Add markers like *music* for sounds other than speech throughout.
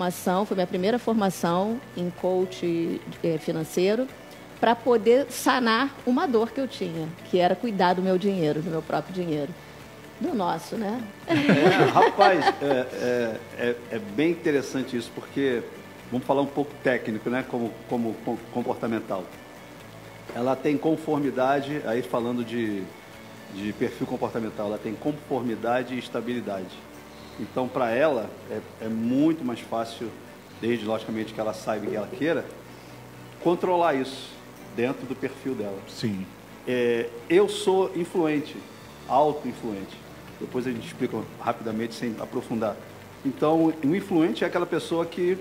formação, foi minha primeira formação em coach eh, financeiro para poder sanar uma dor que eu tinha, que era cuidar do meu dinheiro, do meu próprio dinheiro. Do nosso, né? É, rapaz, é, é, é, é bem interessante isso, porque vamos falar um pouco técnico, né? Como, como comportamental. Ela tem conformidade, aí falando de, de perfil comportamental, ela tem conformidade e estabilidade. Então, para ela, é, é, muito mais fácil, desde logicamente que ela saiba que ela queira, controlar isso dentro do perfil dela. Sim. É, eu sou influente, auto-influente. Depois a gente explica rapidamente, sem aprofundar. Então, um influente é aquela pessoa que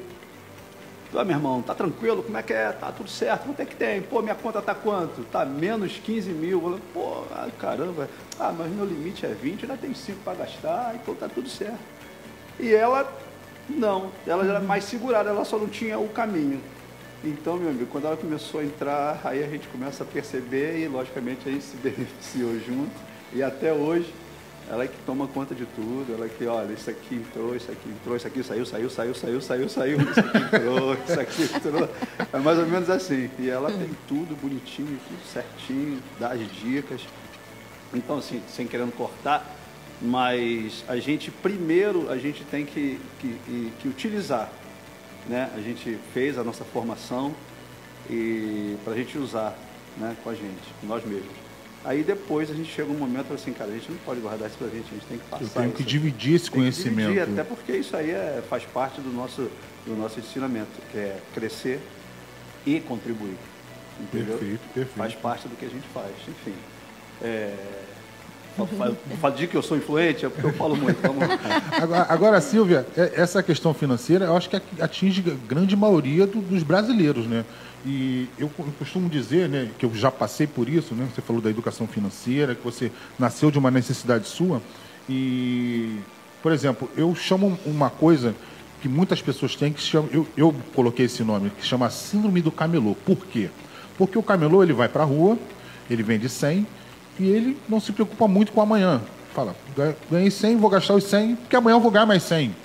ah, meu irmão, tá tranquilo? Como é que é? Tá tudo certo? Quanto é que tem? Pô, minha conta tá quanto? Tá menos 15 mil. Pô, ai, caramba. Ah, mas meu limite é 20, ainda tem 5 para gastar, então tá tudo certo. E ela, não. Ela era mais segurada, ela só não tinha o caminho. Então, meu amigo, quando ela começou a entrar, aí a gente começa a perceber e, logicamente, a gente se beneficiou junto. E até hoje, ela é que toma conta de tudo, ela é que, olha, isso aqui entrou, isso aqui entrou, isso aqui saiu, saiu, saiu, saiu, saiu, saiu, isso aqui entrou, *laughs* isso aqui entrou. É mais ou menos assim. E ela tem tudo bonitinho, tudo certinho, dá as dicas. Então, assim, sem querendo cortar, mas a gente, primeiro, a gente tem que, que, que utilizar. Né? A gente fez a nossa formação e para a gente usar né, com a gente, nós mesmos. Aí depois a gente chega um momento assim, cara, a gente não pode guardar isso pra gente, a gente tem que passar. Eu tenho que dividir esse conhecimento. Dividir, até porque isso aí é, faz parte do nosso, do nosso ensinamento, que é crescer e contribuir. Entendeu? Perfeito, perfeito. Faz parte do que a gente faz, enfim. É, Falo de que eu sou influente, é porque eu falo muito. *laughs* Agora, agora, Silvia, é, essa questão financeira, eu acho que atinge a grande maioria do, dos brasileiros, né? E eu costumo dizer, né, que eu já passei por isso, né? Você falou da educação financeira, que você nasceu de uma necessidade sua. E, por exemplo, eu chamo uma coisa que muitas pessoas têm que chama, eu, eu coloquei esse nome, que chama síndrome do camelô. Por quê? Porque o camelô ele vai para a rua, ele vende 100 e ele não se preocupa muito com amanhã. Fala, ganhei 100, vou gastar os 100, porque amanhã eu vou ganhar mais 100.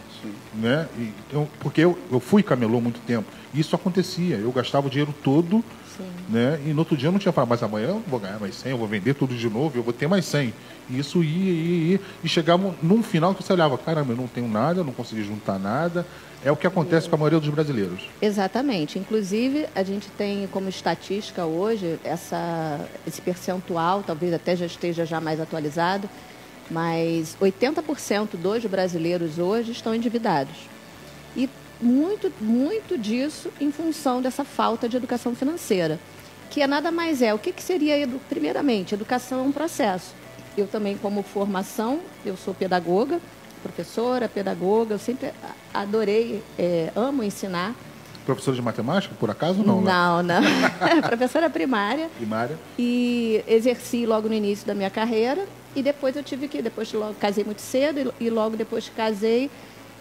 Né? E, eu, porque eu, eu fui camelô muito tempo. Isso acontecia. Eu gastava o dinheiro todo, Sim. né? E no outro dia eu não tinha falado, mas amanhã eu vou ganhar mais 100, eu vou vender tudo de novo, eu vou ter mais 100. E isso ia, ia, ia. E chegava num final que você olhava, caramba, eu não tenho nada, eu não consegui juntar nada. É o que acontece com a maioria dos brasileiros. Exatamente. Inclusive, a gente tem como estatística hoje essa, esse percentual, talvez até já esteja já mais atualizado, mas 80% dos brasileiros hoje estão endividados. E muito, muito disso em função dessa falta de educação financeira, que é nada mais é. O que, que seria, primeiramente, educação é um processo. Eu também, como formação, eu sou pedagoga, professora, pedagoga, eu sempre adorei, é, amo ensinar. Professora de matemática, por acaso, não? Né? Não, não. *laughs* *laughs* professora primária. Primária. E exerci logo no início da minha carreira. E depois eu tive que, depois logo casei muito cedo e logo depois que casei,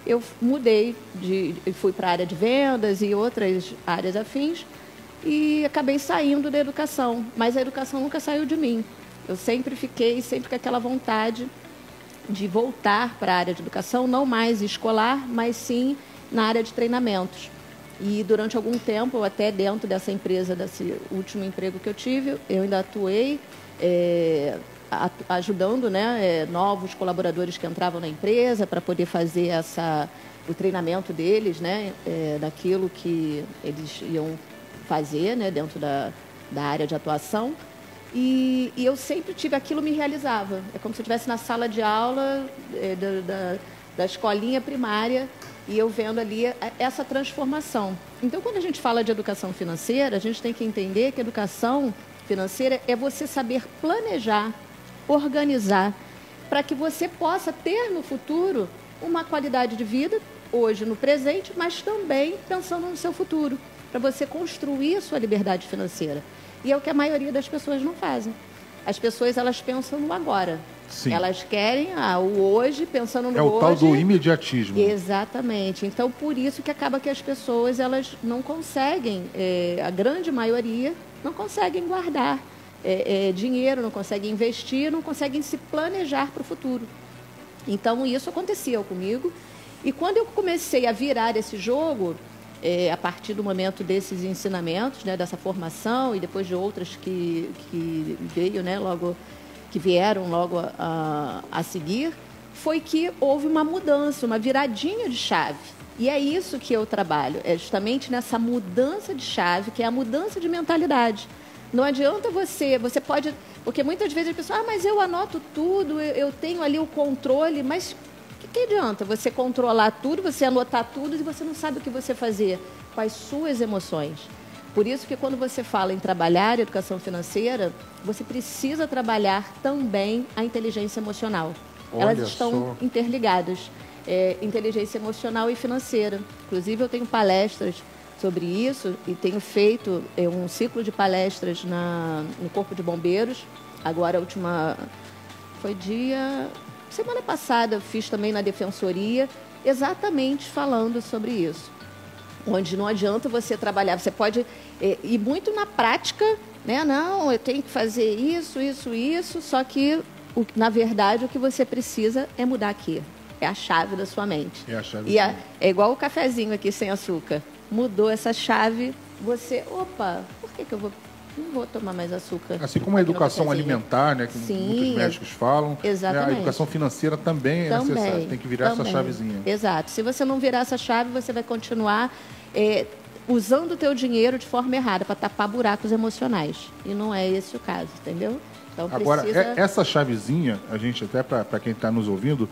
eu mudei, de, fui para a área de vendas e outras áreas afins e acabei saindo da educação. Mas a educação nunca saiu de mim. Eu sempre fiquei, sempre com aquela vontade de voltar para a área de educação, não mais escolar, mas sim na área de treinamentos. E durante algum tempo, até dentro dessa empresa, desse último emprego que eu tive, eu ainda atuei é, ajudando né, é, novos colaboradores que entravam na empresa para poder fazer essa, o treinamento deles, né, é, daquilo que eles iam fazer né, dentro da, da área de atuação. E, e, eu sempre tive aquilo me realizava. É como se eu estivesse na sala de aula é, da, da, da escolinha primária e eu vendo ali essa transformação. Então, quando a gente fala de educação financeira, a gente tem que entender que educação financeira é você saber planejar organizar, para que você possa ter no futuro uma qualidade de vida, hoje no presente, mas também pensando no seu futuro, para você construir a sua liberdade financeira. E é o que a maioria das pessoas não fazem. As pessoas elas pensam no agora. Sim. Elas querem ah, o hoje, pensando no hoje. É o hoje. tal do imediatismo. Exatamente. Então, por isso que acaba que as pessoas elas não conseguem, é, a grande maioria, não conseguem guardar é, é, dinheiro, não conseguem investir, não conseguem se planejar para o futuro. Então, isso acontecia comigo. E quando eu comecei a virar esse jogo, é, a partir do momento desses ensinamentos, né, dessa formação e depois de outras que, que veio, né, logo que vieram logo a, a seguir, foi que houve uma mudança, uma viradinha de chave. E é isso que eu trabalho, é justamente nessa mudança de chave, que é a mudança de mentalidade. Não adianta você, você pode, porque muitas vezes a pessoa, ah, mas eu anoto tudo, eu, eu tenho ali o controle, mas que adianta você controlar tudo, você anotar tudo e você não sabe o que você fazer com as suas emoções? Por isso que quando você fala em trabalhar educação financeira, você precisa trabalhar também a inteligência emocional. Olha Elas estão só. interligadas, é, inteligência emocional e financeira. Inclusive eu tenho palestras sobre isso e tenho feito é, um ciclo de palestras na, no Corpo de Bombeiros. Agora a última foi dia Semana passada fiz também na defensoria, exatamente falando sobre isso. Onde não adianta você trabalhar, você pode é, ir muito na prática, né? Não, eu tenho que fazer isso, isso, isso, só que o, na verdade o que você precisa é mudar aqui. É a chave da sua mente. É a chave. E a, é igual o cafezinho aqui sem açúcar. Mudou essa chave, você, opa, por que, que eu vou não vou tomar mais açúcar. Assim como a educação alimentar, né, que Sim, muitos médicos falam, exatamente. Né, a educação financeira também, também é necessária, tem que virar também. essa chavezinha. Exato. Se você não virar essa chave, você vai continuar é, usando o teu dinheiro de forma errada para tapar buracos emocionais. E não é esse o caso, entendeu? Então, Agora, precisa... é, essa chavezinha, a gente até para quem está nos ouvindo,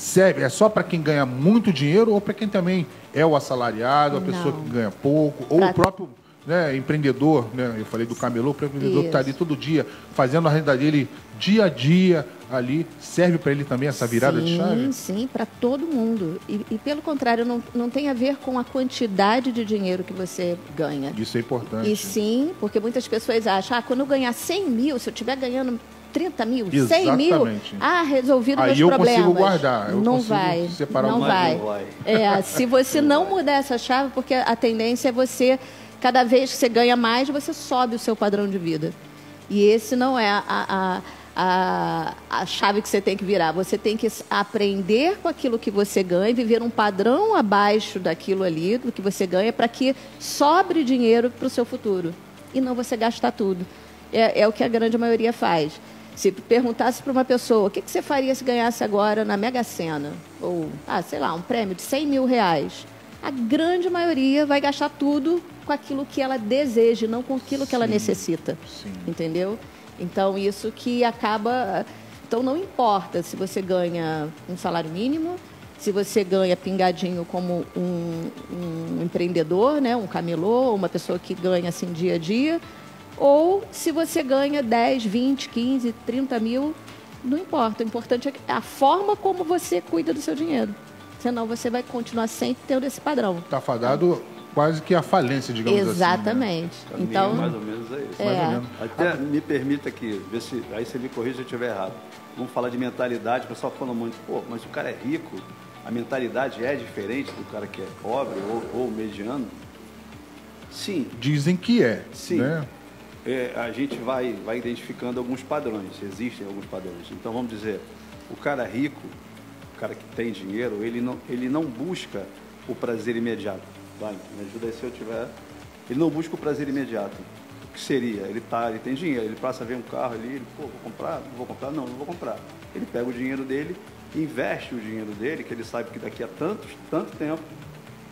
serve é só para quem ganha muito dinheiro ou para quem também é o assalariado, a não. pessoa que ganha pouco, ou pra... o próprio né, empreendedor, né, eu falei do camelô, o empreendedor que está ali todo dia, fazendo a renda dele dia a dia ali, serve para ele também essa virada sim, de chave? Sim, sim, para todo mundo. E, e, pelo contrário, não, não tem a ver com a quantidade de dinheiro que você ganha. Isso é importante. E sim, porque muitas pessoas acham, ah, quando eu ganhar 100 mil, se eu estiver ganhando 30 mil, Exatamente. 100 mil, ah, resolvido Aí meus eu problemas. consigo guardar. Eu não consigo vai, separar não vai. É, se você não mudar essa chave, porque a tendência é você Cada vez que você ganha mais, você sobe o seu padrão de vida. E esse não é a, a, a, a chave que você tem que virar. Você tem que aprender com aquilo que você ganha, viver um padrão abaixo daquilo ali, do que você ganha, para que sobre dinheiro para o seu futuro. E não você gastar tudo. É, é, o que a grande maioria faz. Se perguntasse para uma pessoa, o que, que você faria se ganhasse agora na Mega Sena? Ou, ah, sei lá, um prêmio de 100 mil reais a grande maioria vai gastar tudo com aquilo que ela deseja, não com aquilo que ela necessita. Sim. Entendeu? Então, isso que acaba. Então, não importa se você ganha um salário mínimo, se você ganha pingadinho como um, um empreendedor, né, um camelô, uma pessoa que ganha assim dia a dia, ou se você ganha 10, 20, 15, 30 mil, não importa. O importante é a forma como você cuida do seu dinheiro. Senão você vai continuar sempre tendo esse padrão. Está fadado quase que a falência, digamos Exatamente. assim. Exatamente. Né? Então, mais ou menos é isso. É. Até me permita aqui, ver se, aí você me corrija se eu estiver errado. Vamos falar de mentalidade, o pessoal falando muito, pô, mas o cara é rico, a mentalidade é diferente do cara que é pobre ou, ou mediano? Sim. Dizem que é. Sim. Né? É, a gente vai, vai identificando alguns padrões, existem alguns padrões. Então vamos dizer, o cara rico, cara que tem dinheiro, ele não, ele não busca o prazer imediato. Vai, me ajuda aí se eu tiver. Ele não busca o prazer imediato. O que seria? Ele, tá, ele tem dinheiro, ele passa a ver um carro ali, ele, pô, vou comprar? Não vou comprar? Não, não vou comprar. Ele pega o dinheiro dele, investe o dinheiro dele, que ele sabe que daqui a tanto, tanto tempo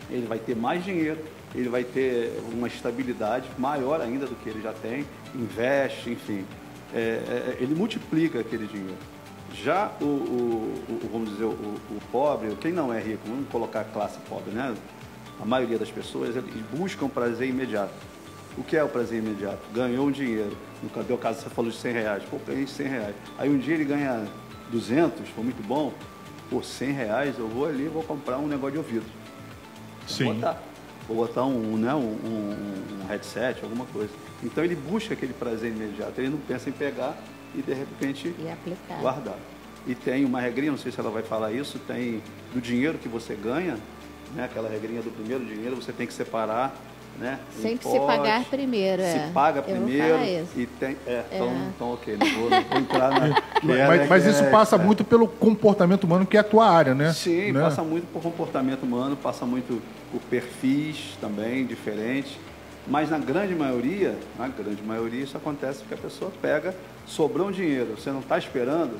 ele vai ter mais dinheiro, ele vai ter uma estabilidade maior ainda do que ele já tem, investe, enfim. É, é, ele multiplica aquele dinheiro. Já o, o, o vamos dizer, o, o, pobre, quem não é rico, vamos colocar a classe pobre, né? A maioria das pessoas eles buscam prazer imediato. O que é o prazer imediato? Ganhou um dinheiro. No teu caso, você falou de 100 reais. Pô, ganhei 100 reais. Aí um dia ele ganha 200, foi muito bom. Por 100 reais eu vou ali e vou comprar um negócio de ouvido. Sim. Vou botar. Vou botar um, né, um, um, um headset, alguma coisa. Então ele busca aquele prazer imediato. Ele não pensa em pegar e de repente e guardar. E tem uma regrinha, não sei se ela vai falar isso, tem do dinheiro que você ganha, né, aquela regrinha do primeiro dinheiro, você tem que separar né? Sempre se pagar primeiro, Se é. paga primeiro e tem. É, então, É. então ok, não vou, não vou entrar na. *laughs* que é, Mas, né, mas que isso é- passa é. muito pelo comportamento humano, que é a tua área, né? Sim, Né? passa muito por comportamento humano, passa muito por perfis também diferentes. Mas na grande maioria, na grande maioria, isso acontece porque a pessoa pega, sobrou um dinheiro, você não está esperando,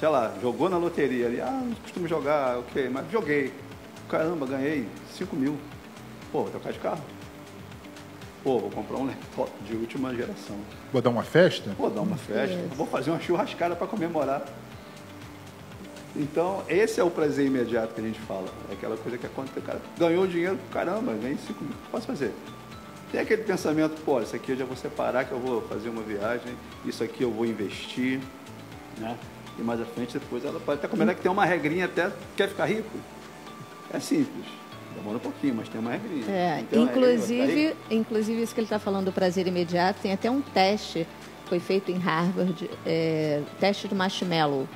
sei lá, jogou na loteria ali, ah, não costumo jogar, ok, mas joguei. Caramba, ganhei 5 mil. Pô, vou trocar de carro. Pô, vou comprar um laptop de última geração. Vou dar uma festa? Vou dar uma festa, vou fazer uma churrascada para comemorar. Então, esse é o prazer imediato que a gente fala. É aquela coisa que acontece. O cara ganhou dinheiro, caramba, ganhei 5 mil, o que posso fazer? Tem aquele pensamento, pô, isso aqui eu já vou separar, que eu vou fazer uma viagem, isso aqui eu vou investir, né? E mais à frente, depois, ela pode até combinar que tem uma regrinha até, quer ficar rico? É simples. Demora um pouquinho, mas tem uma regrinha. É, Então, inclusive, inclusive isso que ele está falando do prazer imediato, tem até um teste, foi feito em Harvard, é, teste do marshmallow.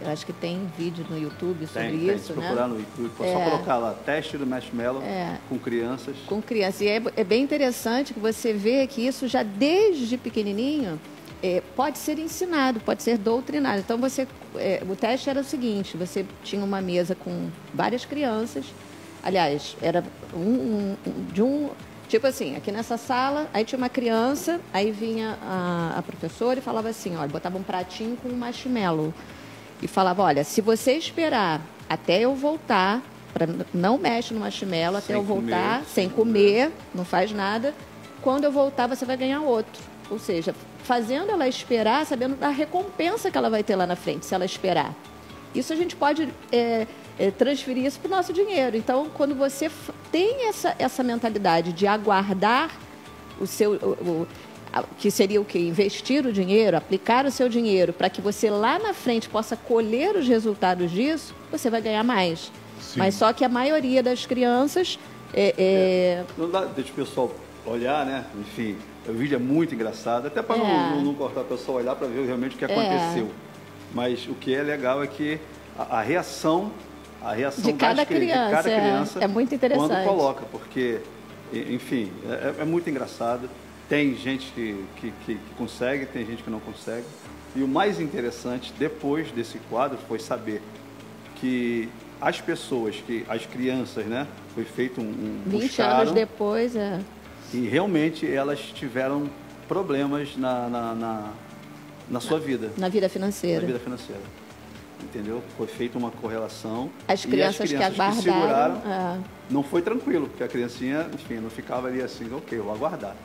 Eu acho que tem vídeo no YouTube sobre Tem, tem. isso, Se né? procurar no YouTube, é só colocar lá, teste do marshmallow É. com crianças. com criança. E é, é bem interessante que você vê que isso já desde pequenininho é, pode ser ensinado, pode ser doutrinado. Então você, é, o teste era o seguinte: você tinha uma mesa com várias crianças. Aliás, era um, um- de um tipo assim, aqui nessa sala, aí tinha uma criança, aí vinha a, a professora e falava assim, olha, botava um pratinho com um marshmallow e falava, olha, se você esperar até eu voltar, pra, não mexe no marshmallow até Sem eu voltar, comer, sem comer, não faz nada. Quando eu voltar, você vai ganhar outro. Ou seja, fazendo ela esperar, sabendo da recompensa que ela vai ter lá na frente, se ela esperar. Isso a gente pode é, é, transferir isso para o nosso dinheiro. Então, quando você tem essa, essa mentalidade de aguardar o seu. o- o- a- que seria o quê? Investir o dinheiro, aplicar o seu dinheiro para que você lá na frente possa colher os resultados disso, você vai ganhar mais. Sim. Mas só que a maioria das crianças é, é, Não dá, deixa o pessoal olhar, né? Enfim, o vídeo é muito engraçado, até para É. não, não, não cortar o pessoal olhar para ver realmente o que aconteceu. Mas o que é legal é que a, a reação, a reação De cada das cri- criança, de cada é. criança É muito interessante. quando coloca, porque, enfim, é, é muito engraçado. Tem gente que, que, que, consegue, tem gente que não consegue. E o mais interessante depois desse quadro foi saber que as pessoas, que as crianças, né? Foi feito um, um 20 buscaram, anos depois. É, e realmente elas tiveram problemas na, na, na, na sua vida, na vida na financeira. vida financeira. Entendeu? Foi feita uma correlação. As e crianças, que aguardaram. seguraram, é. não foi tranquilo, porque a criancinha, enfim, não ficava ali assim, ok, eu vou aguardar.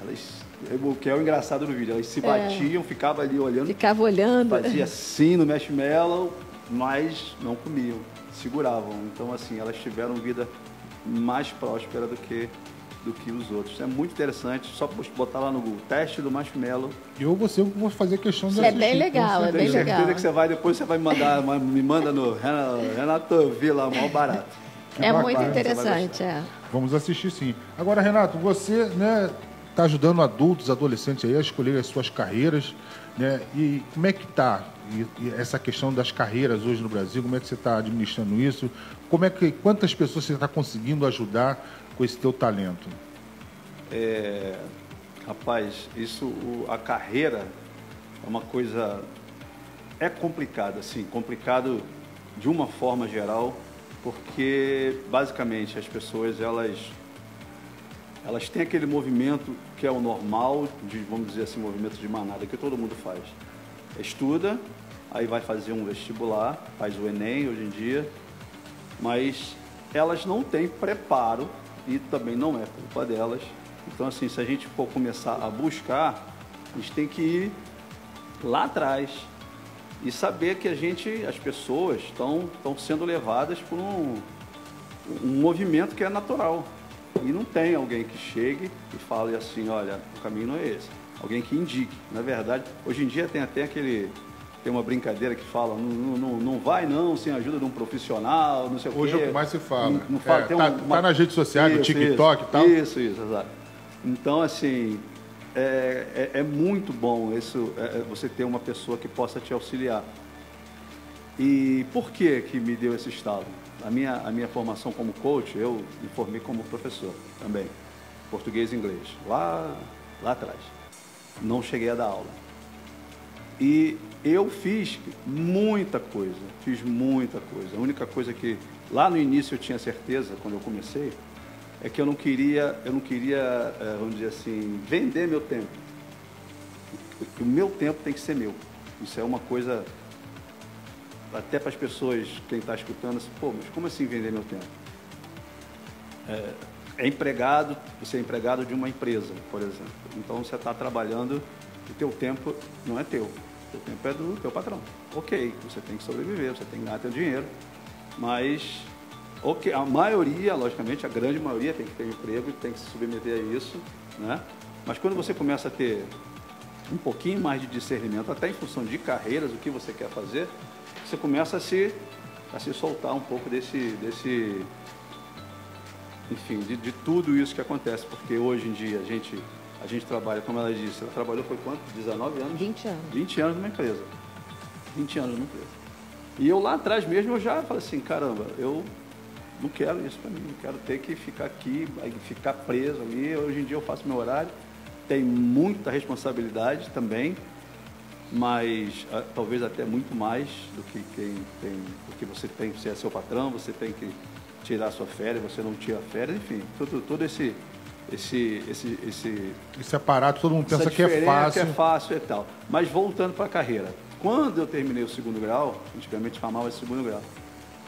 Elas, o que é o engraçado do vídeo, elas se batiam, ficavam ali olhando, Ficava olhando. fazia assim no marshmallow, mas não comiam, seguravam. Então, assim, elas tiveram vida mais próspera do que, do que os outros. É muito interessante, só botar lá no Google, teste do marshmallow. Eu vou ser, vou fazer questão de É assistir, bem legal, é bem Tenho certeza legal. que você vai, depois você vai me mandar, *laughs* me manda no Renato, Vila, mal barato. É bacana, muito interessante, é. Vamos assistir sim. Agora, Renato, você né, está ajudando adultos, adolescentes aí a escolher as suas carreiras, né? E como é que está essa questão das carreiras hoje no Brasil? Como é que você está administrando isso? Como é que quantas pessoas você está conseguindo ajudar com esse teu talento? É, rapaz, isso, o- a carreira é uma coisa. É complicada, sim, complicado de uma forma geral, porque basicamente as pessoas elas elas têm aquele movimento que é o normal, de, vamos dizer assim, movimento de manada, que todo mundo faz. Estuda, aí vai fazer um vestibular, faz o Enem hoje em dia, mas elas não têm preparo e também não é culpa delas. Então, assim, se a gente for começar a buscar, a gente tem que ir lá atrás e saber que a gente, as pessoas, estão, sendo levadas por um, um movimento que é natural. E não tem alguém que chegue e fale assim, olha, o caminho não é esse. Alguém que indique. Na verdade, hoje em dia tem até aquele. Tem uma brincadeira que fala, não, não, não- vai não sem a ajuda de um profissional, não sei Hoje o é quê. o que mais se fala. Não, não fala É, tá- uma- tá nas redes sociais, no TikTok e tal. Isso, isso, exato. Então, assim, é, é, é muito bom isso, é, é você ter uma pessoa que possa te auxiliar. E por que que me deu esse estalo? A minha, a minha formação como coach, eu me formei como professor também. português e inglês, lá, lá atrás. Não cheguei a dar aula. E eu fiz muita coisa, fiz muita coisa. A única coisa que lá no início eu tinha certeza, quando eu comecei, é que eu não queria, eu não queria, eh, vamos dizer assim, vender meu tempo. O meu tempo tem que ser meu. Isso é uma coisa, até para as pessoas, quem está escutando, assim, pô, mas como assim vender meu tempo? É, é empregado, você é empregado de uma empresa, por exemplo. Então você está trabalhando, o teu tempo não é teu, o tempo é do teu patrão. Ok, você tem que sobreviver, você tem que ganhar teu dinheiro, mas ok, a maioria, logicamente, a grande maioria tem que ter emprego tem que se submeter a isso, né? Mas quando você começa a ter um pouquinho mais de discernimento, até em função de carreiras, o que você quer fazer, você começa a se, a se soltar um pouco desse, desse enfim, de, de tudo isso que acontece, porque hoje em dia a gente, a gente trabalha, como ela disse, ela trabalhou foi quanto? 19 anos? 20 anos. 20 anos numa empresa. 20 anos numa empresa. E eu lá atrás mesmo, eu já falei assim, caramba, eu não quero isso para mim, não quero ter que ficar aqui, ficar preso ali. Hoje em dia eu faço meu horário, tem muita responsabilidade também, mas ah, talvez até muito mais do que quem tem, porque você tem, você é seu patrão, você tem que tirar sua férias, você não tira férias, enfim, todo, todo esse, esse, esse, esse, esse aparato, todo mundo pensa que é fácil. Que é fácil e tal. Mas voltando para a carreira, quando eu terminei o segundo grau, antigamente chamava de segundo grau,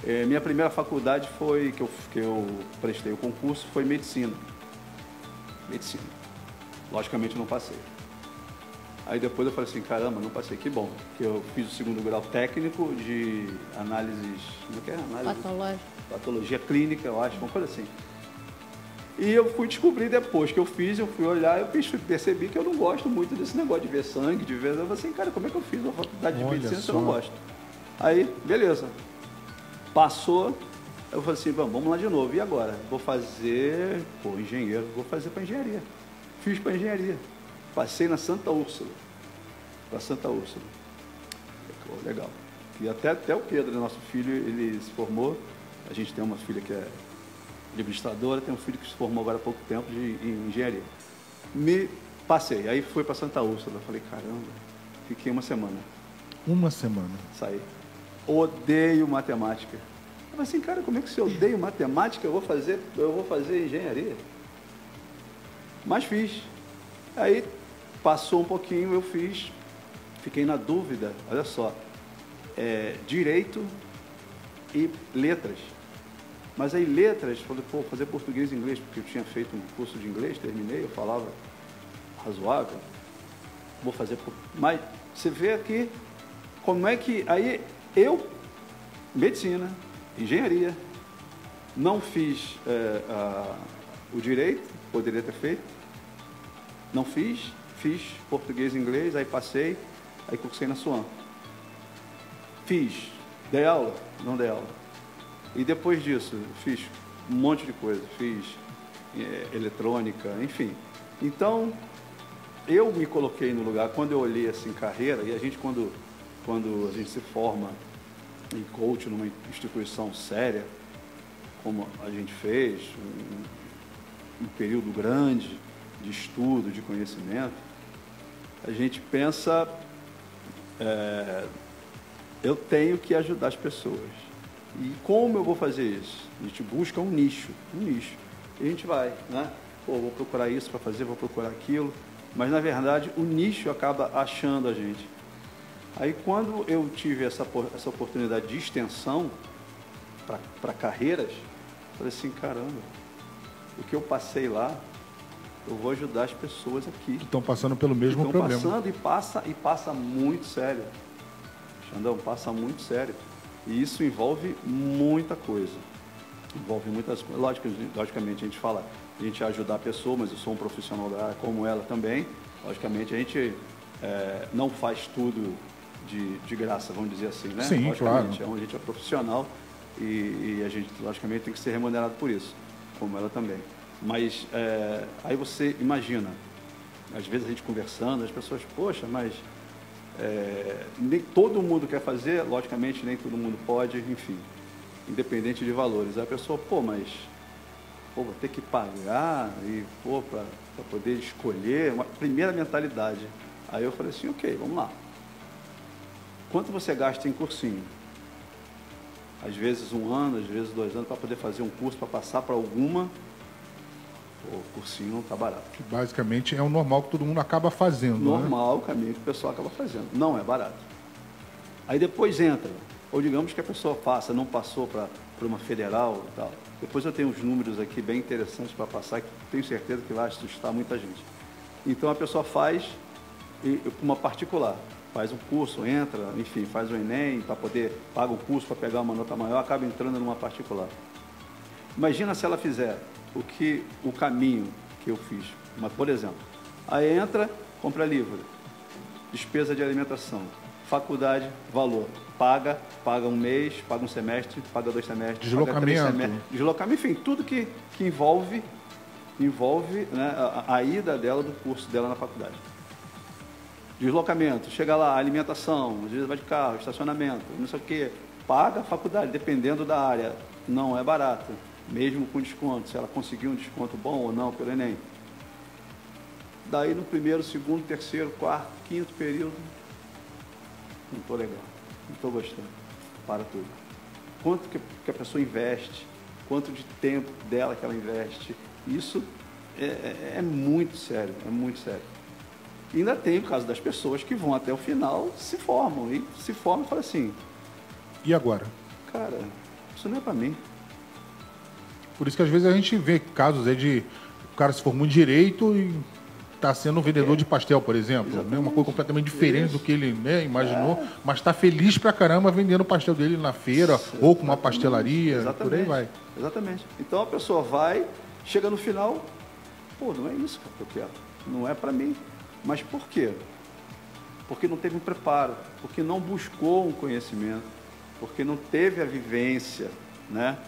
é, minha primeira faculdade foi que eu, que eu prestei o concurso foi medicina. Medicina. Logicamente não passei. Aí depois eu falei assim, caramba, não passei, que bom. Que eu fiz o segundo grau técnico de análises. Como é que é? Análise, Patológica. Patologia clínica, eu acho, uma coisa assim. E eu fui descobrir depois que eu fiz, eu fui olhar, eu percebi que eu não gosto muito desse negócio de ver sangue, de ver. Eu falei assim, cara, como é que eu fiz uma faculdade de Olha medicina se eu não gosto? Aí, beleza. Passou, eu falei assim, vamos lá de novo. E agora? Vou fazer, pô, engenheiro, vou fazer para engenharia. Fiz para engenharia. Passei na Santa Úrsula. Para Santa Úrsula. Legal. E até, até o Pedro, nosso filho, ele se formou. A gente tem uma filha que é administradora, tem um filho que se formou agora há pouco tempo de, em engenharia. Me passei. Aí fui para Santa Úrsula. Falei, caramba, fiquei uma semana. Uma semana. Saí. Odeio matemática. Eu falei assim, cara, como é que se odeio matemática, eu vou fazer, eu vou fazer engenharia? Mas fiz. Aí passou um pouquinho, eu fiz, fiquei na dúvida, olha só, é, direito e letras. Mas aí letras, falei, pô, fazer português e inglês, porque eu tinha feito um curso de inglês, terminei, eu falava razoável, vou fazer. Mas você vê aqui como é que. Aí eu, medicina, engenharia, não fiz é, a, o direito, poderia ter feito, não fiz, fiz português e inglês, aí passei, aí cursei na Suam. Fiz, dei aula, não dei aula. E depois disso, fiz um monte de coisa, fiz é, eletrônica, enfim. Então, eu me coloquei no lugar, quando eu olhei assim carreira, e a gente quando, quando a gente se forma em coach numa instituição séria, como a gente fez, um, um período grande, de estudo, de conhecimento, a gente pensa, é, eu tenho que ajudar as pessoas. E como eu vou fazer isso? A gente busca um nicho, um nicho. E a gente vai, né? Pô, vou procurar isso para fazer, vou procurar aquilo. Mas, na verdade, o nicho acaba achando a gente. Aí, quando eu tive essa, essa oportunidade de extensão para carreiras, falei assim, caramba, o que eu passei lá eu vou ajudar as pessoas aqui. Que estão passando pelo mesmo estão problema. Estão passando e passa, e passa muito sério. Xandão, passa muito sério. E isso envolve muita coisa. Envolve muitas coisas. Lógico, logicamente a gente fala, a gente ajudar a pessoa, mas eu sou um profissional da área como ela também. Logicamente a gente é, não faz tudo de, de graça, vamos dizer assim, né? Sim, claro. A gente é profissional e, e a gente, logicamente, tem que ser remunerado por isso, como ela também. Mas é, aí você imagina, às vezes a gente conversando, as pessoas, poxa, mas é, nem todo mundo quer fazer, logicamente nem todo mundo pode, enfim, independente de valores. Aí a pessoa, pô, mas pô, vou ter que pagar e, pô, para poder escolher, uma primeira mentalidade. Aí eu falei assim, ok, vamos lá. Quanto você gasta em cursinho? Às vezes um ano, às vezes dois anos, para poder fazer um curso, para passar para alguma. O cursinho não está barato. Que basicamente é o normal que todo mundo acaba fazendo. né? Normal, o caminho que o pessoal acaba fazendo. Não é barato. Aí depois entra, ou digamos que a pessoa passa, não passou para uma federal e tal. Depois eu tenho uns números aqui bem interessantes para passar, que tenho certeza que vai assustar muita gente. Então a pessoa faz e- uma particular, faz um curso, entra, enfim, faz o Enem para poder, paga o curso para pegar uma nota maior, acaba entrando numa particular. Imagina se ela fizer o que o caminho que eu fiz. Mas, por exemplo, aí entra, compra livro, despesa de alimentação, faculdade, valor, paga, paga um mês, paga um semestre, paga dois semestres, paga três Deslocamento. semestres, deslocamento, enfim, tudo que, que envolve envolve né, a, a ida dela do curso dela na faculdade. Deslocamento, chega lá, alimentação, às vezes vai de carro, estacionamento, não sei o quê. Paga a faculdade, dependendo da área. Não é barato, mesmo com desconto, se ela conseguir um desconto bom ou não pelo Enem. Daí no primeiro, segundo, terceiro, quarto, quinto período, não estou legal, não estou gostando. Para tudo. Quanto que, que a pessoa investe, quanto de tempo dela que ela investe, isso é, é- é muito sério, é muito sério. E ainda tem o caso das pessoas que vão até o final, se formam, e se formam e falam assim, E agora? cara, isso não é para mim. Por isso que às vezes a gente vê casos aí de o cara se formou em direito e está sendo um vendedor de pastel, por exemplo. Né? Uma coisa completamente diferente Isso. do que ele né, imaginou, mas está feliz pra caramba vendendo o pastel dele na feira ou com uma pastelaria, por aí vai. Exatamente. Então a pessoa vai, chega no final, pô, não é isso que eu quero. Não é para mim. Mas por quê? Porque não teve um preparo, porque não buscou um conhecimento, porque não teve a vivência né,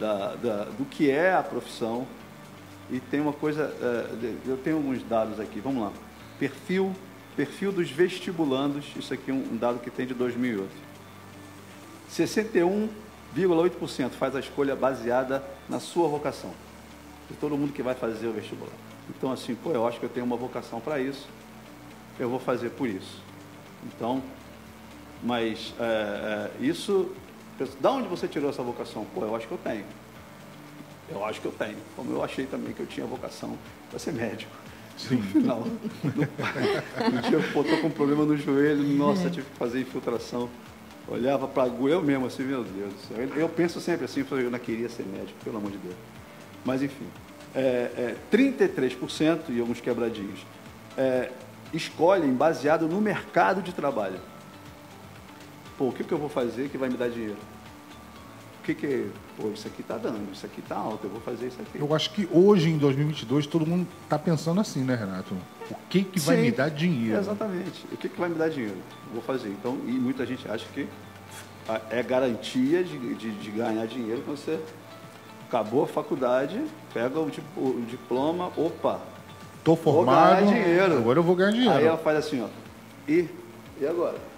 da, da- do que é a profissão. E tem uma coisa, de- eu tenho alguns dados aqui, vamos lá. Perfil, perfil dos vestibulandos, isso aqui é um dado que tem de 2008. 61,8% faz a escolha baseada na sua vocação. De todo mundo que vai fazer o vestibular. Então, assim, pô, eu acho que eu tenho uma vocação para isso, eu vou fazer por isso. Então, mas é, é, isso, da onde você tirou essa vocação? Pô, eu acho que eu tenho. Eu acho que eu tenho. Como eu achei também que eu tinha vocação para ser médico. Sim. No final, no, *laughs* no dia eu pô, tô com um problema no joelho, nossa, tive que fazer infiltração. Olhava para agulha, eu mesmo assim, meu Deus do céu. Eu, penso sempre assim, eu não queria ser médico, pelo amor de Deus. Mas enfim, é, é, 33% e alguns quebradinhos é, escolhem baseado no mercado de trabalho. Pô, o que, que eu vou fazer que vai me dar dinheiro? O que que, pô, isso aqui está dando, isso aqui está alto, eu vou fazer isso aqui. Eu acho que hoje, em 2022, todo mundo está pensando assim, né, Renato? O que, que vai Sim, me dar dinheiro? Exatamente. O que, que vai me dar dinheiro? Vou fazer. Então, e muita gente acha que é garantia de, de, de ganhar dinheiro quando você acabou a faculdade, pega o, o diploma, opa, Tô vou formado, ganhar dinheiro. agora eu vou ganhar dinheiro. Aí ela faz assim, ó. E, e agora?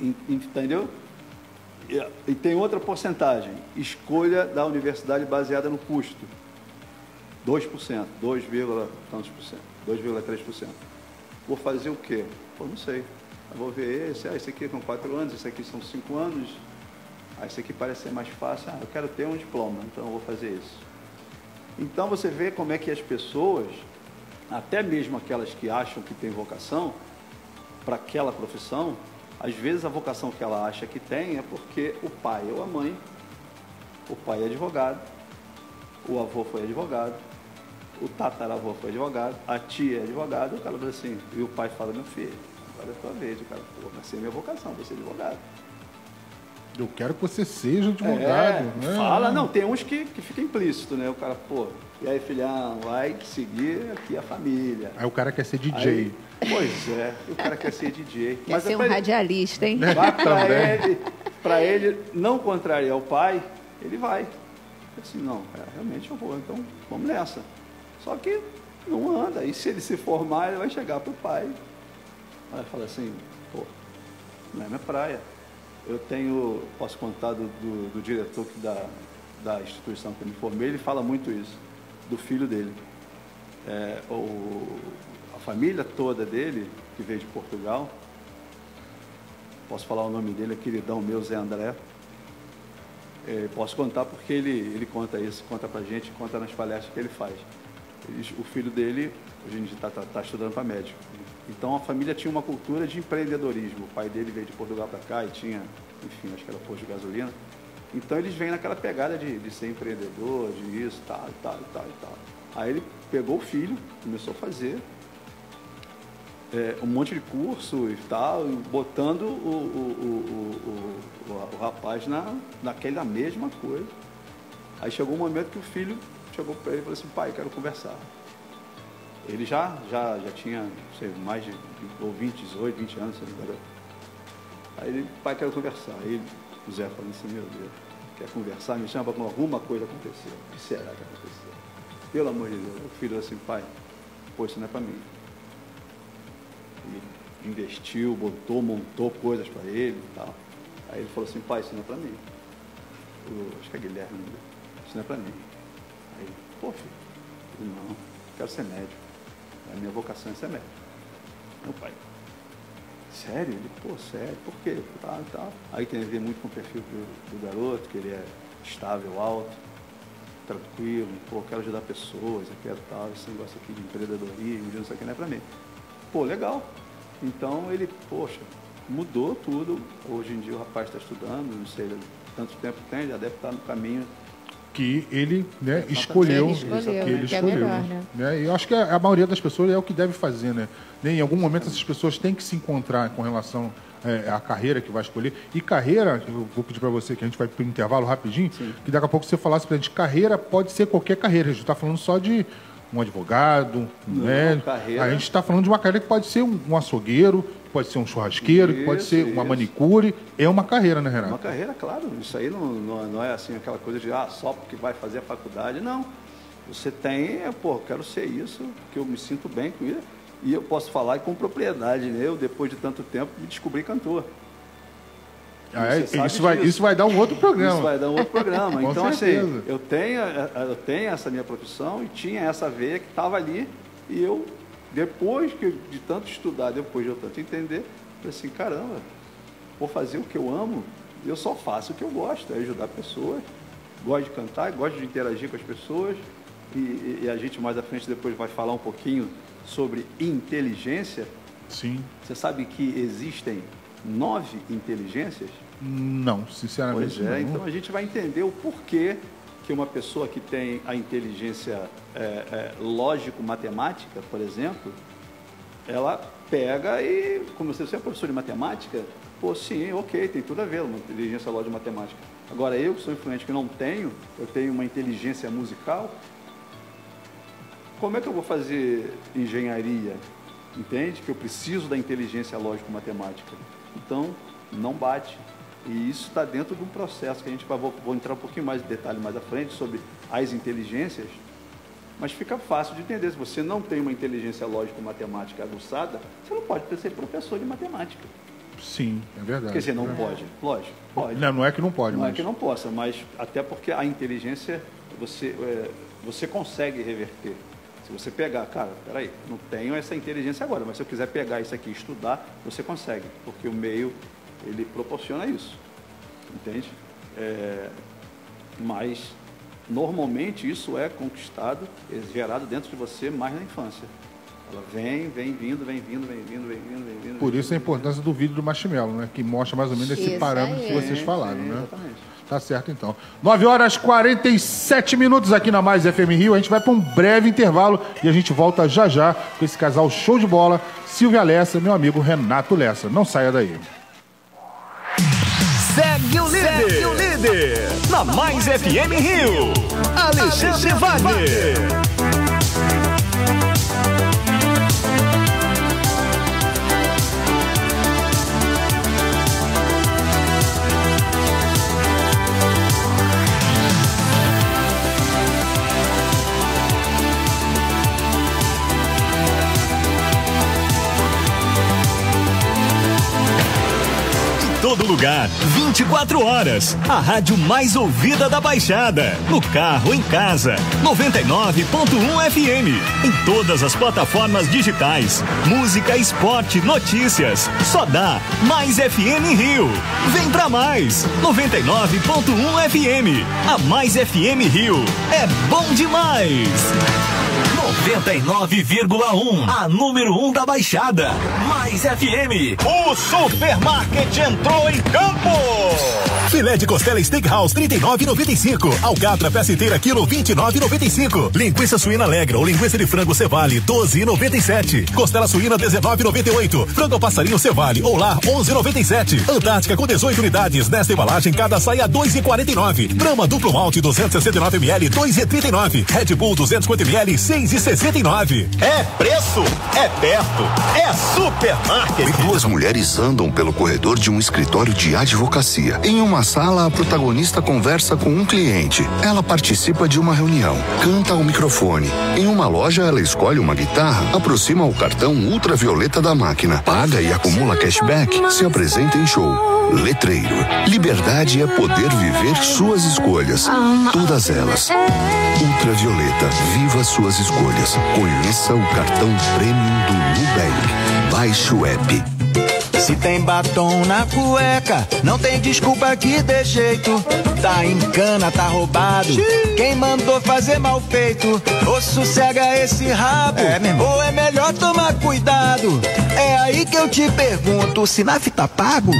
En- Entendeu? E, tem outra porcentagem. Escolha da universidade baseada no custo. 2%, 2, vírgula tantos por cento, 2,3%. Vou fazer o quê? Pô, não sei. Eu vou ver esse, ah, esse aqui com 4 anos, esse aqui são 5 anos. Ah, esse aqui parece ser mais fácil. Ah, eu quero ter um diploma, então eu vou fazer isso. Então você vê como é que as pessoas, até mesmo aquelas que acham que têm vocação para aquela profissão, às vezes a vocação que ela acha que tem é porque o pai ou a mãe, o pai é advogado, o avô foi advogado, o tataravô foi advogado, a tia é advogada, o cara fala assim, e o pai fala, meu filho, agora é a tua vez, o cara, pô, vai ser minha vocação, vai ser advogado. Eu quero que você seja advogado. É, né? fala, não, tem uns que, que fica implícito, né? O cara, pô, e aí, filhão, vai seguir aqui a família. Aí o cara quer ser DJ. Aí, pois é, o cara quer ser DJ. Quer ser é um ele- radialista, hein? Mas para ele, pra ele não contrariar o pai, ele vai. Assim, não, é, realmente eu vou, então vamos nessa. Só que não anda. E se ele se formar, ele vai chegar pro pai. Aí fala assim, pô, não é minha praia. Eu tenho, posso contar do, do, do diretor da, da instituição que eu me formei, ele fala muito isso, do filho dele. É, o, a família toda dele, que veio de Portugal, posso falar o nome dele, é queridão meu, Zé André. É, posso contar porque ele, ele conta isso, conta pra gente, conta nas palestras que ele faz. Ele, o filho dele, hoje em dia está tá, tá estudando para médico. Então a família tinha uma cultura de empreendedorismo. O pai dele veio de Portugal para cá e tinha, enfim, acho que era posto de gasolina. Então eles vêm naquela pegada de, de ser empreendedor, de isso, tal, tal, tal e tal. Aí ele pegou o filho, começou a fazer é, um monte de curso e tal, botando o, o, o, o, rapaz na, naquela mesma coisa. Aí chegou um momento que o filho chegou para ele e falou assim, pai, quero conversar. Ele já, já, já tinha, sei, mais de, ou 20, 18, 20 anos, sei lá. Aí ele, pai, quero conversar. Aí o Zé falou assim, meu Deus, quer conversar? Me chama para alguma coisa acontecer. O que será que aconteceu? Pelo amor de Deus. O filho assim, pai, pô, isso não é para mim. Ele investiu, botou, montou coisas para ele e tal. Aí ele falou assim, pai, isso não é para mim. Eu, acho que é Guilherme, isso não é para mim. Aí, pô, filho, não, quero ser médico. A minha vocação é ser médico. Meu pai, sério? Ele, pô, sério, por quê? Tá, tá. Aí tem a ver muito com o perfil do, do garoto, que ele é estável, alto, tranquilo, pô, quero ajudar pessoas, eu quero tal, esse negócio aqui de empreendedorismo, de não sei o que não é para mim. Pô, legal. Então ele, poxa, mudou tudo. Hoje em dia o rapaz está estudando, não sei tanto tempo tem, já deve estar no caminho que ele né, escolheu, ele escolheu, que ele né, é escolheu. melhor, né? Né? E eu acho que a, a maioria das pessoas é o que deve fazer, né? Em algum momento essas pessoas têm que se encontrar com relação é, à carreira que vai escolher. E carreira, eu vou pedir para você que a gente vai para o intervalo rapidinho, Sim. que daqui a pouco você falasse para a gente, carreira pode ser qualquer carreira. A gente está falando só de um advogado, um Não, médico. carreira- A gente está falando de uma carreira que pode ser um, um açougueiro, pode ser um churrasqueiro, que pode Isso, ser uma isso. manicure. É uma carreira, né, Renato? Uma carreira, claro. Isso aí não, não, não é assim aquela coisa de ah, só porque vai fazer a faculdade. Não. Você tem, é, pô, quero ser isso, que eu me sinto bem com isso. E eu posso falar com propriedade, né? Eu, depois de tanto tempo, me descobri cantor. Ah, é? Isso, vai, isso vai dar um outro programa. Isso vai dar um outro programa. *laughs* Então, certeza. assim, eu tenho, eu tenho essa minha profissão e tinha essa veia que estava ali. E eu, depois que eu- de tanto estudar, depois de eu tanto entender, falei assim, caramba, vou fazer o que eu amo, eu só faço o que eu gosto, é ajudar pessoas. Gosto de cantar, gosto de interagir com as pessoas. E, e- e a gente mais à frente depois vai falar um pouquinho sobre inteligência. Sim. Você sabe que existem nove inteligências? Não, sinceramente Pois é, não. então a gente vai entender o porquê que uma pessoa que tem a inteligência é, é, lógico-matemática, por exemplo, ela pega e, como você, você é professor de matemática, pô, sim, ok, tem tudo a ver, uma inteligência lógico-matemática. Agora, eu que sou influente, que não tenho, eu tenho uma inteligência musical, como é que eu vou fazer engenharia? Entende? Que eu preciso da inteligência lógico-matemática. Então, não bate. E isso está dentro de um processo que a gente vai vou, entrar um pouquinho mais de detalhe mais à frente sobre as inteligências. Mas fica fácil de entender. Se você não tem uma inteligência lógico-matemática aguçada, você não pode ser professor de matemática. Sim, é verdade. Quer dizer, não pode. Lógico, pode. Não, não é que não pode, Não é mas... que não possa, mas até porque a inteligência você, é, você consegue reverter. Se você pegar, cara, peraí, não tenho essa inteligência agora, mas se eu quiser pegar isso aqui e estudar, você consegue, porque o meio ele proporciona isso, entende? É, mas normalmente isso é conquistado, é gerado dentro de você mais na infância. Ela vem, vem vindo, vem vindo, vem vindo, vem vindo, vem vindo. Por isso a importância do vídeo do Marshmallow, né? Que mostra mais ou menos esse Isso parâmetro que vocês falaram, sim, né? Exatamente. Tá certo, então. 9 horas 47 minutos aqui na Mais FM Rio. A gente vai para um breve intervalo e a gente volta já já com esse casal show de bola, Silvia Lessa meu amigo Renato Lessa. Não saia daí. Segue o líder. Segue o líder. Na Mais FM Rio. Alexandre Wagner. Todo lugar, 24 horas. A rádio mais ouvida da Baixada. No carro, em casa. 99.1 FM. Em todas as plataformas digitais. Música, esporte, notícias. Só dá Mais FM Rio. Vem pra mais. 99.1 FM. A Mais FM Rio. É bom demais. 99,1. A número 1 um da Baixada. Mais FM. O supermarket entrou em campo. Filé de costela Steakhouse 39,95. Alcatra peça inteira quilo 29,95. Linguiça suína Alegra ou linguiça de frango Cevale 12,97. Costela suína 19,98. Frango passarinho Cevale ou lá 11,97. Antártica com 18 unidades nesta embalagem cada saia 2,49. Brahma duplo malte 269 ml 2,39. Red Bull 250 ml 6,69. É preço, é perto, é supermarket. Duas mulheres andam pelo corredor de um escritório de advocacia. Em uma sala, a protagonista conversa com um cliente. Ela participa de uma reunião, canta ao microfone. Em uma loja, ela escolhe uma guitarra, aproxima o cartão ultravioleta da máquina, paga e acumula cashback, se apresenta em show. Letreiro. Liberdade é poder viver suas escolhas. Todas elas. Ultravioleta. Viva suas escolhas. Conheça o cartão Premium do Nubank. Baixe o app. Se tem batom na cueca, não tem desculpa que dê jeito. Tá em cana, tá roubado. Quem mandou fazer mal feito? Ou sossega esse rabo, ou é melhor tomar cuidado. É aí que eu te pergunto: o Sinaf tá pago?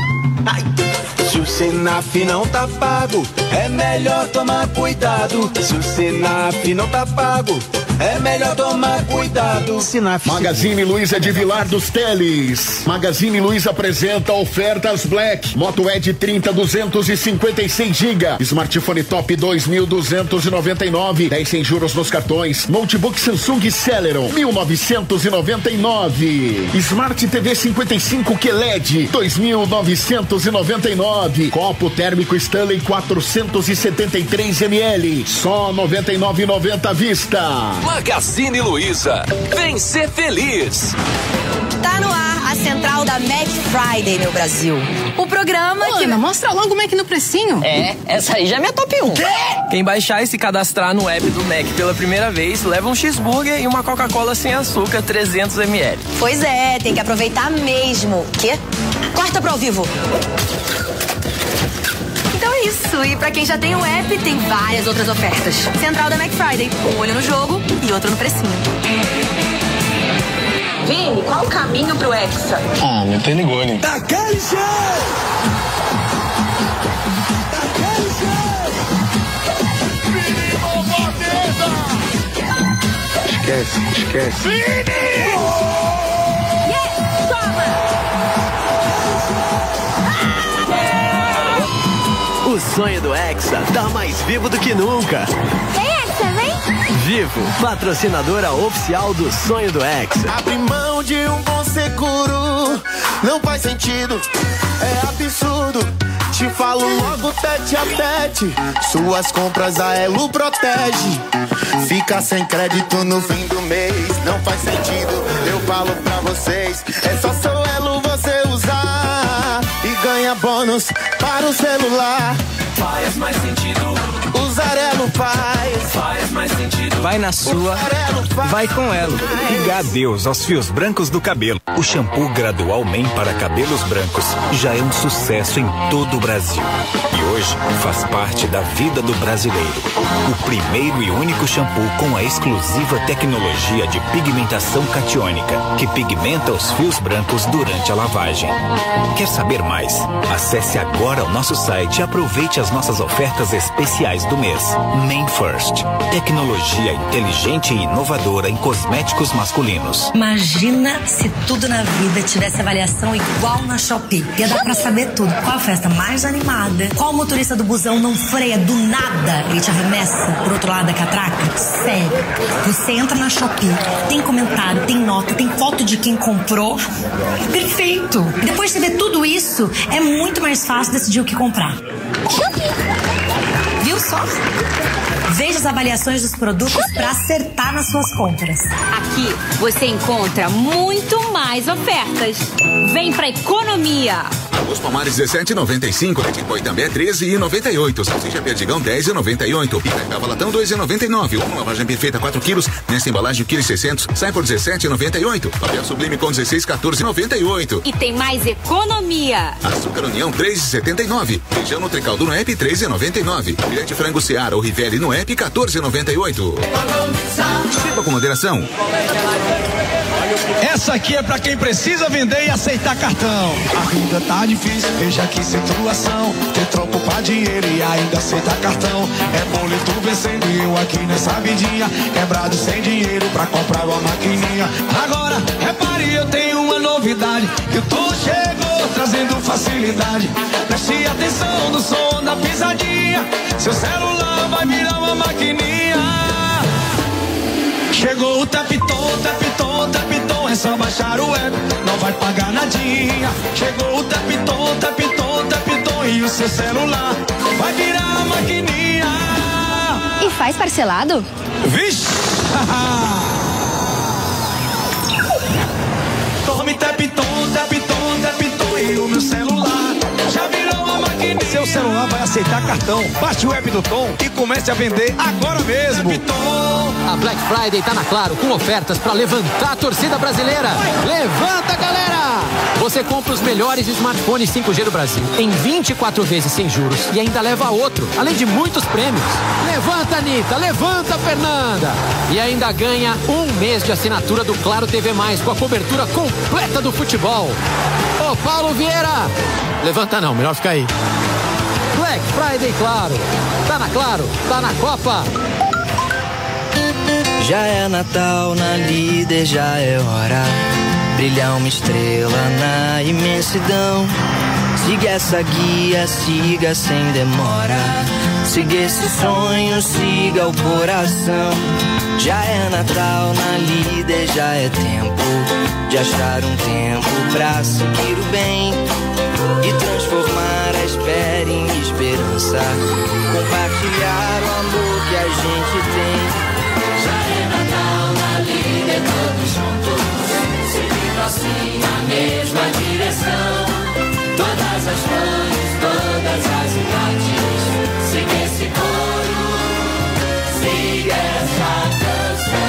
Ai. Se o Sinaf não tá pago, é melhor tomar cuidado. Se o Sinaf não tá pago, é melhor tomar cuidado. Sinaf. Magazine Luiza de Vilar dos Teles. Magazine Luiza apresenta ofertas Black. Moto Ed 30 256 GB. Smartphone Top 2.299. 10 sem juros nos cartões. Notebook Samsung Celeron 1999. Smart TV 55 QLED 2.999. Copo térmico Stanley 473 ml. Só 99,90 à vista. Magazine Luiza. Vem ser feliz. Tá no ar a central da Mac Friday, meu Brasil. O programa que. Ana, mostra logo o Mac no precinho. É, essa aí já é minha top 1. Quem baixar e se cadastrar no app do Mac pela primeira vez leva um cheeseburger e uma Coca-Cola sem açúcar 300ml. Pois é, tem que aproveitar mesmo. Quê? Corta pro ao vivo. Isso. E pra quem já tem o app, tem várias outras ofertas. Central da Mac Friday. Um olho no jogo e outro no precinho. Vini, qual o caminho pro Hexa? Ah, meu Penigone. Daquele jeito! Esquece, esquece. O sonho do Hexa tá mais vivo do que nunca. Vem, Hexa, vem! Vivo, patrocinadora oficial do sonho do Hexa. Abrir mão de um bom seguro não faz sentido, é absurdo. Te falo logo tete a tete. Suas compras a Elo protege. Fica sem crédito no fim do mês. Não faz sentido, eu falo pra vocês. É só seu bônus para o celular. Faz mais sentido. Usar Elo faz. Faz mais sentido. Vai na sua, vai com ela. Diga adeus aos fios brancos do cabelo. O shampoo Gradual Men para cabelos brancos já é um sucesso em todo o Brasil. E hoje faz parte da vida do brasileiro. O primeiro e único shampoo com a exclusiva tecnologia de pigmentação catiônica, que pigmenta os fios brancos durante a lavagem. Quer saber mais? Acesse agora o nosso site e aproveite as nossas ofertas especiais do mês. Men First. Tecnologia inteligente e inovadora em cosméticos masculinos. Imagina se tudo na vida tivesse avaliação igual na Shopee. Ia dar pra saber tudo. Qual a festa mais animada? Qual motorista do busão não freia do nada? Ele te arremessa por outro lado da catraca? Sério. Você entra na Shopee, tem comentário, tem nota, tem foto de quem comprou. Perfeito. E depois de você ver tudo isso, é muito mais fácil decidir o que comprar. Viu só? As avaliações dos produtos para acertar nas suas compras. Aqui você encontra muito mais ofertas. Vem pra economia! Arroz Palmares 17,95. Leite em pó também é 13,98. Salsicha Perdigão 10,98. Pica Cavalatão 2,99. Uma lavagem perfeita 4 quilos. Nesta embalagem 1,6 kg sai por 17,98. Papel sublime com 16, 14,98. E tem mais economia. Açúcar União 3,79. Feijão no Tricaldo no app 3,99. Filete frango Seara ou Rivelli no app 14,98. Beba com moderação. Essa aqui é pra quem precisa vender e aceitar cartão. A vida tá difícil, veja que situação. Ter troco pra dinheiro e ainda aceitar cartão. É boleto vencendo e eu aqui nessa vidinha. Quebrado sem dinheiro pra comprar uma maquininha. Agora, repare, eu tenho uma novidade. Que o Tom chegou trazendo facilidade. Preste atenção no som da pisadinha. Seu celular vai virar uma maquininha. Chegou o Tapton, Tapton, Tapton, só baixar o app, não vai pagar nadinha. Chegou o Tapton, Tapton, Tapton e o seu celular vai virar a maquininha. E faz parcelado? Vixe! *laughs* Tome Tapton, Tapton, Tapton e o meu celular Seu celular vai aceitar cartão. Baixe o app do Tom e comece a vender agora mesmo. A Black Friday tá na Claro com ofertas para levantar a torcida brasileira. Levanta, galera! Você compra os melhores smartphones 5G do Brasil em 24 vezes sem juros e ainda leva outro, além de muitos prêmios. Levanta, Anitta! Levanta, Fernanda! E ainda ganha um mês de assinatura do Claro TV Mais com a cobertura completa do futebol. Ô, Paulo Vieira! Levanta não, melhor ficar aí. Black Friday, claro. Tá na Claro, tá na Copa. Já é Natal na líder, já é hora. Brilhar uma estrela na imensidão. Siga essa guia, siga sem demora. Siga esse sonho, siga o coração. Já é Natal na líder, já é tempo de achar um tempo pra seguir o bem e transformar a espera em esperança. Compartilhar o amor que a gente tem. Já é Natal na líder, todos juntos, seguindo assim na mesma direção. Todas as mães, todas as idades, siga esse coro, siga essa canção.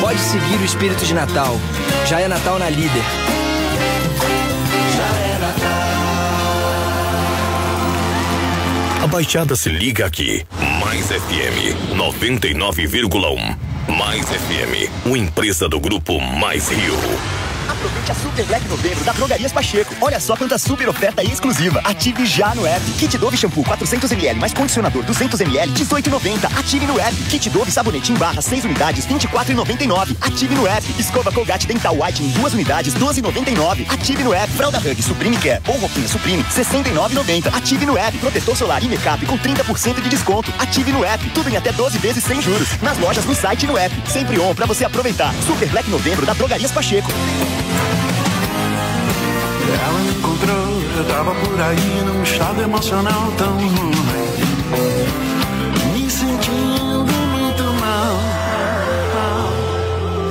Pode seguir o espírito de Natal. Já é Natal na líder. Baixada se liga aqui. Mais FM 99,1. Mais FM, uma empresa do grupo Mais Rio. Aproveite a Super Black Novembro da Drogarias Pacheco. Olha só quanta super oferta exclusiva. Ative já no app. Kit Dove Shampoo 400ml mais condicionador 200ml 18,90. Ative no app. Kit Dove Sabonete em barra 6 unidades 24,99. Ative no app. Escova Colgate Dental White em duas unidades 12,99. Ative no app. Fralda Hug Supreme Care ou roupinha Supreme 69,90. Ative no app. Protetor solar e make-up com 30% de desconto. Ative no app. Tudo em até 12 vezes sem juros. Nas lojas, no site e no app. Sempre on pra você aproveitar. Super Black Novembro da Drogarias Pacheco. Ela me encontrou, eu tava por aí num estado emocional tão ruim. Me sentindo muito mal.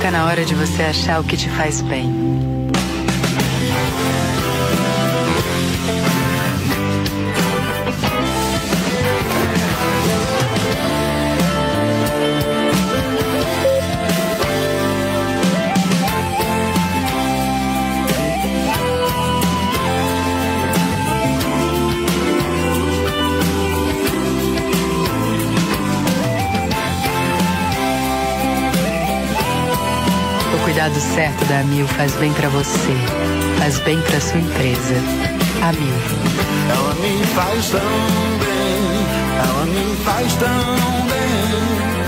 Tá na hora de você achar o que te faz bem. Cuidado certo da Amil faz bem pra você, faz bem pra sua empresa. Amil. Ela me faz tão bem, ela me faz tão bem.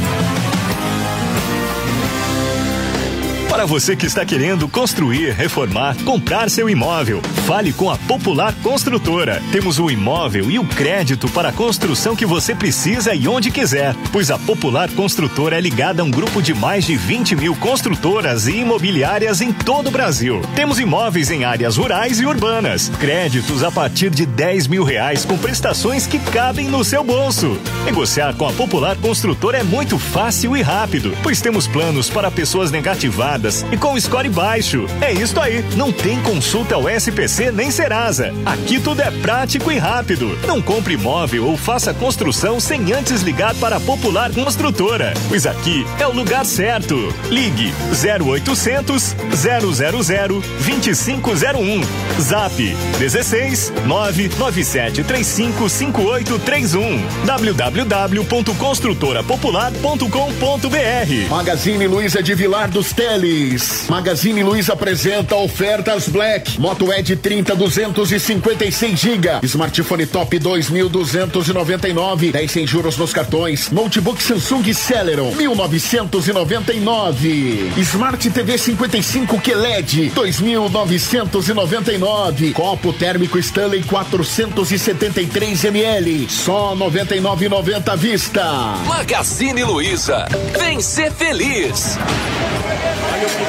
Para você que está querendo construir, reformar, comprar seu imóvel, fale com a Popular Construtora. Temos o imóvel e o crédito para a construção que você precisa e onde quiser, pois a Popular Construtora é ligada a um grupo de mais de 20 mil construtoras e imobiliárias em todo o Brasil. Temos imóveis em áreas rurais e urbanas, créditos a partir de 10 mil reais com prestações que cabem no seu bolso. Negociar com a Popular Construtora é muito fácil e rápido, pois temos planos para pessoas negativadas e com score baixo. É isso aí, não tem consulta ao SPC nem Serasa. Aqui tudo é prático e rápido. Não compre imóvel ou faça construção sem antes ligar para a Popular Construtora, pois aqui é o lugar certo. Ligue 0800 000 2501. Zap 16 99735 5831. www.construtorapopular.com.br Magazine Luiza de Vilar dos Teles. Magazine Luiza apresenta ofertas Black. Moto Ed 30 256 GB. Smartphone Top 2299. 10 sem juros nos cartões. Notebook Samsung Celeron 1999. Smart TV 55 QLED 2999. Copo térmico Stanley 473 ml. Só 99,90 à vista. Magazine Luiza. Vem ser feliz.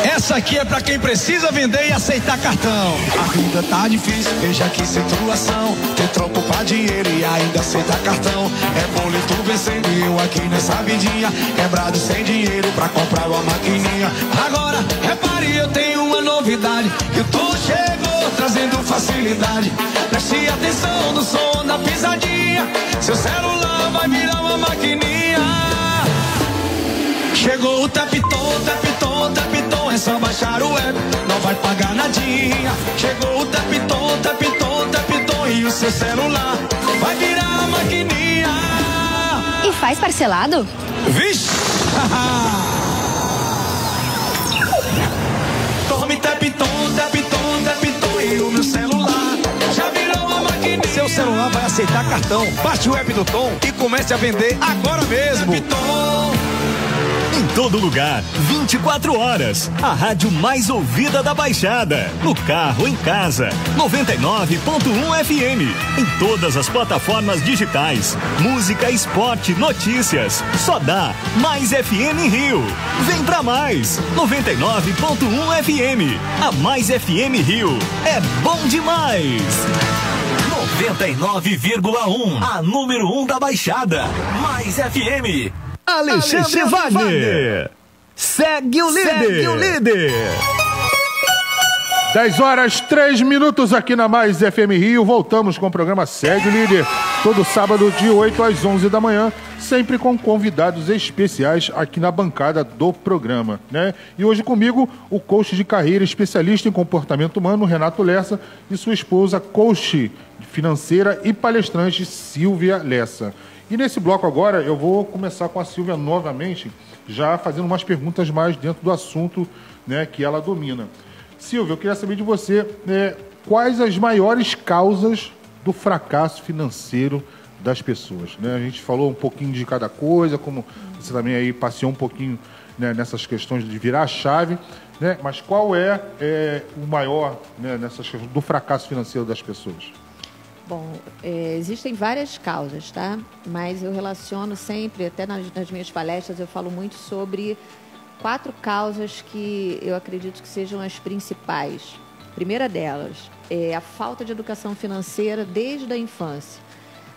Essa aqui é pra quem precisa vender e aceitar cartão. A vida tá difícil, veja que situação. Ter troco pra dinheiro e ainda aceitar cartão. É boleto vencendo e eu aqui nessa vidinha. Quebrado sem dinheiro pra comprar uma maquininha. Agora, repare, eu tenho uma novidade. E tu chegou trazendo facilidade. Preste atenção no som da pisadinha. Seu celular vai virar uma maquininha. Chegou o Tapton, Tapton, Tapton, é só baixar o app, não vai pagar nadinha. Chegou o Tapton, Tapton, Tapton e o seu celular vai virar maquininha. E faz parcelado? Vixe! *laughs* Tome Tapton, Tapton, Tapton e o meu celular já virou uma maquininha. Seu celular vai aceitar cartão. Baixe o app do Tom e comece a vender agora mesmo. Tapton. Em todo lugar, 24 horas. A rádio mais ouvida da Baixada. No carro, em casa. 99.1 FM. Em todas as plataformas digitais. Música, esporte, notícias. Só dá Mais FM Rio. Vem pra mais. 99.1 FM. A Mais FM Rio. É bom demais. 99,1. A número 1 da Baixada. Mais FM. Alexandre, Alexandre Wagner. Segue o líder. Segue o líder. 10 horas 3 minutos aqui na Mais FM Rio. Voltamos com o programa Segue o Líder. Todo sábado, de 8 às 11 da manhã. Sempre com convidados especiais aqui na bancada do programa. Né? E hoje comigo, o coach de carreira, especialista em comportamento humano, Renato Lessa, e sua esposa, coach financeira e palestrante, Silvia Lessa. E nesse bloco agora, eu vou começar com a Silvia novamente, já fazendo umas perguntas mais dentro do assunto né, que ela domina. Silvia, eu queria saber de você né, quais as maiores causas do fracasso financeiro das pessoas. Né? A gente falou um pouquinho de cada coisa, como você também aí passeou um pouquinho né, nessas questões de virar a chave, né? mas qual é, é o maior né, nessas do fracasso financeiro das pessoas? Bom, é, existem várias causas, tá? Mas eu relaciono sempre, até nas, nas, minhas palestras, eu falo muito sobre quatro causas que eu acredito que sejam as principais. Primeira delas é a falta de educação financeira desde a infância.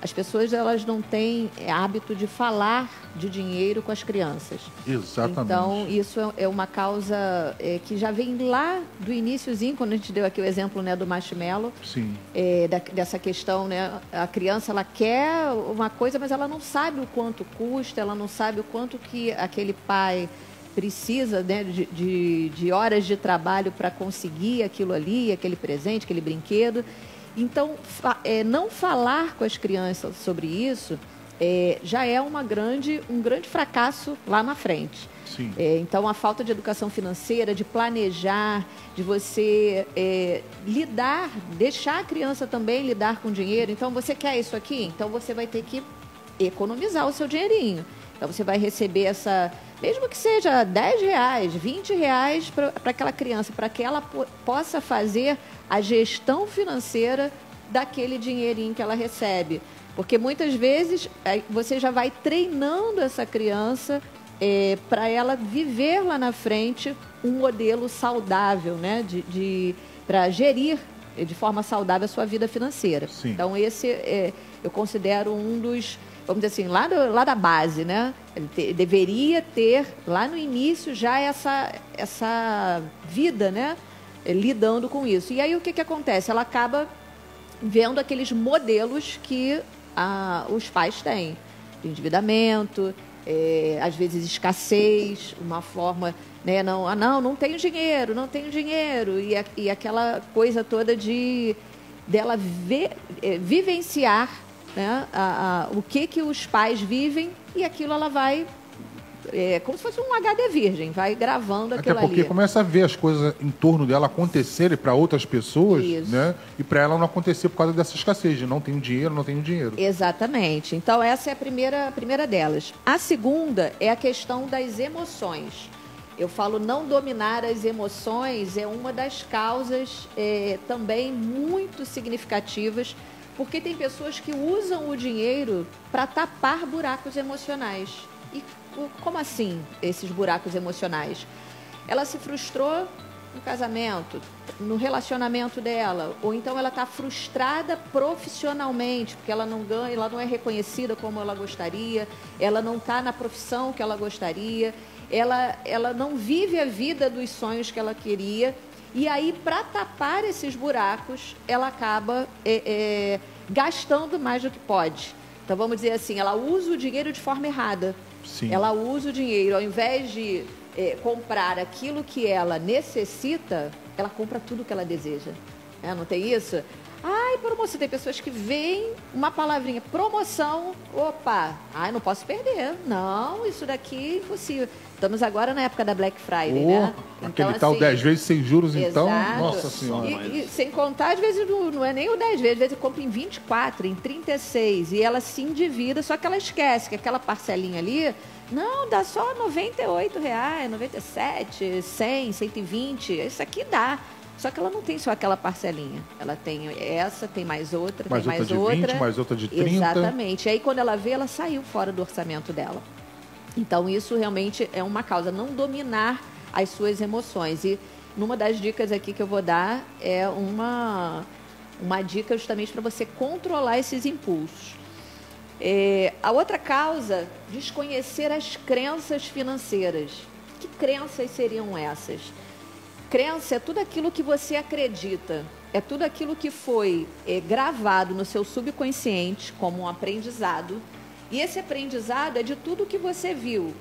As pessoas elas não têm hábito de falar de dinheiro com as crianças. Exatamente. Então, isso é uma causa é, que já vem lá do iníciozinho, quando a gente deu aqui o exemplo né, do marshmallow. Sim. É, da, dessa questão, né? A criança, ela quer uma coisa, mas ela não sabe o quanto custa, ela não sabe o quanto que aquele pai precisa né, de, de, de horas de trabalho para conseguir aquilo ali, aquele presente, aquele brinquedo. Então, é, não falar com as crianças sobre isso é, já é uma grande, um grande fracasso lá na frente. É, então, a falta de educação financeira, de planejar, de você é, lidar, deixar a criança também lidar com dinheiro. Então, você quer isso aqui? Então, você vai ter que economizar o seu dinheirinho. Então, você vai receber essa mesmo que seja 10 reais, 20 reais para aquela criança, para que ela po possa fazer a gestão financeira daquele dinheirinho que ela recebe. Porque muitas vezes aí você já vai treinando essa criança é, para ela viver lá na frente um modelo saudável, né? De, de para gerir de forma saudável a sua vida financeira. Sim. Então esse é, eu considero um dos, vamos dizer assim, lá, do, lá da base, né? Ele te- deveria ter lá no início já essa essa vida, né? eh, Lidando com isso. E aí o que que acontece? Ela acaba vendo aqueles modelos que os pais têm de endividamento, eh, às vezes escassez, uma forma, né, não, ah, não, não tenho dinheiro, não tenho dinheiro, e, a- e aquela coisa toda de dela eh, vivenciar né, a- a- o que que os pais vivem e aquilo ela vai é, como se fosse um HD virgem, vai gravando Até aquilo porque ali. começa a ver as coisas em torno dela acontecerem para outras pessoas, Isso. né? E para ela não acontecer por causa dessa escassez, de não tenho dinheiro, não tenho dinheiro. Exatamente. Então, essa é a primeira, a primeira delas. A segunda é a questão das emoções. Eu falo não dominar as emoções é uma das causas é, também muito significativas, porque tem pessoas que usam o dinheiro para tapar buracos emocionais. E co- como assim esses buracos emocionais? Ela se frustrou no casamento, no relacionamento dela, ou então ela está frustrada profissionalmente, porque ela não ganha, ela não é reconhecida como ela gostaria, ela não está na profissão que ela gostaria, ela, ela não vive a vida dos sonhos que ela queria, e aí, para tapar esses buracos, ela acaba é, é, gastando mais do que pode. Então, vamos dizer assim, ela usa o dinheiro de forma errada. Sim. Ela usa o dinheiro, ao invés de eh, comprar aquilo que ela necessita, ela compra tudo que ela deseja. É, não tem isso? Ai, promoção. Tem pessoas que veem uma palavrinha, promoção, opa, ai, não posso perder. Não, isso daqui é impossível. Estamos agora na época da Black Friday, Oh, né? aquele Então, tal assim, 10 vezes sem juros, então, Exato. nossa senhora. E, e sem contar, às vezes não, não é nem o 10 vezes, às vezes eu compro em 24, em 36, e ela se endivida, só que ela esquece que aquela parcelinha ali, não, dá só 98 reais, 97, 100, 120, isso aqui dá. Só que ela não tem só aquela parcelinha. Ela tem essa, tem mais outra, Mais tem mais outra de outra. 20, mais outra de 30. Exatamente. E aí quando ela vê, ela saiu fora do orçamento dela. Então, isso realmente é uma causa, não dominar as suas emoções. E numa das dicas aqui que eu vou dar é uma, uma dica justamente para você controlar esses impulsos. É, a outra causa, desconhecer as crenças financeiras. Que crenças seriam essas? Crença é tudo aquilo que você acredita, é tudo aquilo que foi é, gravado no seu subconsciente como um aprendizado. E esse aprendizado é de tudo que você viu,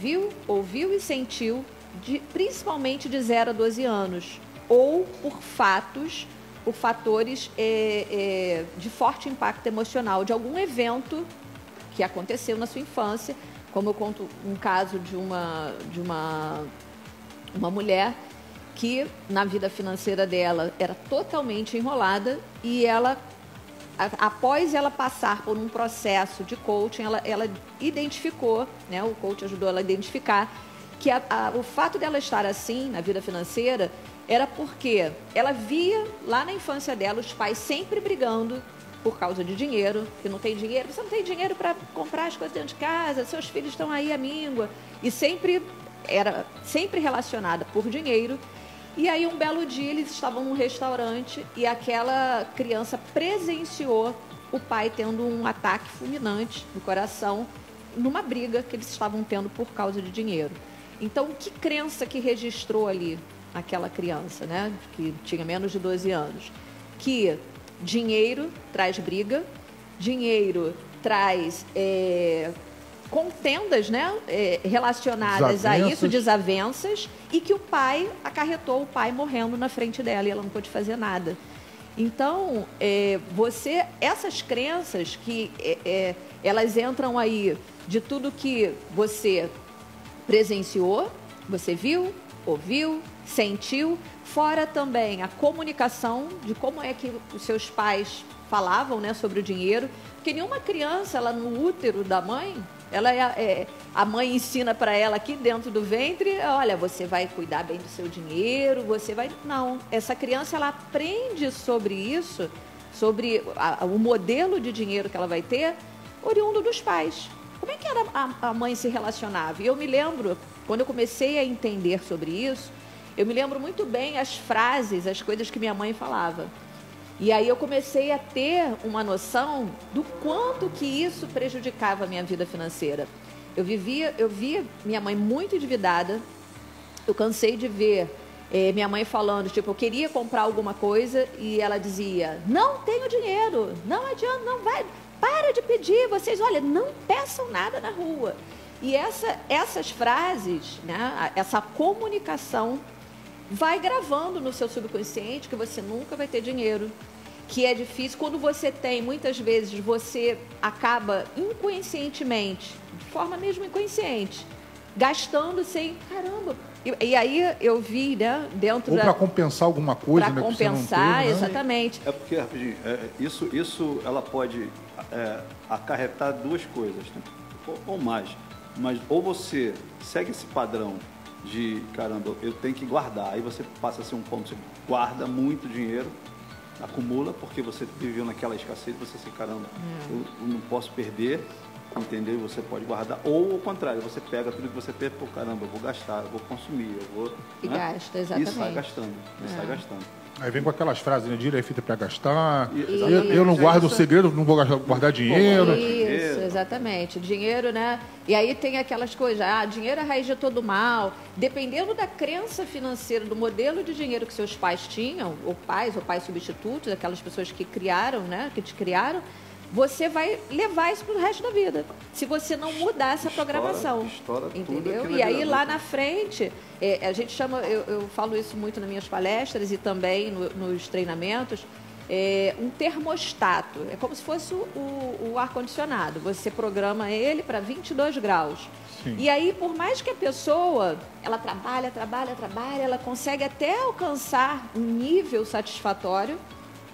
viu, ouviu e sentiu, de- principalmente de 0 a 12 anos, ou por fatos, por fatores é, é, de forte impacto emocional, de algum evento que aconteceu na sua infância, como eu conto um caso de uma, de uma, uma mulher que na vida financeira dela era totalmente enrolada e ela após ela passar por um processo de coaching, ela, ela identificou, né, o coach ajudou ela a identificar que a- a- o fato dela estar assim na vida financeira era porque ela via lá na infância dela os pais sempre brigando por causa de dinheiro, que não tem dinheiro, você não tem dinheiro para comprar as coisas dentro de casa, seus filhos estão aí à míngua, e sempre era sempre relacionada por dinheiro. E aí, um belo dia, eles estavam num restaurante e aquela criança presenciou o pai tendo um ataque fulminante no coração numa briga que eles estavam tendo por causa de dinheiro. Então, que crença que registrou ali aquela criança, né? Que tinha menos de 12 anos? Que dinheiro traz briga, dinheiro traz é, contendas né, é, relacionadas a isso, Desavenças. E que o pai acarretou o pai morrendo na frente dela e ela não pôde fazer nada. Então, é, você, essas crenças que é, é, elas entram aí de tudo que você presenciou, você viu, ouviu, sentiu, fora também a comunicação de como é que os seus pais falavam, né, sobre o dinheiro, porque nenhuma criança, ela no útero da mãe, ela é, é- a mãe ensina para ela aqui dentro do ventre, olha, você vai cuidar bem do seu dinheiro, você vai não, essa criança ela aprende sobre isso, sobre a- o modelo de dinheiro que ela vai ter, oriundo dos pais. Como é que era a, a mãe se relacionava? E eu me lembro, quando eu comecei a entender sobre isso, eu me lembro muito bem as frases, as coisas que minha mãe falava. E aí eu comecei a ter uma noção do quanto que isso prejudicava a minha vida financeira. Eu vivia, eu via minha mãe muito endividada. Eu cansei de ver eh, minha mãe falando, tipo, eu queria comprar alguma coisa e ela dizia: "Não tenho dinheiro, não adianta, não vai, para de pedir, vocês, olha, não peçam nada na rua". E essa, essas frases, né, essa comunicação vai gravando no seu subconsciente que você nunca vai ter dinheiro, que é difícil. Quando você tem, muitas vezes você acaba inconscientemente, de forma mesmo inconsciente, gastando sem caramba. E, e aí eu vi, né, dentro Ou da para compensar alguma coisa, Pra né? não compensar, teve, né? exatamente. É porque, rapidinho, é, isso, isso ela pode é, acarretar duas coisas, né? ou, ou mais. Mas ou você segue esse padrão de, caramba, eu tenho que guardar, aí você passa a ser um ponto, você guarda muito dinheiro, acumula, porque você viveu naquela escassez, você assim, caramba, eu, eu não posso perder, entendeu? E Você pode guardar. Ou ao contrário, você pega tudo que você perde, pô, caramba, eu vou gastar, eu vou consumir, eu vou... E né? gasta, E sai exatamente. gastando, e É. sai gastando. Aí vem com aquelas frases, né? Dinheiro é fita para gastar. Eu, eu não guardo o segredo, não vou guardar dinheiro. Isso, exatamente. Dinheiro, né? E aí tem aquelas coisas, ah, dinheiro é a raiz de todo mal. Dependendo da crença financeira, do modelo de dinheiro que seus pais tinham, ou pais, ou pais substitutos, aquelas pessoas que criaram, né? Que te criaram, você vai levar isso pro resto da vida. Se você não mudar essa programação. estoura tudo entendeu? E aí lá adulta. na frente, é, a gente chama, eu, eu falo isso muito nas minhas palestras e também no- nos treinamentos, é, um termostato. É como se fosse o, o- o ar-condicionado. Você programa ele para 22 graus. Sim. E aí, por mais que a pessoa, ela trabalha, trabalha, trabalha, ela consegue até alcançar um nível satisfatório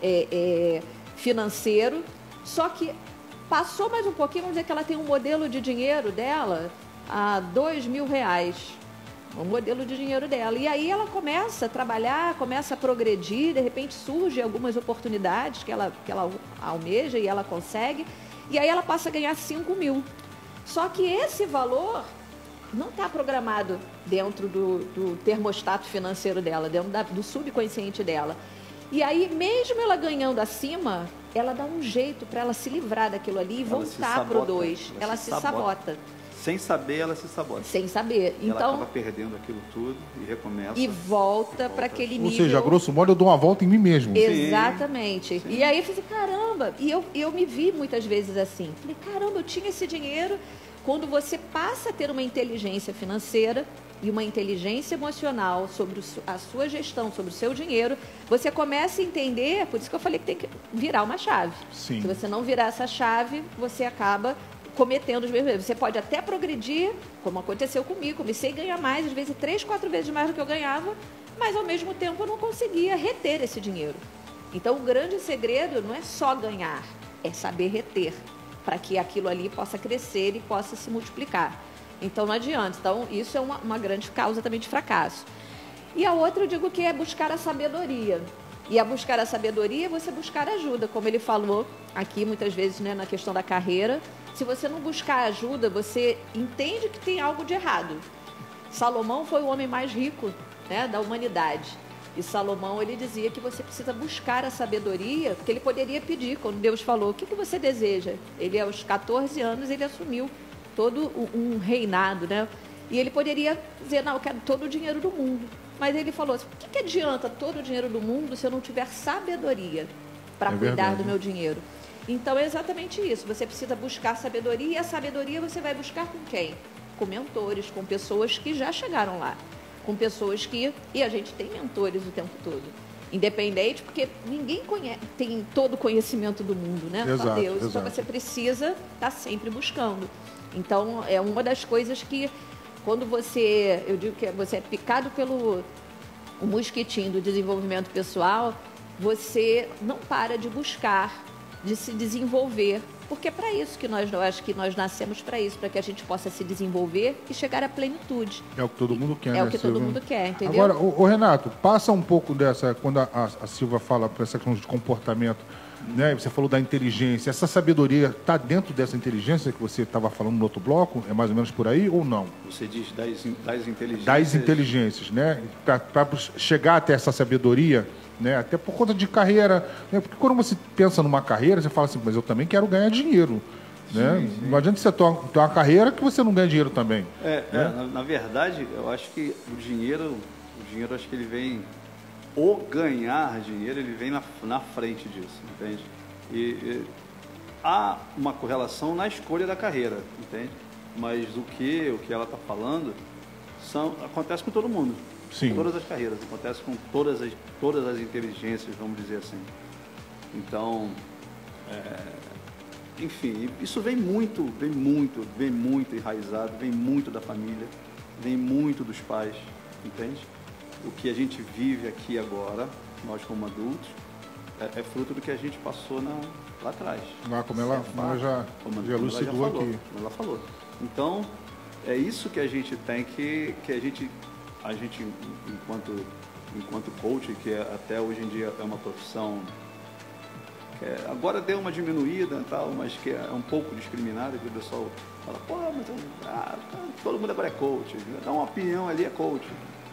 é, é, financeiro, só que passou mais um pouquinho, vamos dizer que ela tem um modelo de dinheiro dela a dois mil reais. O modelo de dinheiro dela. E aí ela começa a trabalhar, começa a progredir, de repente surgem algumas oportunidades que ela, que ela almeja e ela consegue. E aí ela passa a ganhar 5 mil. Só que esse valor não está programado dentro do, do termostato financeiro dela, dentro da- do subconsciente dela. E aí, mesmo ela ganhando acima, ela dá um jeito para ela se livrar daquilo ali e Ela voltar para o sabota, 2. ela Ela se sabota. sabota. Sem saber, ela se sabota. Sem saber. Ela Então, acaba perdendo aquilo tudo e recomeça. e volta para aquele Ou nível. seja, a grosso modo, eu dou uma volta em mim mesmo. Exatamente. E aí eu falei, caramba, e eu, eu me vi muitas vezes assim. Falei, caramba, eu tinha esse dinheiro. Quando você passa a ter uma inteligência financeira e uma inteligência emocional sobre a sua gestão, sobre o seu dinheiro, você começa a entender, por isso que eu falei que tem que virar uma chave. Sim. Se você não virar essa chave, você acaba cometendo os mesmos erros. Você pode até progredir, como aconteceu comigo, comecei a ganhar mais, às vezes três, quatro vezes mais do que eu ganhava, mas ao mesmo tempo eu não conseguia reter esse dinheiro. Então o grande segredo não é só ganhar, é saber reter, para que aquilo ali possa crescer e possa se multiplicar. Então não adianta. Então isso é uma, uma grande causa também de fracasso. E a outra eu digo que é buscar a sabedoria. E a buscar a sabedoria é você buscar ajuda, como ele falou aqui muitas vezes né, na questão da carreira. Se você não buscar ajuda, você entende que tem algo de errado. Salomão foi o homem mais rico né, da humanidade. E Salomão ele dizia que você precisa buscar a sabedoria, porque ele poderia pedir, quando Deus falou, o que, que você deseja? Ele, aos 14 anos, ele assumiu todo um reinado, né? E ele poderia dizer, não, eu quero todo o dinheiro do mundo. Mas ele falou assim, o que, que adianta todo o dinheiro do mundo se eu não tiver sabedoria para É cuidar verdade. do meu dinheiro? Então é exatamente isso. Você precisa buscar sabedoria e a sabedoria você vai buscar com quem? Com mentores, com pessoas que já chegaram lá. Com pessoas que. E a gente tem mentores o tempo todo. Independente, porque ninguém conhece, tem todo o conhecimento do mundo, né? Só Exato, Deus. Então exato. você precisa estar sempre buscando. Então é uma das coisas que quando você, eu digo que você é picado pelo o mosquitinho do desenvolvimento pessoal, você não para de buscar de se desenvolver. Porque é para isso que nós, eu acho que nós nascemos para isso, para que a gente possa se desenvolver e chegar à plenitude. É o que todo mundo quer, É né, o que todo Silvia? mundo quer, entendeu? Agora, ô, Renato, passa um pouco dessa, quando a, a Silva fala para essa questão de comportamento, né? Você falou da inteligência. Essa sabedoria está dentro dessa inteligência que você estava falando no outro bloco? É mais ou menos por aí ou não? Você diz das, das inteligências. Das inteligências, né? Para chegar até essa sabedoria, né? Até por conta de carreira, né? Porque quando você pensa numa carreira, você fala assim, mas eu também quero ganhar dinheiro, né? Não adianta você ter uma, ter uma carreira que você não ganha dinheiro também. É, é, né? na, na verdade, eu acho que o dinheiro, o dinheiro acho que ele vem, o ganhar dinheiro, ele vem na, na frente disso, entende? E, e há uma correlação na escolha da carreira, entende? Mas o que, o que ela está falando, são, acontece com todo mundo. Sim. Todas as carreiras, acontece com todas as, todas as inteligências, vamos dizer assim. Então, é, enfim, isso vem muito, vem muito, vem muito enraizado, vem muito da família, vem muito dos pais, entende? O que a gente vive aqui agora, nós como adultos, é, é fruto do que a gente passou na- lá atrás. Lá como ela, é como ela já, Como- já elucidou falou, aqui. como ela falou. Então, é isso que a gente tem que, que a gente, a gente enquanto, enquanto coach, que é- até hoje em dia é uma profissão que é- agora deu uma diminuída e tal, mas que é um pouco discriminada, que o pessoal fala, pô, mas eu- ah, todo mundo agora é coach, dá uma opinião ali é coach.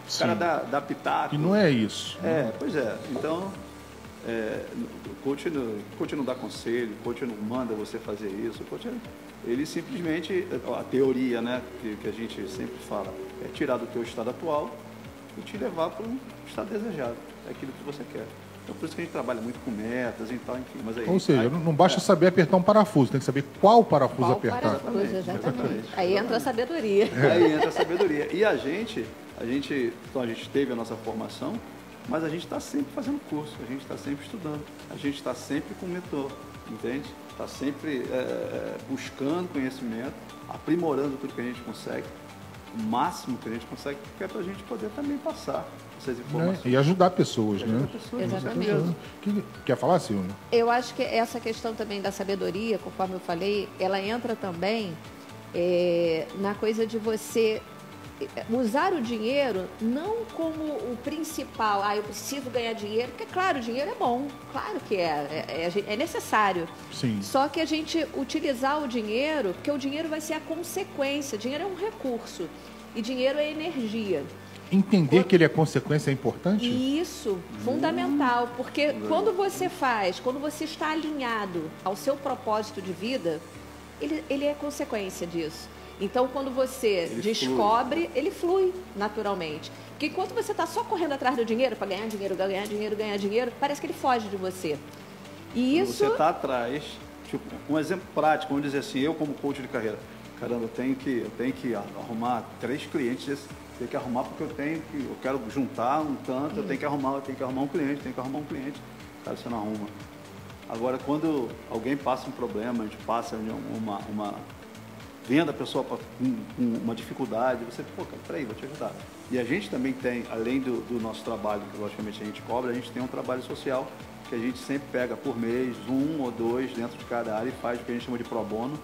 O cara dá, dá pitaco. E não é isso. É, pois é. Então, é, o coach o coach não dá conselho, o coach não manda você fazer isso. O coach, ele simplesmente, a teoria né, que, que a gente sempre fala, é tirar do teu estado atual e te levar para um estado desejado. É aquilo que você quer. Então, por isso que a gente trabalha muito com metas e tal, enfim. Mas aí, Ou seja, aí- não basta saber apertar um parafuso, tem que saber qual parafuso Qual apertar. parafuso, exatamente. Aí entra a sabedoria. Aí entra a sabedoria. E a gente, a gente, então a gente teve a nossa formação, mas a gente está sempre fazendo curso, a gente está sempre estudando, a gente está sempre com mentor, entende? Está sempre é, é, buscando conhecimento, aprimorando tudo que a gente consegue, o máximo que a gente consegue, que é para a gente poder também passar essas né? informações. E ajudar pessoas, E né? ajudar pessoas, Exatamente. Que- Quer falar, Silvia? Eu acho que essa questão também da sabedoria, conforme eu falei, ela entra também é, na coisa de você usar o dinheiro não como o principal, ah, eu preciso ganhar dinheiro, porque claro, o dinheiro é bom, claro que é, é, é- é necessário. Sim. Só que a gente utilizar o dinheiro, porque o dinheiro vai ser a consequência, dinheiro é um recurso e dinheiro é energia. Entender que ele é consequência é importante? Isso, fundamental, porque quando você faz, quando você está alinhado ao seu propósito de vida, ele, ele é consequência disso. Então, quando você Ele descobre, ele flui naturalmente. Porque enquanto você está só correndo atrás do dinheiro, para ganhar dinheiro, ganhar dinheiro, ganhar dinheiro, parece que ele foge de você. E Quando isso. Você está atrás, tipo, um exemplo prático, vamos dizer assim, eu como coach de carreira, caramba, eu tenho que, eu tenho que arrumar três clientes, esse- tenho que arrumar porque eu tenho que, eu quero juntar um tanto, eu tenho que arrumar, eu tenho que arrumar um cliente, tenho que arrumar um cliente, cara, você não arruma. Agora, quando alguém passa um problema, a gente passa uma, uma vendo a pessoa com, uma dificuldade, você, pô, cara, peraí, vou te ajudar. E a gente também tem, além do, do nosso trabalho, que logicamente a gente cobra, a gente tem um trabalho social que a gente sempre pega por mês, um ou dois dentro de cada área e faz o que a gente chama de pro bono,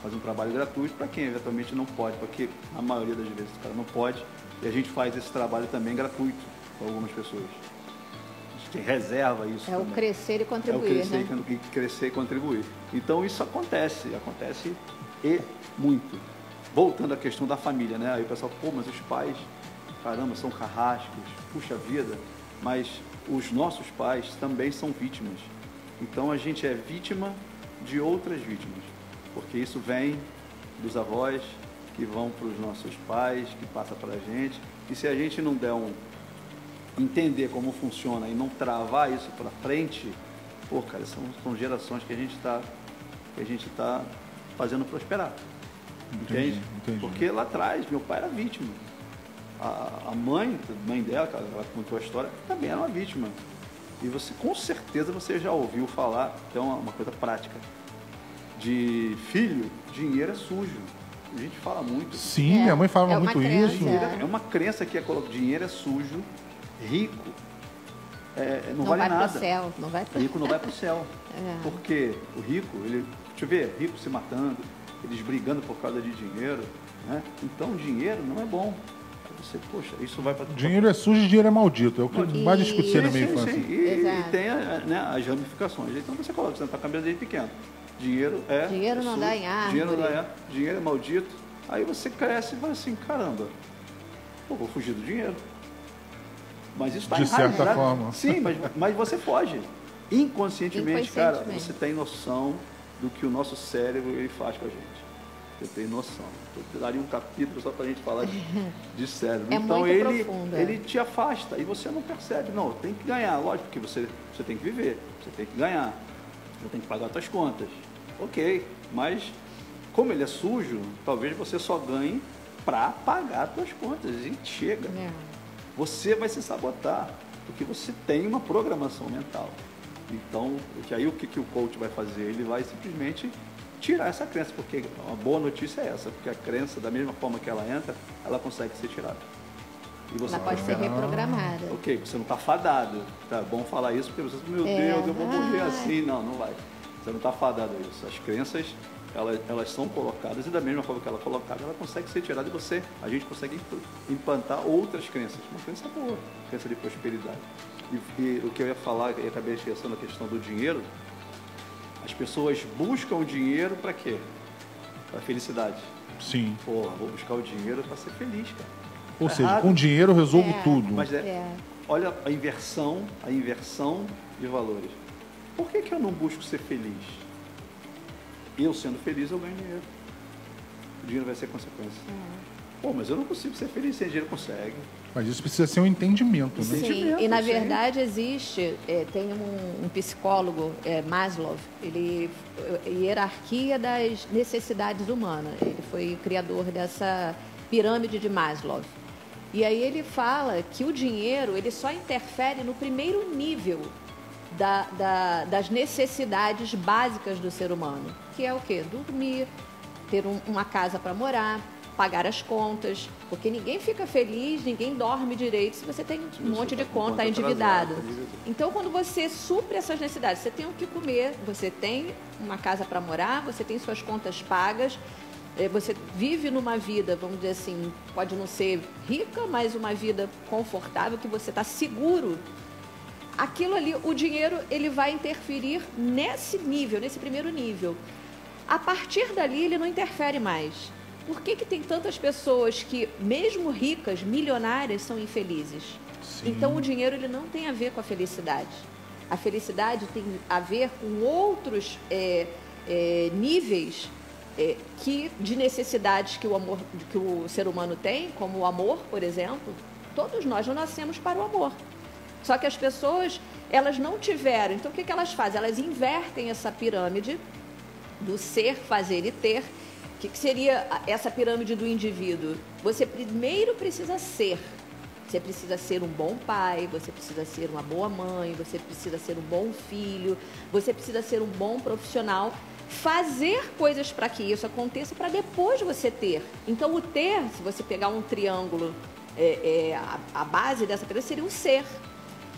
faz um trabalho gratuito para quem eventualmente não pode, porque a maioria das vezes o cara não pode, e a gente faz esse trabalho também gratuito para algumas pessoas. A gente tem reserva isso. É o também. crescer e É o contribuir, crescer, né? e crescer e contribuir. Então isso acontece, acontece e muito. Voltando à questão da família, né? Aí o pessoal, pô, mas os pais, caramba, são carrascos, puxa vida, mas os nossos pais também são vítimas. Então a gente é vítima de outras vítimas, porque isso vem dos avós, que vão para os nossos pais, que passa para a gente. E se a gente não der um, entender como funciona e não travar isso para frente, pô, cara, são, são gerações que a gente está que a gente tá fazendo prosperar. Entendi, Entende? entendi. Porque lá atrás meu pai era vítima. A, a mãe, a mãe dela, que ela contou a história, também era uma vítima. E você com certeza você já ouviu falar, então é uma coisa prática, de filho, dinheiro é sujo. A gente fala muito. Sim, minha mãe falava É uma muito crença, isso. É uma crença que é colocar dinheiro é sujo, rico é, não, Não vale vai pro nada. céu, não vai pro- Rico não vai para o céu. *laughs* É. Porque o rico, ele, deixa eu ver, rico se matando, eles brigando por causa de dinheiro, né? Então dinheiro não é bom. Você, poxa, isso vai para Dinheiro é sujo e dinheiro é maldito. É o que mais discutia na minha infância. sim. E, e tem né, as ramificações. Então você coloca, você na tua cabeça desde pequeno. Dinheiro é. Dinheiro é não sujo, dá em árvore. Dinheiro não dá em árvore, dinheiro é maldito. Aí você cresce e fala assim, caramba, pô, vou fugir do dinheiro. Mas isso está De certa enraizado. forma. Sim, mas, mas você foge. Inconscientemente, cara, Inconscientemente. você tem noção do que o nosso cérebro ele faz com a gente. Você tem noção. Eu daria um capítulo só para a gente falar de, de cérebro. *laughs* É então ele, profundo, é. ele te afasta e você não percebe. Não, tem que ganhar, lógico que você, você tem que viver, você tem que ganhar, você tem que pagar suas contas. Ok, mas como ele é sujo, talvez você só ganhe para pagar suas contas e chega. É. Você vai se sabotar, porque você tem uma programação mental. Então, que aí o que, que o coach vai fazer? Ele vai simplesmente tirar essa crença, porque uma boa notícia é essa, porque a crença, da mesma forma que ela entra, ela consegue ser tirada. E Ela pode ser reprogramada. Ok, você não está fadado. Tá bom falar isso porque você, meu É, Deus, eu vou morrer ai. assim. Não, não vai. Você não está fadado a isso. As crenças, elas, elas são colocadas e da mesma forma que ela é colocada, ela consegue ser tirada e você, a gente consegue imp- implantar outras crenças. Uma crença boa, crença de prosperidade. E, e o que eu ia falar, eu acabei esquecendo a questão do dinheiro. As pessoas buscam o dinheiro para quê? Para felicidade. Sim. Porra, vou buscar o dinheiro para ser feliz, cara. Ou Tá seja, errado. com dinheiro eu resolvo É. tudo. Mas é, olha a inversão, a inversão de valores. Por que, que eu não busco ser feliz? Eu sendo feliz, eu ganho dinheiro. O dinheiro vai ser consequência. Pô, mas eu não consigo ser feliz sem dinheiro. Consegue. Mas isso precisa ser um entendimento, né? Sim, e na sim. verdade existe, é, tem um, um psicólogo, é, Maslow, ele é, hierarquia das necessidades humanas. Ele foi o criador dessa pirâmide de Maslow. E aí ele fala que o dinheiro ele só interfere no primeiro nível da- da- das necessidades básicas do ser humano, que é o quê? Dormir, ter um- uma casa para morar, pagar as contas, porque ninguém fica feliz, ninguém dorme direito se você tem um monte de com conta conta endividado. Então, quando você supre essas necessidades, você tem o que comer, você tem uma casa para morar, você tem suas contas pagas, eh, você vive numa vida, vamos dizer assim, pode não ser rica, mas uma vida confortável, que você está seguro. Aquilo ali, o dinheiro, ele vai interferir nesse nível, nesse primeiro nível. A partir dali, ele não interfere mais. Por que, que tem tantas pessoas que, mesmo ricas, milionárias, são infelizes? Então, o dinheiro ele não tem a ver com a felicidade. A felicidade tem a ver com outros é, é, níveis é, que, de necessidades que o, amor, que o ser humano tem, como o amor, por exemplo. Todos nós não nascemos para o amor. Só que as pessoas, elas não tiveram. Então, o que, que elas fazem? Elas invertem essa pirâmide do ser, fazer e ter. Que, que seria essa pirâmide do indivíduo? Você primeiro precisa ser. Você precisa ser um bom pai, você precisa ser uma boa mãe, você precisa ser um bom filho, você precisa ser um bom profissional. Fazer coisas para que isso aconteça para depois você ter. Então, o ter, se você pegar um triângulo, é, é, a, a base dessa pirâmide seria o ser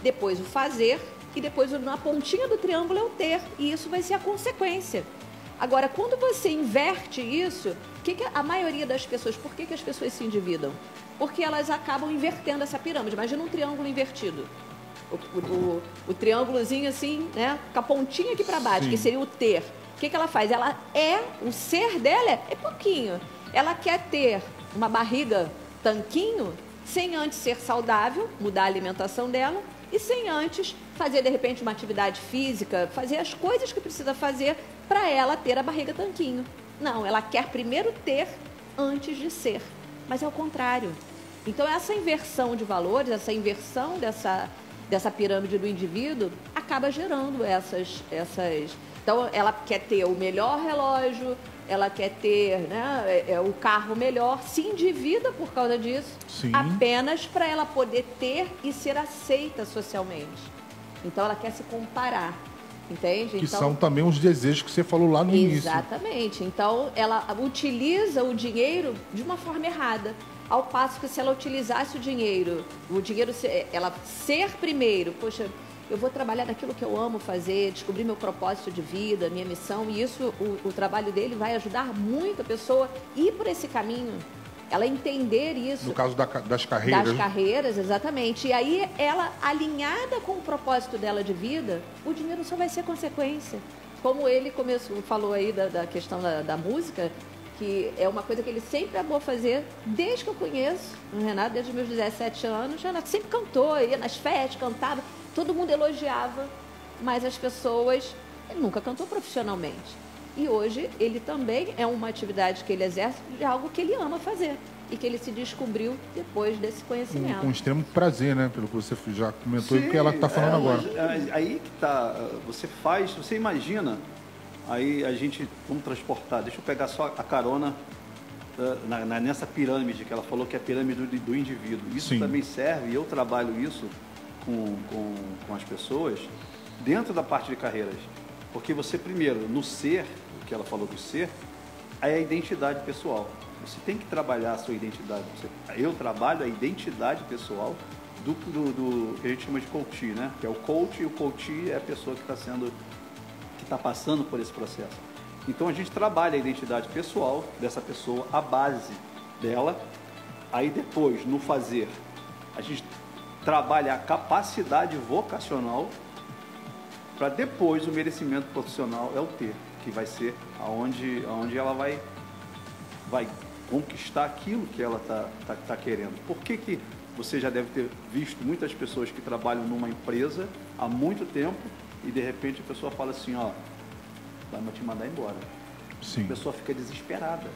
depois o fazer e depois na pontinha do triângulo é o ter. E isso vai ser a consequência. Agora, quando você inverte isso, o que, que a maioria das pessoas, por que, que as pessoas se endividam? Porque elas acabam invertendo essa pirâmide. Imagina um triângulo invertido. O, o, o- o triângulozinho assim, né? Com a pontinha aqui para baixo, Sim. que seria o ter. O que, que ela faz? Ela é, o ser dela é, é pouquinho. Ela quer ter uma barriga tanquinho, sem antes ser saudável, mudar a alimentação dela, e sem antes fazer, de repente, uma atividade física, fazer as coisas que precisa fazer para ela ter a barriga tanquinho. Não, ela quer primeiro ter antes de ser. Mas é o contrário. Então, essa inversão de valores, essa inversão dessa, dessa pirâmide do indivíduo, acaba gerando essas, essas. Então, ela quer ter o melhor relógio, ela quer ter né, é, é, o carro melhor, se endivida por causa disso, Sim. apenas para ela poder ter e ser aceita socialmente. Então, ela quer se comparar. Entende? Que então, são também os desejos que você falou lá no início. Exatamente. Então, ela utiliza o dinheiro de uma forma errada. Ao passo que se ela utilizasse o dinheiro, o dinheiro, ela ser primeiro, poxa, eu vou trabalhar naquilo que eu amo fazer, descobrir meu propósito de vida, minha missão, e isso, o, o trabalho dele vai ajudar muito a pessoa a ir por esse caminho. Ela entender isso. No caso da das carreiras. Das carreiras, exatamente. E aí, ela alinhada com o propósito dela de vida, o dinheiro só vai ser consequência. Como ele começou, falou aí da, da questão da, da música, que é uma coisa que ele sempre amou fazer, desde que eu conheço o Renato, desde os meus 17 anos. O Renato sempre cantou, ia nas festas, cantava, todo mundo elogiava, mas as pessoas. Ele nunca cantou profissionalmente. E hoje ele também é uma atividade que ele exerce de algo que ele ama fazer e que ele se descobriu depois desse Com, conhecimento. com extremo prazer, né? Pelo que você já comentou e Sim, o que ela está falando é, agora. é, Aí que tá, você faz, você imagina, aí a gente, vamos transportar, deixa eu pegar só a carona eh, na- na- nessa pirâmide que ela falou que é a pirâmide do, do indivíduo. Isso Sim. também serve, e eu trabalho isso com, com, com as pessoas, dentro da parte de carreiras. Porque você, primeiro, no ser, que ela falou do ser, é a identidade pessoal. Você tem que trabalhar a sua identidade. Eu trabalho a identidade pessoal do, do, do que a gente chama de coach, né? Que é o coach e o coach é a pessoa que está sendo, que está passando por esse processo. Então a gente trabalha a identidade pessoal dessa pessoa, a base dela. Aí depois, no fazer, a gente trabalha a capacidade vocacional para depois o merecimento profissional é o ter, que vai ser aonde, aonde ela vai, vai conquistar aquilo que ela está tá, tá querendo. Por que, que você já deve ter visto muitas pessoas que trabalham numa empresa há muito tempo e de repente a pessoa fala assim, ó, vai te mandar embora. Sim. A pessoa fica desesperada.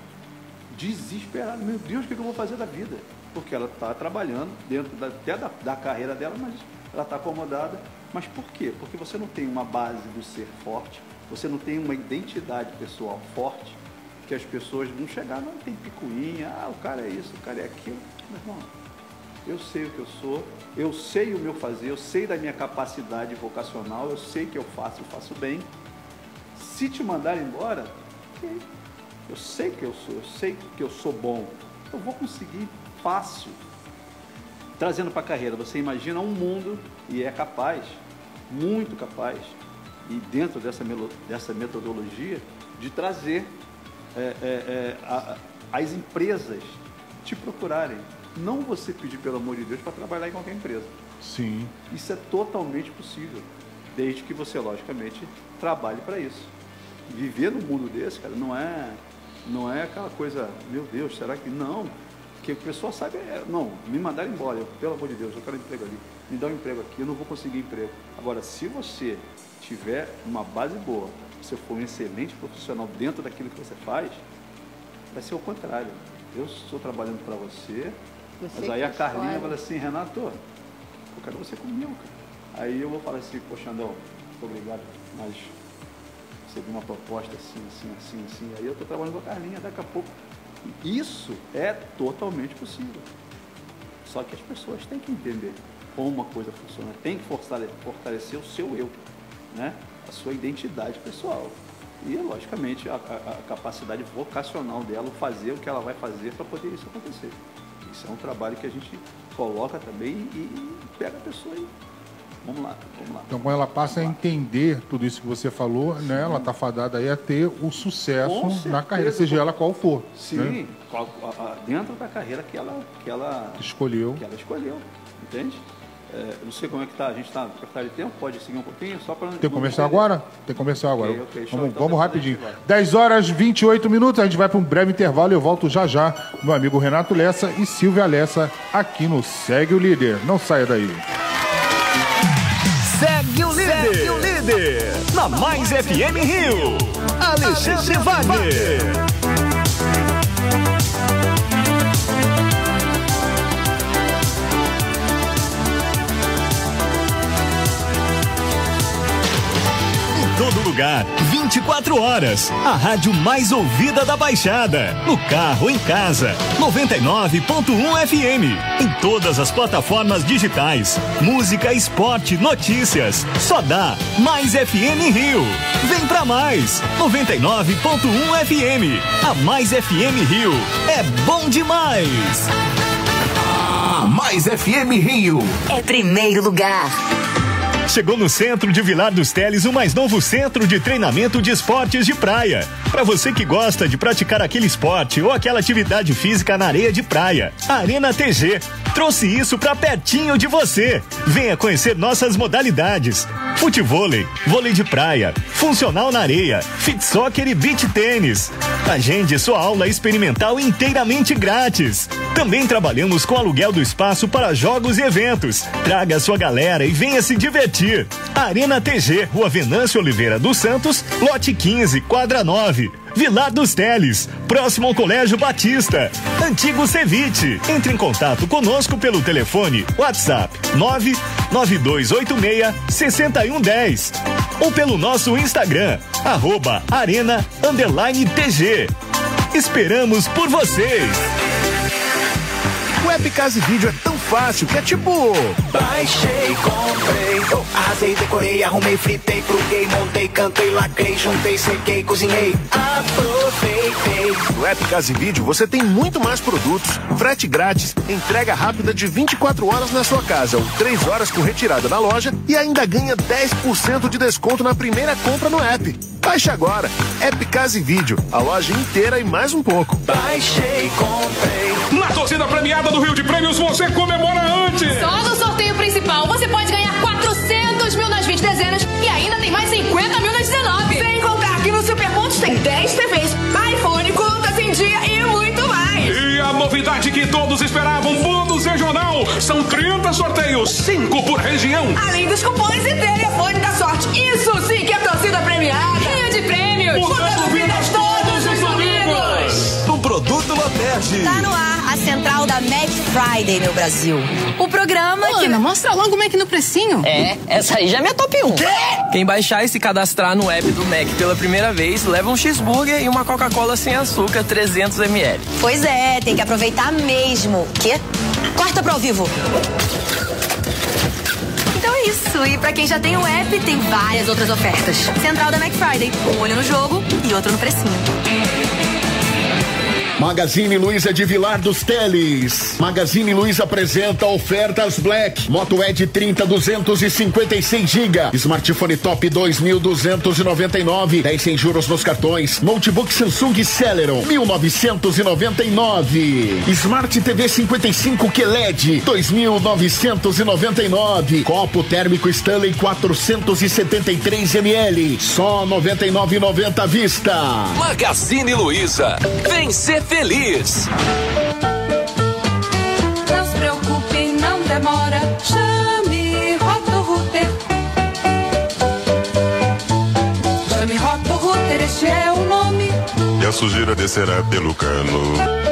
Desesperada. Meu Deus, o que eu vou fazer da vida? Porque ela está trabalhando dentro da, até da, da carreira dela, mas ela está acomodada. Mas por quê? Porque você não tem uma base do ser forte, você não tem uma identidade pessoal forte, que as pessoas vão chegar, não tem picuinha, ah, o cara é isso, o cara é aquilo. Meu irmão, eu sei o que eu sou, eu sei o meu fazer, eu sei da minha capacidade vocacional, eu sei que eu faço, eu faço bem. Se te mandar embora, ok. Eu sei que eu sou, eu sei que eu sou bom. Eu vou conseguir fácil. Trazendo para a carreira, você imagina um mundo e é capaz, muito capaz, e dentro dessa, dessa metodologia, de trazer é, é, é, a- as empresas te procurarem. Não você pedir, pelo amor de Deus, para trabalhar em qualquer empresa. Sim. Isso é totalmente possível, desde que você, logicamente, trabalhe para isso. Viver num mundo desse, cara, não é, não é aquela coisa, meu Deus, será que não? Que a pessoa sabe, é, não, me mandar embora, eu, pelo amor de Deus, eu quero um emprego ali, me dá um emprego aqui, eu não vou conseguir emprego. Agora, se você tiver uma base boa, se for um excelente profissional dentro daquilo que você faz, vai ser o contrário. Eu estou trabalhando para você, Você mas aí a Carlinha fala assim, Renato, eu quero você comigo, cara. Aí eu vou falar assim, poxa, Andão, obrigado, mas recebi uma proposta assim, assim, assim, assim. Aí eu estou trabalhando com a Carlinha, daqui a pouco. Isso é totalmente possível. Só que as pessoas têm que entender como uma coisa funciona, tem que fortale- fortalecer o seu eu, né? a sua identidade pessoal. E, logicamente, a, a- a capacidade vocacional dela, fazer o que ela vai fazer para poder isso acontecer. Isso é um trabalho que a gente coloca também e, pega a pessoa e vamos lá, vamos lá. Então, quando ela passa a entender tudo isso que você falou, né, ela está fadada aí a ter o sucesso na carreira, seja ela qual for. Sim, né? dentro da carreira que ela, que ela, Escolheu. que ela escolheu, entende? É, não sei como é que tá, a gente está apertado de tempo, pode seguir um pouquinho, só para Tem comercial agora? Tem comercial agora. Ok, ok, show. vamos Então vamos rapidinho. gente vai. 10 horas 28 minutos, a gente vai para um breve intervalo e eu volto já já. Meu amigo Renato Lessa e Silvia Lessa aqui no Segue o Líder. Não saia daí. Segue o líder. Segue o líder. Na Mais FM Rio. Alexandre Wagner. Todo lugar, 24 horas. A rádio mais ouvida da Baixada. No carro, em casa. 99.1 FM. Em todas as plataformas digitais. Música, esporte, notícias. Só dá Mais FM Rio. Vem pra mais. 99.1 FM. A Mais FM Rio. É bom demais. A Mais FM Rio. É primeiro lugar. Chegou no centro de Vilar dos Teles o mais novo centro de treinamento de esportes de praia. Para você que gosta de praticar aquele esporte ou aquela atividade física na areia de praia, Arena TG trouxe isso para pertinho de você. Venha conhecer nossas modalidades: futevôlei, vôlei de praia, funcional na areia, fit soccer e beach tênis. Agende sua aula experimental inteiramente grátis. Também trabalhamos com aluguel do espaço para jogos e eventos. Traga sua galera e venha se divertir. Arena TG, Rua Venâncio Oliveira dos Santos, lote 15, quadra 9. Vilar dos Teles, próximo ao Colégio Batista. Antigo Ceviche. Entre em contato conosco pelo telefone WhatsApp 99286 6110 ou pelo nosso Instagram, arroba arena underline TG. Esperamos por vocês! E Vídeo é tão fácil que é tipo. Baixei, comprei, eu arrasei, decorei, arrumei, fritei, pluguei, montei, cantei, lacrei, juntei, sequei, cozinhei, aproveitei. No app Casa e Vídeo você tem muito mais produtos, frete grátis, entrega rápida de 24 horas na sua casa ou 3 horas com retirada na loja e ainda ganha 10% de desconto na primeira compra no app. Baixe agora. App Casa e Vídeo, a loja inteira e mais um pouco. Baixei, comprei. Na torcida premiada do Rio de Prêmios você comemora antes. Só no sorteio principal você pode ganhar 400 mil nas 20 dezenas e ainda tem mais 50 mil nas 19. Sem contar que no Superpontos tem 10 TVs, iPhone, contas em dia e muito mais. E a novidade que todos esperavam, bônus regional. São 30 sorteios, 5 por região. Além dos cupons e telefone da sorte. Isso sim que é torcida premiada. Rio de Prêmios. Mudando vidas produto Loterd. Tá no ar a central da Mac Friday, meu Brasil. O programa Ô, que. Ana, mostra logo o Mac no precinho. É, essa aí já é minha top 1. Quem baixar e se cadastrar no app do Mac pela primeira vez, leva um cheeseburger e uma Coca-Cola sem açúcar 300ml. Pois é, tem que aproveitar mesmo. Quê? Corta pro ao vivo. Então é isso. E pra quem já tem o app, tem várias outras ofertas. Central da Mac Friday. Um olho no jogo e outro no precinho. Magazine Luiza de Vilar dos Teles. Magazine Luiza apresenta ofertas Black. Moto Ed 30 256 GB. Smartphone Top 2299. 10 sem juros nos cartões. Notebook Samsung Celeron 1999. Smart TV 55 QLED 2999. Copo térmico Stanley 473 ml. Só 99,90 à vista. Magazine Luiza. Vem ser feliz. Não se preocupe, não demora. Chame Roto Router. Chame Roto Router, este é o nome. E a sujeira descerá pelo cano.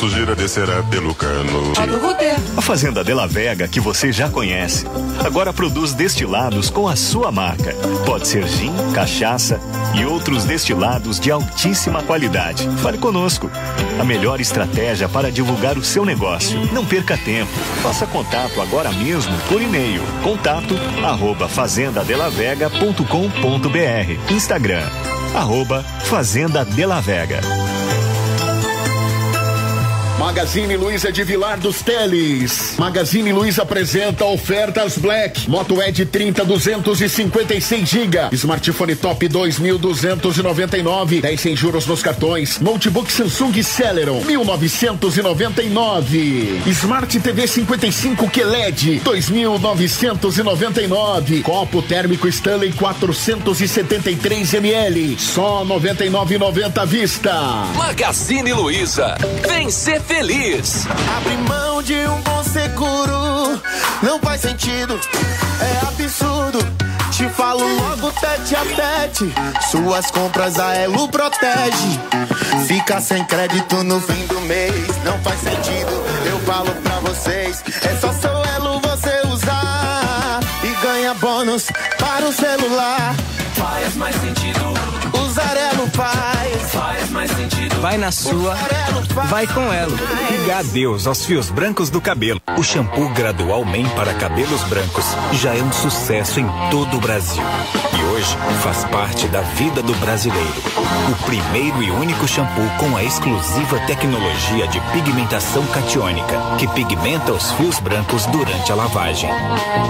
Sujeira descerá pelo cano. A Fazenda Della Vega, que você já conhece, agora produz destilados com a sua marca. Pode ser gin, cachaça e outros destilados de altíssima qualidade. Fale conosco. A melhor estratégia para divulgar o seu negócio. Não perca tempo. Faça contato agora mesmo por e-mail. Contato arroba fazendadelavega.com.br Instagram arroba Fazenda Della Vega. Magazine Luiza de Vilar dos Teles. Magazine Luiza apresenta ofertas Black. Moto Ed 30 256 GB. Smartphone Top 2299. 10 sem juros nos cartões. Notebook Samsung Celeron 1999. Smart TV 55 QLED 2999. Copo térmico Stanley 473 ml. Só 99,90 à vista. Magazine Luiza. Vem ser feliz. Abrir mão de um bom seguro não faz sentido, é absurdo. Te falo logo tete a tete. Suas compras a Elo protege. Fica sem crédito no fim do mês, não faz sentido. Eu falo pra vocês, é só seu Elo você usar e ganha bônus para o celular. Faz mais sentido. Usar Elo faz faz mais sentido. Vai na sua, vai com ela. Diga adeus aos fios brancos do cabelo. O shampoo Gradual Men para cabelos brancos já é um sucesso em todo o Brasil. E hoje faz parte da vida do brasileiro. O primeiro e único shampoo com a exclusiva tecnologia de pigmentação catiônica, que pigmenta os fios brancos durante a lavagem.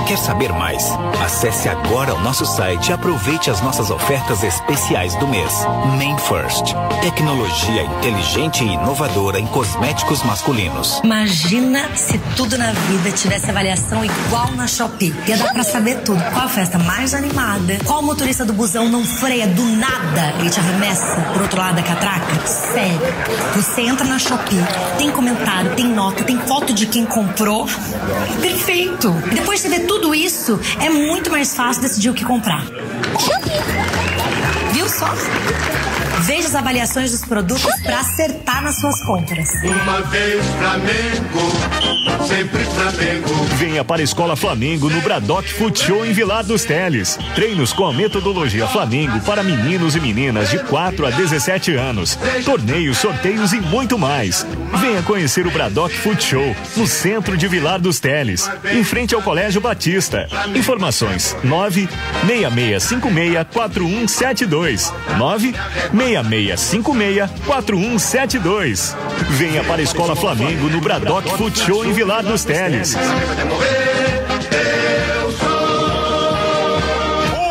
Quer saber mais? Acesse agora o nosso site e aproveite as nossas ofertas especiais do mês. Main First. Tecnologia inteligente e inovadora em cosméticos masculinos. Imagina se tudo na vida tivesse avaliação igual na Shopee. Ia dar pra saber tudo. Qual a festa mais animada? Qual motorista do busão não freia do nada e te arremessa pro outro lado da catraca? Sério. Você entra na Shopee, tem comentário, tem nota, tem foto de quem comprou. Perfeito. Depois de ver tudo isso, é muito mais fácil decidir o que comprar. Viu só? Veja as avaliações dos produtos para acertar nas suas compras. Uma vez Flamengo, sempre Flamengo. Venha para a Escola Flamengo no Bradock Foot Show em Vilar dos Teles. Treinos com a metodologia Flamengo para meninos e meninas de 4 a 17 anos. Torneios, sorteios e muito mais. Venha conhecer o Bradock Foot Show no centro de Vilar dos Teles, em frente ao Colégio Batista. Informações: 9 6656 4172 9 6656 4172. Venha para a Escola Flamengo no Bradock Foot Show em Vilar dos Teles.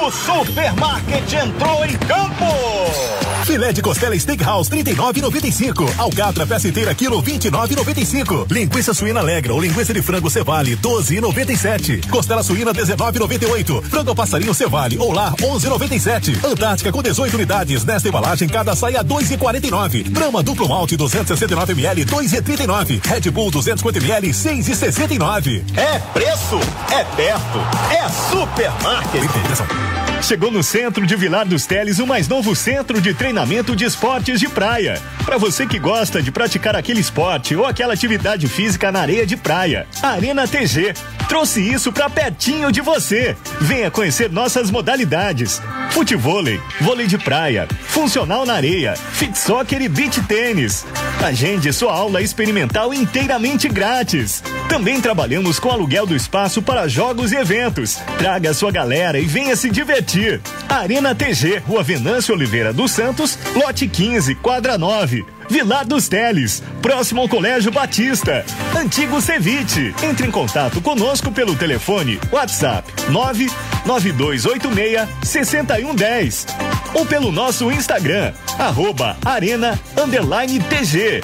O Supermarket entrou em campo! Filé de costela Steakhouse 39,95. Alcatra peça inteira quilo 29,95. Linguiça suína Alegra ou linguiça de frango Cevale 12,97. Costela suína 19,98. Frango passarinho Cevale ou lá 11,97. Antártica com 18 unidades nesta embalagem cada saia 2,49. Brahma duplo malte 269 ml 2,39. Red Bull 250 ml 6,69. É preço, é perto, é supermarket. Chegou no centro de Vilar dos Teles o mais novo centro de treinamento de esportes de praia. Para você que gosta de praticar aquele esporte ou aquela atividade física na areia de praia, Arena TG trouxe isso para pertinho de você. Venha conhecer nossas modalidades: futevôlei, vôlei de praia, funcional na areia, fit soccer e beach tênis. Agende sua aula experimental inteiramente grátis. Também trabalhamos com aluguel do espaço para jogos e eventos. Traga sua galera e venha se divertir. Arena TG, Rua Venâncio Oliveira dos Santos, lote 15, quadra 9. Vilar dos Teles, próximo ao Colégio Batista. Antigo Ceviche. Entre em contato conosco pelo telefone WhatsApp 99286 6110 ou pelo nosso Instagram, arroba arena underline TG.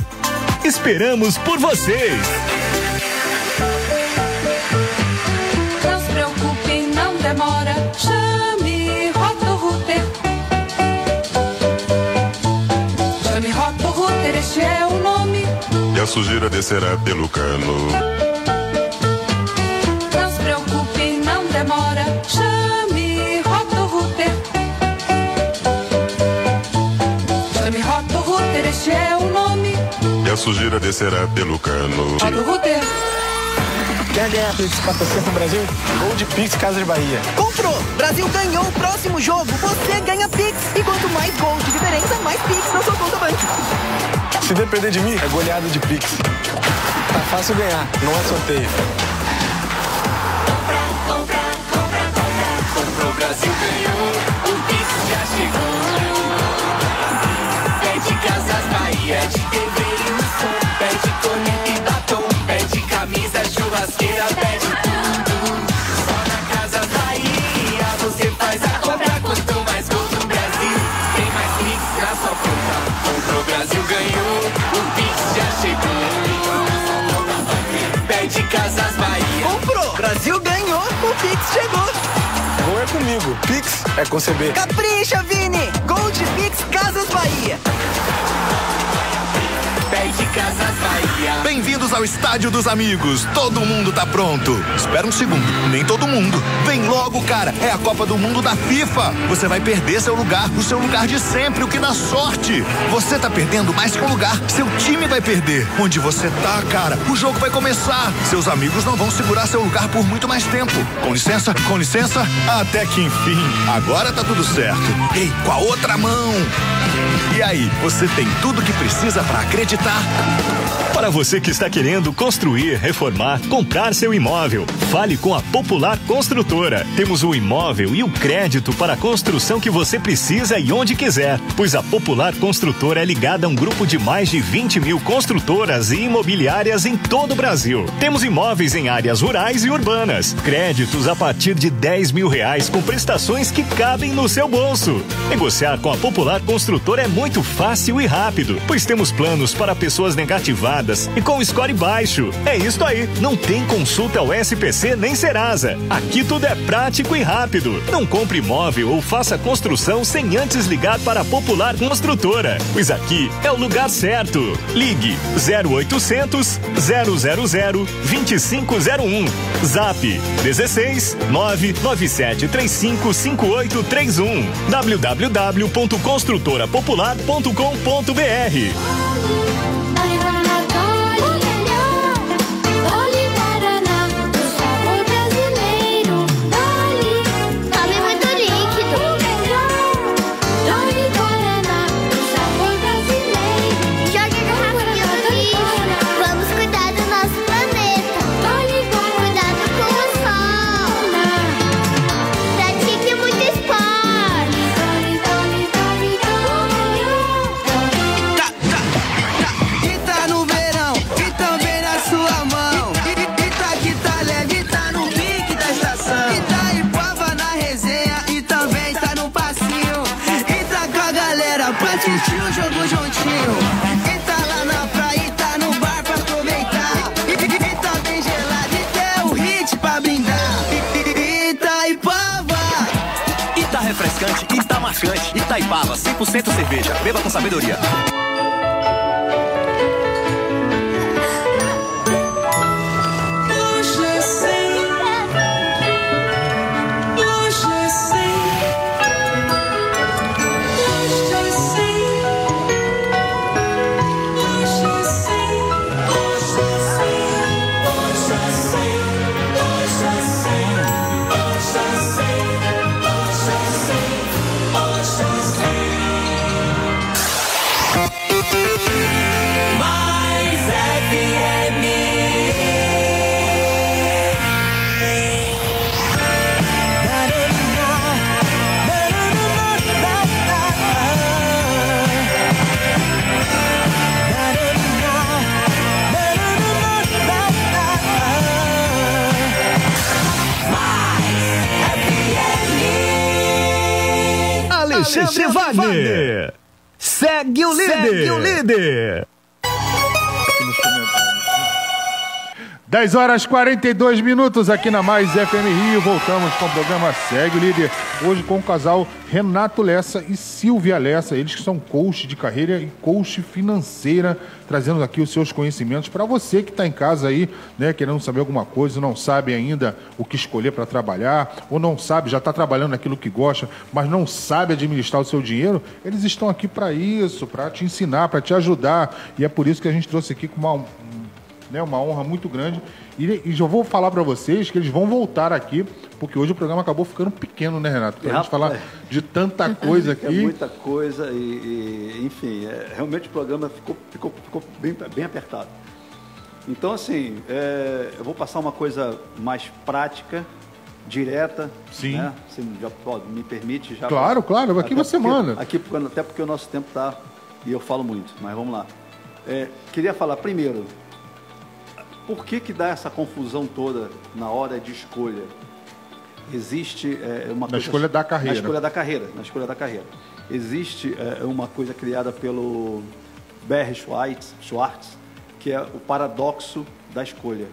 Esperamos por vocês! Este é o nome. E a sujeira descerá pelo cano. Não se preocupe, não demora. Chame Roto Router. Chame Roto Router, este é o nome. E a sujeira descerá pelo cano. Roto Router. Quer ganhar Pix patrocínio pro Brasil? Gol de Pix Casa de Bahia. Comprou! Brasil ganhou o próximo jogo. Você ganha Pix. E quanto mais gols de diferença, mais Pix na sua conta Bank. Se depender de mim, é goleada de Pix. Tá fácil ganhar, não é sorteio. Comprou, Brasil ganhou, o Pix já chegou. Pede Casas Bahia, churrasqueira, pede tudo. Só na Casas Bahia você faz a compra. Quanto mais gols no Brasil, tem mais Pix na sua conta. Comprou, Brasil ganhou, o Pix já chegou. Pede Casas Bahia. Comprou! Brasil ganhou, o Pix chegou. Gol é comigo, Pix é com CB. Capricha, Vini! Gol de Pix Casas Bahia. Pede Casas Bahia. Bem-vindos ao Estádio dos Amigos. Todo mundo tá pronto. Espera um segundo. Nem todo mundo. Vem logo, cara. É a Copa do Mundo da FIFA. Você vai perder seu lugar, o seu lugar de sempre, o que dá sorte. Você tá perdendo mais que um lugar. Seu time vai perder. Onde você tá, cara? O jogo vai começar. Seus amigos não vão segurar seu lugar por muito mais tempo. Com licença, com licença. Até que enfim. Agora tá tudo certo. Ei, com a outra mão. E aí, você tem tudo que precisa para acreditar? Para você que está querendo construir, reformar, comprar seu imóvel, fale com a Popular Construtora. Temos o imóvel e o crédito para a construção que você precisa e onde quiser, pois a Popular Construtora é ligada a um grupo de mais de 20 mil construtoras e imobiliárias em todo o Brasil. Temos imóveis em áreas rurais e urbanas, créditos a partir de 10 mil reais com prestações que cabem no seu bolso. Negociar com a Popular Construtora é muito fácil e rápido, pois temos planos para pessoas negativadas e com score baixo. É isso aí, não tem consulta ao SPC nem Serasa. Aqui tudo é prático e rápido. Não compre imóvel ou faça construção sem antes ligar para a Popular Construtora, pois aqui é o lugar certo. Ligue 0800 000 2501. Zap 16 99735 5831. www.construtorapopular.com.br e tá marcante. Itaipava, 100% cerveja. Beba com sabedoria. Alexandre Wagner. Segue o líder. Segue o líder. 10 horas 42 minutos aqui na Mais FM Rio. Voltamos com o programa Segue o Líder. Hoje com o casal Renato Lessa e Silvia Lessa. Eles que são coach de carreira e coach financeira, trazendo aqui os seus conhecimentos para você que está em casa aí, né, querendo saber alguma coisa, não sabe ainda o que escolher para trabalhar, ou não sabe, já está trabalhando naquilo que gosta, mas não sabe administrar o seu dinheiro. Eles estão aqui para isso, para te ensinar, para te ajudar. E é por isso que a gente trouxe aqui com uma né, uma honra muito grande. E, e já vou falar para vocês que eles vão voltar aqui, porque hoje o programa acabou ficando pequeno, né, Renato? Pra É, gente falar rapaz. de tanta *laughs* coisa É aqui. muita coisa e, e, enfim, é, realmente o programa ficou, ficou, ficou bem, bem apertado. Então, assim, é, eu vou passar uma coisa mais prática, direta. Sim. Né? Se já pode, me permite já. Claro, claro, aqui você porque- manda. Aqui, até porque o nosso tempo está. E eu falo muito, mas vamos lá. É, queria falar primeiro, por que, que dá essa confusão toda na hora de escolha? Existe é, uma Na coisa- escolha da carreira. Na escolha da carreira, na escolha da carreira. Existe é, uma coisa criada pelo Barry Schwartz, Schwartz, que é o paradoxo da escolha.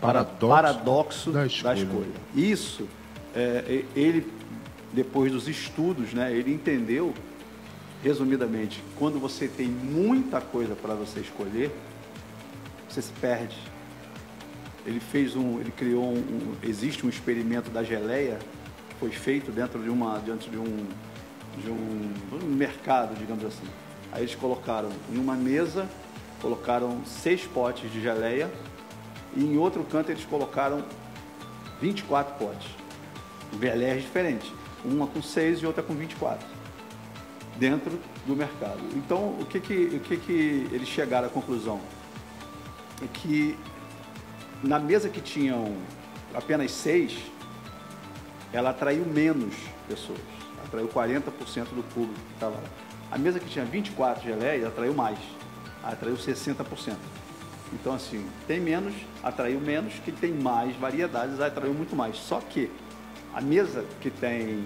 Para- Paradoxo paradoxo da da escolha. escolha. Isso, é, ele, depois dos estudos, né, ele entendeu resumidamente, quando você tem muita coisa para você escolher, você se perde. Ele fez um, ele criou um, um- existe um experimento da geleia foi feito dentro de uma, dentro de um, de um, um mercado, digamos assim. Aí eles colocaram em uma mesa, colocaram seis potes de geleia e em outro canto eles colocaram 24 potes. Geleias diferentes, uma com seis e outra com 24 dentro do mercado. Então, o que que, o que que eles chegaram à conclusão? É que na mesa que tinham apenas seis, ela atraiu menos pessoas, atraiu 40% do público que estava lá. A mesa que tinha 24 geleias atraiu mais, atraiu 60%. Então, assim, tem menos, atraiu menos, que tem mais variedades, atraiu muito mais. Só que a mesa que tem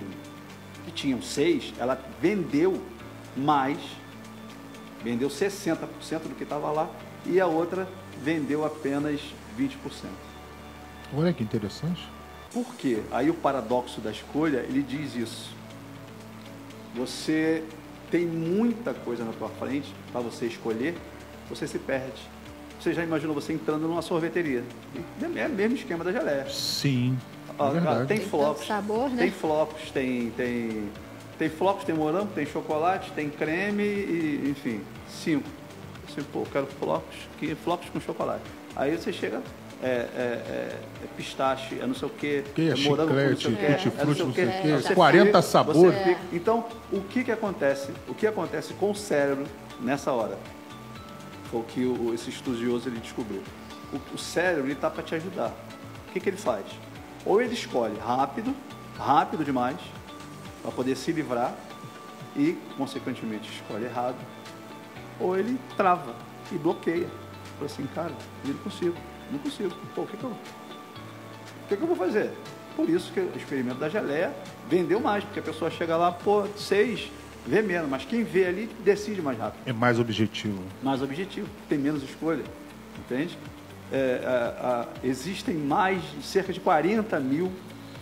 que tinham seis, ela vendeu mais, vendeu 60% do que estava lá, e a outra vendeu apenas 20%. Olha que interessante. Por quê? Aí o paradoxo da escolha, ele diz isso. Você tem muita coisa na tua frente para você escolher, você se perde. Você já imaginou você entrando numa sorveteria? É o mesmo esquema da geleia. Sim. Ó, é tem flocos. sabor, né? Tem flocos, tem, tem, tem flocos, tem morango, tem chocolate, tem creme e, enfim, cinco. Assim, pô, eu quero flocos, que, flocos com chocolate. Aí você chega, é, é, é, é pistache, é não sei o quê, Que é é morango com não sei o chiclete, quê, é não sei o quê, Aí você 40 fica- sabores. Então, o que que acontece? O que acontece com o cérebro nessa hora? Foi o que o, esse estudioso ele descobriu. O, o cérebro ele está para te ajudar. O que, que ele faz? Ou ele escolhe rápido, rápido demais, para poder se livrar e, consequentemente, escolhe errado, ou ele trava e bloqueia. Fala assim, cara, eu não consigo, não consigo. Pô, o que, que eu, o que, que eu vou fazer? Por isso que o experimento da geleia vendeu mais, porque a pessoa chega lá, pô, seis, vê menos, mas quem vê ali decide mais rápido É mais objetivo. mais objetivo, tem menos escolha, entende? É, a- a- existem mais, de cerca de 40 mil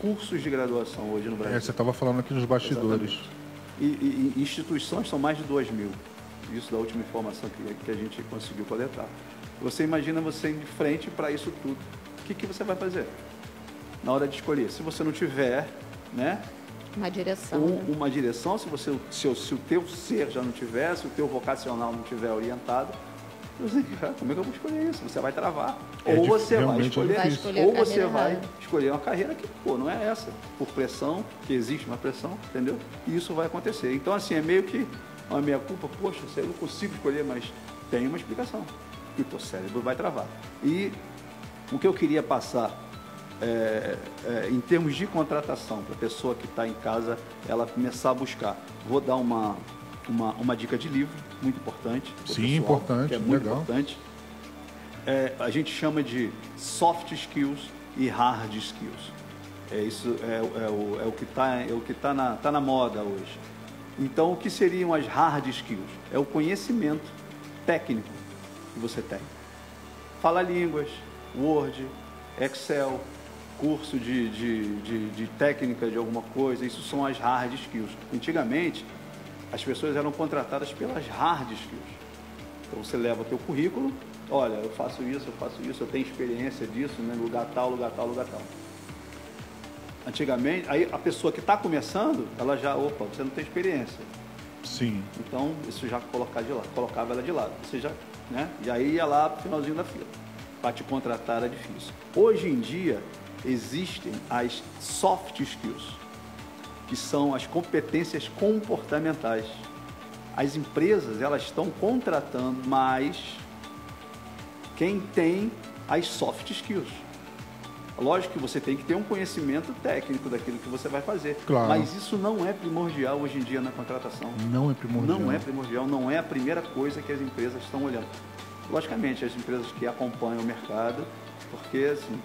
cursos de graduação hoje no Brasil. É, você estava falando aqui nos bastidores. E, e- e instituições são mais de 2 mil. Isso da última informação que, que a gente conseguiu coletar. Você imagina você indo de frente para isso tudo. O que, que você vai fazer? Na hora de escolher. Se você não tiver, né? Uma direção. um- né? uma direção, se, você, se, o- se o teu ser já não tiver, se o teu vocacional não tiver orientado, você, cara, como é que eu vou escolher isso? Você vai travar. É ou você vai é escolher. Vai escolher ou você vai errada. escolher uma carreira que, pô, não é essa. Por pressão, que existe uma pressão, entendeu? E isso vai acontecer. Então, assim, é meio que a minha culpa, poxa, eu não consigo escolher, mas tem uma explicação. E o teu cérebro vai travar. E o que eu queria passar é, é, em termos de contratação, para a pessoa que está em casa, ela começar a buscar. Vou dar uma, uma, uma dica de livro, muito importante. Sim, pessoal, importante, que é muito legal. importante. É, a gente chama de soft skills e hard skills. É isso é, o- é o, é o que está é o que tá na, tá na moda hoje. Então, o que seriam as hard skills? É o conhecimento técnico que você tem. Fala línguas, Word, Excel, curso de, de, de, de técnica de alguma coisa, isso são as hard skills. Antigamente, as pessoas eram contratadas pelas hard skills. Então você leva o teu currículo, olha, eu faço isso, eu faço isso, eu tenho experiência disso, né, lugar tal, lugar tal, lugar tal. Antigamente, aí a pessoa que está começando, ela já, opa, você não tem experiência. Sim. Então, isso já colocar de lado, colocava ela de lado. Você já, né? E aí ia lá pro finalzinho da fila. Para te contratar era difícil. Hoje em dia, existem as soft skills, que são as competências comportamentais. As empresas, elas estão contratando mais quem tem as soft skills. Lógico que você tem que ter um conhecimento técnico daquilo que você vai fazer. Claro. Mas isso não é primordial hoje em dia na contratação. Não é primordial. Não é primordial, não é a primeira coisa que as empresas estão olhando. Logicamente, as empresas que acompanham o mercado, porque assim,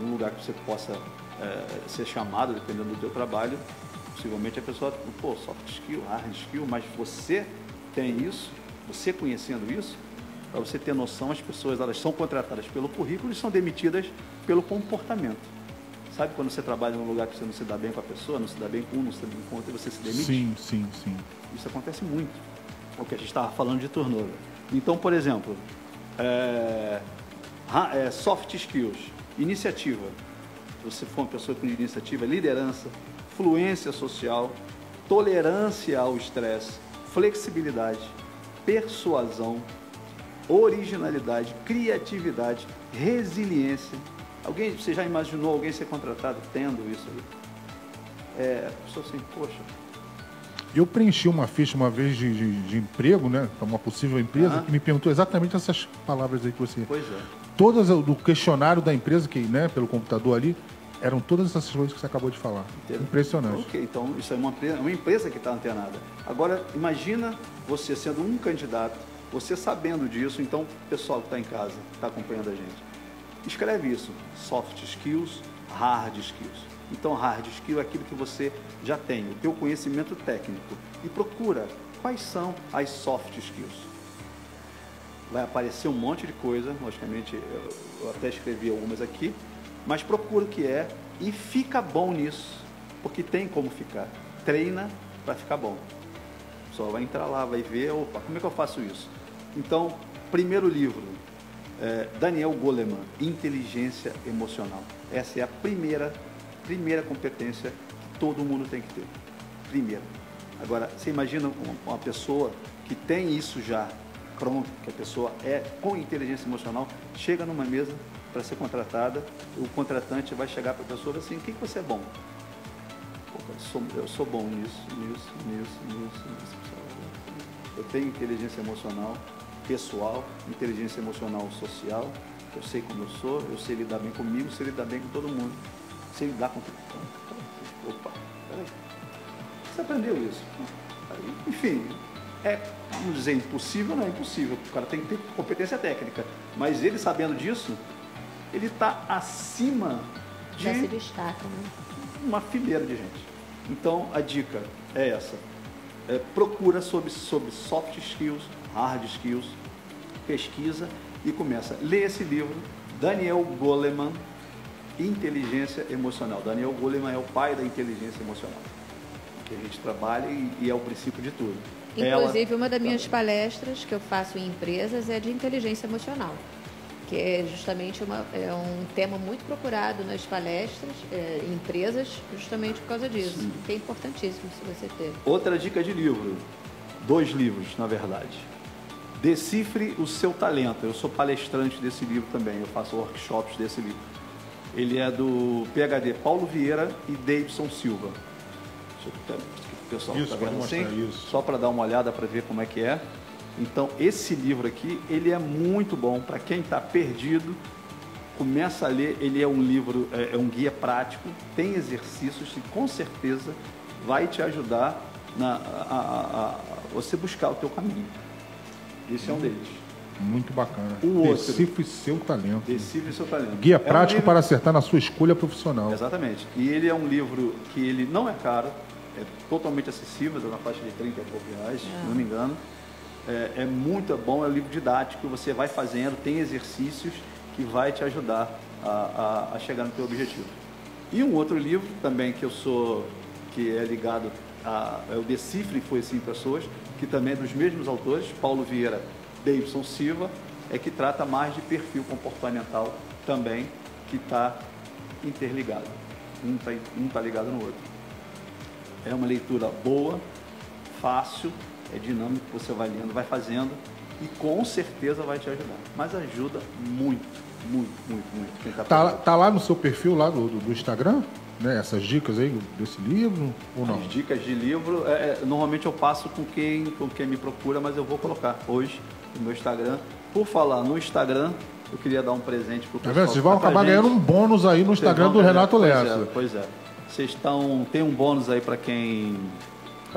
um lugar que você possa eh, ser chamado, dependendo do seu trabalho, possivelmente a pessoa, pô, soft skill, hard skill, mas você tem isso, você conhecendo isso, para você ter noção, as pessoas elas são contratadas pelo currículo e são demitidas pelo comportamento. Sabe quando você trabalha num lugar que você não se dá bem com a pessoa, não se dá bem com um, não se dá bem com outro, e você se demite? Sim, sim, sim. Isso acontece muito. o que a gente estava falando de turnover. Então, por exemplo, é, é, soft skills, iniciativa. Se você for uma pessoa com iniciativa, liderança, fluência social, tolerância ao estresse, flexibilidade, persuasão, originalidade, criatividade, resiliência. Alguém, você já imaginou alguém ser contratado tendo isso aí? É, a pessoa assim, poxa, Eu preenchi uma ficha uma vez de, de- de emprego, né? Pra uma possível empresa, Aham. que me perguntou exatamente essas palavras aí que você. pois é. Todas do questionário da empresa, que, né, pelo computador ali, eram todas essas coisas que você acabou de falar. Impressionante. Ok, então isso é uma, uma empresa que está antenada. Agora, imagina você sendo um candidato, você sabendo disso, então, pessoal que está em casa, está acompanhando a gente, escreve isso, soft skills, hard skills. Então, hard skill é aquilo que você já tem, o teu conhecimento técnico. E procura quais são as soft skills. Vai aparecer um monte de coisa, logicamente, eu até escrevi algumas aqui, mas procura o que é e fica bom nisso, porque tem como ficar. Treina para ficar bom. Só vai entrar lá, vai ver, opa, como é que eu faço isso? Então, primeiro livro, é, Daniel Goleman, Inteligência Emocional. Essa é a primeira, primeira competência que todo mundo tem que ter. Primeira. Agora, você imagina uma- pessoa que tem isso já pronto, que a pessoa é com inteligência emocional, chega numa mesa para ser contratada, o contratante vai chegar para a pessoa e assim, o que, que você é bom? Pô, eu, sou, eu sou bom nisso, nisso, nisso, nisso, nisso. Eu tenho inteligência emocional pessoal, inteligência emocional social, eu sei como eu sou, eu sei lidar bem comigo, sei lidar bem com todo mundo, sei lidar com todo Opa, peraí. Você aprendeu isso? Enfim, é, vamos dizer, impossível, não é impossível. O cara tem que ter competência técnica. Mas ele sabendo disso, ele está acima de Já se destaca, né? Uma fileira de gente. Então, a dica é essa. É, procura sobre, sobre soft skills, hard skills, pesquisa e começa. Lê esse livro, Daniel Goleman, Inteligência Emocional. Daniel Goleman é o pai da inteligência emocional. Que a gente trabalha e, e é o princípio de tudo. Inclusive, Ela- uma das minhas palestras que eu faço em empresas é de inteligência emocional, que é justamente uma, é um tema muito procurado nas palestras é, em empresas, justamente por causa disso, que é importantíssimo se você ter. Outra dica de livro, dois livros, na verdade. Decifre o seu talento. Eu sou palestrante desse livro também, eu faço workshops desse livro. Ele é do PhD Paulo Vieira e Davidson Silva. Deixa eu o pessoal Isso, tá vendo assim? isso. Só para dar uma olhada para ver como é que é. Então, esse livro aqui, ele é muito bom para quem está perdido. Começa a ler, ele é um livro, é, é um guia prático, tem exercícios e com certeza vai te ajudar na, a, a- a- você buscar o teu caminho. Esse é um deles. Muito bacana. O outro. Decifre seu talento. Decifre seu talento. Guia É um prático livro- para acertar na sua escolha profissional. Exatamente. E ele é um livro que ele não é caro, é totalmente acessível, está na faixa de 30 e poucos reais, se não me engano. É, é muito bom, é um livro didático, você vai fazendo, tem exercícios que vai te ajudar a, a- a chegar no teu objetivo. E um outro livro também que eu sou, que é ligado a, é o Decifre Foi Sim Pessoas, que também é dos mesmos autores, Paulo Vieira, Davidson Silva, é que trata mais de perfil comportamental também, que está interligado. Um está um tá ligado no outro. É uma leitura boa, fácil, é dinâmico, você vai lendo, vai fazendo e com certeza vai te ajudar. Mas ajuda muito, muito, muito, muito. Quem tá Tá, tá lá no seu perfil lá do, do- do Instagram? Né? Essas dicas aí desse livro ou não? As dicas de livro, é, é, normalmente eu passo com quem, com quem me procura, mas eu vou colocar hoje no meu Instagram. Por falar no Instagram, eu queria dar um presente para o Tá pessoal. vendo? Vocês vão tá a acabar ganhando um bônus aí no Vocês Instagram vão do. Renato Pois Lessa. é, Pois é. Vocês estão. Tem um bônus aí para quem.